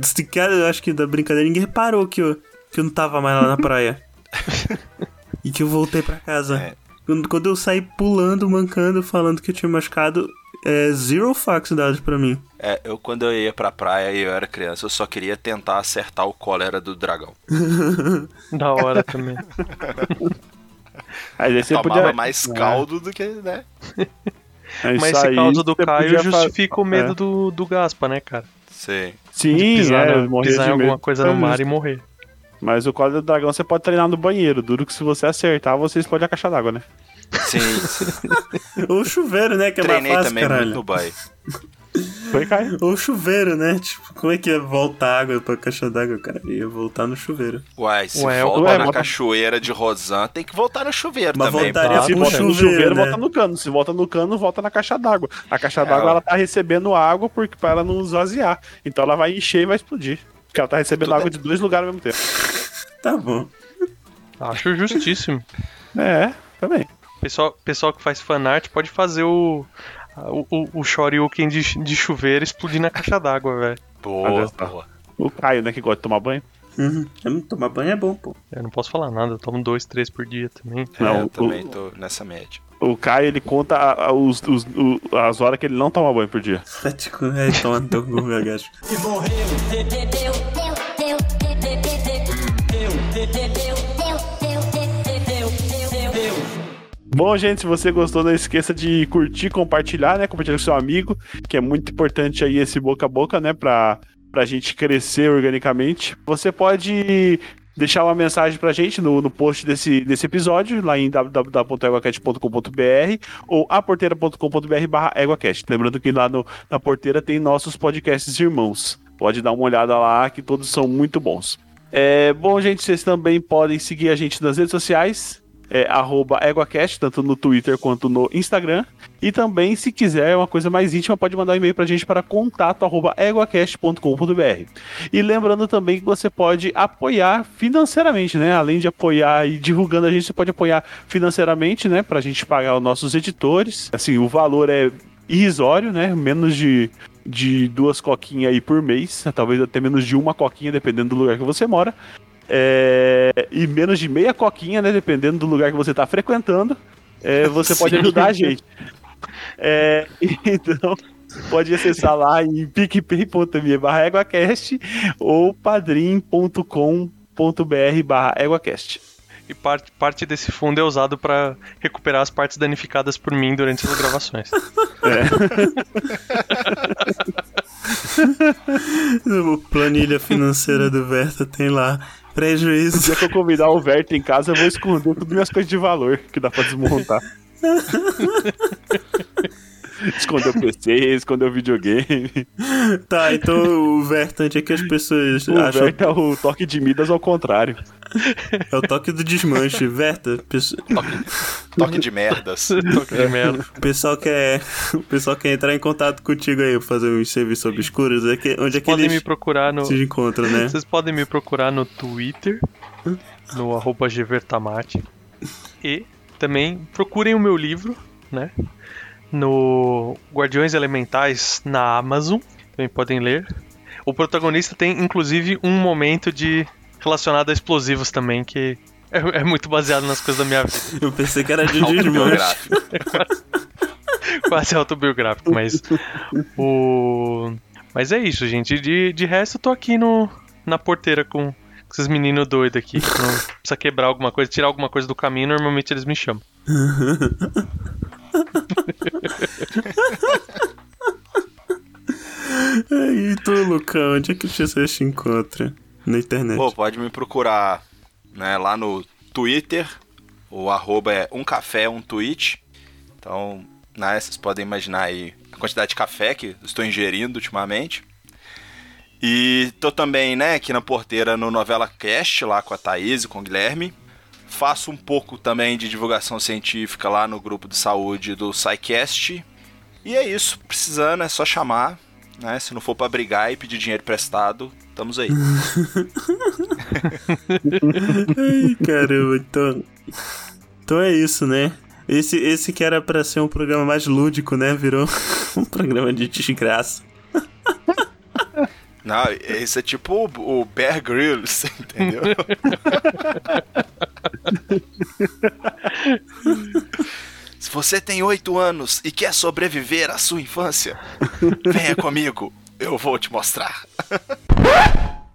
Sequer, eu acho que da brincadeira, ninguém reparou que eu, que eu não tava mais lá na praia. [LAUGHS] e que eu voltei pra casa. É. Quando, quando eu saí pulando, mancando, falando que eu tinha machucado, é zero fax dados pra mim. É, eu quando eu ia pra praia e eu era criança, eu só queria tentar acertar o cólera do dragão. [LAUGHS] Da hora também. Aí você Tomava podia. mais É. caldo do que, né? [LAUGHS] Mas esse caso do Caio podia fa- justifica o medo É. do, do Gaspa, né, cara? Sim. Sim, De pisar, é, na- morrer pisar de em alguma coisa no mar e morrer. Mas o cólera do dragão você pode treinar no banheiro. Duro que se você acertar, você explode a caixa d'água, né? Sim, sim. [LAUGHS] Ou o chuveiro, né? Que é Treinei mais fácil, também caralho. muito no bairro. Foi, Caio? Ou o chuveiro, né? Tipo, como é que ia voltar água pra caixa d'água, cara? Ia voltar no chuveiro. Uai, se Ué, volta ué, na bota- cachoeira de Rosan, tem que voltar no chuveiro Mas também. voltaria. Se pro volta no chuveiro, chuveiro, né? volta no cano. Se volta no cano, volta na caixa d'água. A caixa É, d'água ela tá recebendo água porque para ela não esvaziar. Então ela vai encher e vai explodir. Porque ela tá recebendo Tudo água é- de dois lugares ao mesmo tempo. [LAUGHS] Tá bom. Acho justíssimo. É, também. Pessoal, pessoal que faz fanart pode fazer o. O, o, o Shoryuken de, de chuveiro explodir na caixa d'água, velho. Boa, boa. O Caio, né, que gosta de tomar banho. Uhum. Tomar banho é bom, pô. Eu não posso falar nada, eu tomo dois, três por dia também. É, Não, eu o- também tô nessa média. O Caio, ele conta a- a- os, os- o- as horas que ele não toma banho por dia. Tá [LAUGHS] tipo, é, toma teu cu, gacho. Bom, gente, se você gostou, não esqueça de curtir, compartilhar, né? Compartilhar com seu amigo, que é muito importante aí esse boca a boca, né? Pra, pra gente crescer organicamente. Você pode deixar uma mensagem pra gente no, no post desse, desse episódio, lá em www.eguacast.com.br ou aporteira.com.br barra eguacast. Lembrando que lá no, na porteira tem nossos podcasts irmãos. Pode dar uma olhada lá, que todos são muito bons. É, bom, gente, vocês também podem seguir a gente nas redes sociais é EguaCast, tanto no Twitter quanto no Instagram. E também, se quiser uma coisa mais íntima, pode mandar um e-mail pra gente para contato arroba eguacast.com.br. E lembrando também que você pode apoiar financeiramente, né? Além de apoiar e divulgando a gente, você pode apoiar financeiramente, né? Pra gente pagar os nossos editores. Assim, o valor é irrisório, né? Menos de, de duas coquinhas aí por mês, talvez até menos de uma coquinha, dependendo do lugar que você mora. É, e menos de meia coquinha, né? Dependendo do lugar que você está frequentando, é, você [LAUGHS] pode Sim. ajudar a gente. É, [LAUGHS] então, pode acessar lá em picpay.me barra EguaCast ou padrim.com.br barra EguaCast. E parte, parte desse fundo é usado pra recuperar as partes danificadas por mim durante as gravações. [LAUGHS] No planilha financeira do Verta tem lá Prejuízo. dia que eu convidar o Verto em casa, eu vou esconder todas minhas coisas de valor que dá pra desmontar. [LAUGHS] [LAUGHS] esconder o PC, esconder o videogame. [LAUGHS] Tá, então o Verta, onde é que as pessoas O acham Verto é o toque de Midas ao contrário. é o toque do desmanche? Verta, pesso- Toque de merdas. [LAUGHS] Toque de merda. o pessoal quer, o pessoal quer entrar em contato contigo aí pra fazer uns serviços obscuros. É que, onde é que Podem eles me procurar no. se encontram, né? Vocês podem me procurar no Twitter, no arroba gvertamate. E também procurem o meu livro, né? No Guardiões Elementais na Amazon. Também podem ler. O protagonista tem inclusive um momento de relacionado a explosivos também, que é, é muito baseado nas coisas da minha vida. Eu pensei que era de. Autobiográfico. [LAUGHS] Quase autobiográfico, mas. o. Mas é isso, gente. De, de resto, eu tô aqui no, na porteira com esses meninos doidos aqui. que Não precisa quebrar alguma coisa, tirar alguma coisa do caminho, normalmente eles me chamam. [LAUGHS] [LAUGHS] E tu, Lucão, onde é que pessoas te encontram? Na internet. Pô, pode me procurar né, lá no Twitter. O arroba é um café, um tweet. Então, né, vocês podem imaginar aí a quantidade de café que estou ingerindo ultimamente. E tô também, né, aqui na porteira no Novela Cast, lá com a Thaís e com o Guilherme. Faço um pouco também de divulgação científica lá no grupo de saúde do SciCast. E é isso, precisando é só chamar, né? Se não for pra brigar e pedir dinheiro prestado, estamos aí. Ai, caramba, então. Então é isso, né? Esse, esse que era pra ser um programa mais lúdico, né? Virou [LAUGHS] um programa de desgraça. [LAUGHS] Não, esse é tipo o, o Bear Grylls, [LAUGHS] entendeu? [LAUGHS] Se você tem oito anos e quer sobreviver à sua infância, venha comigo, eu vou te mostrar. [LAUGHS]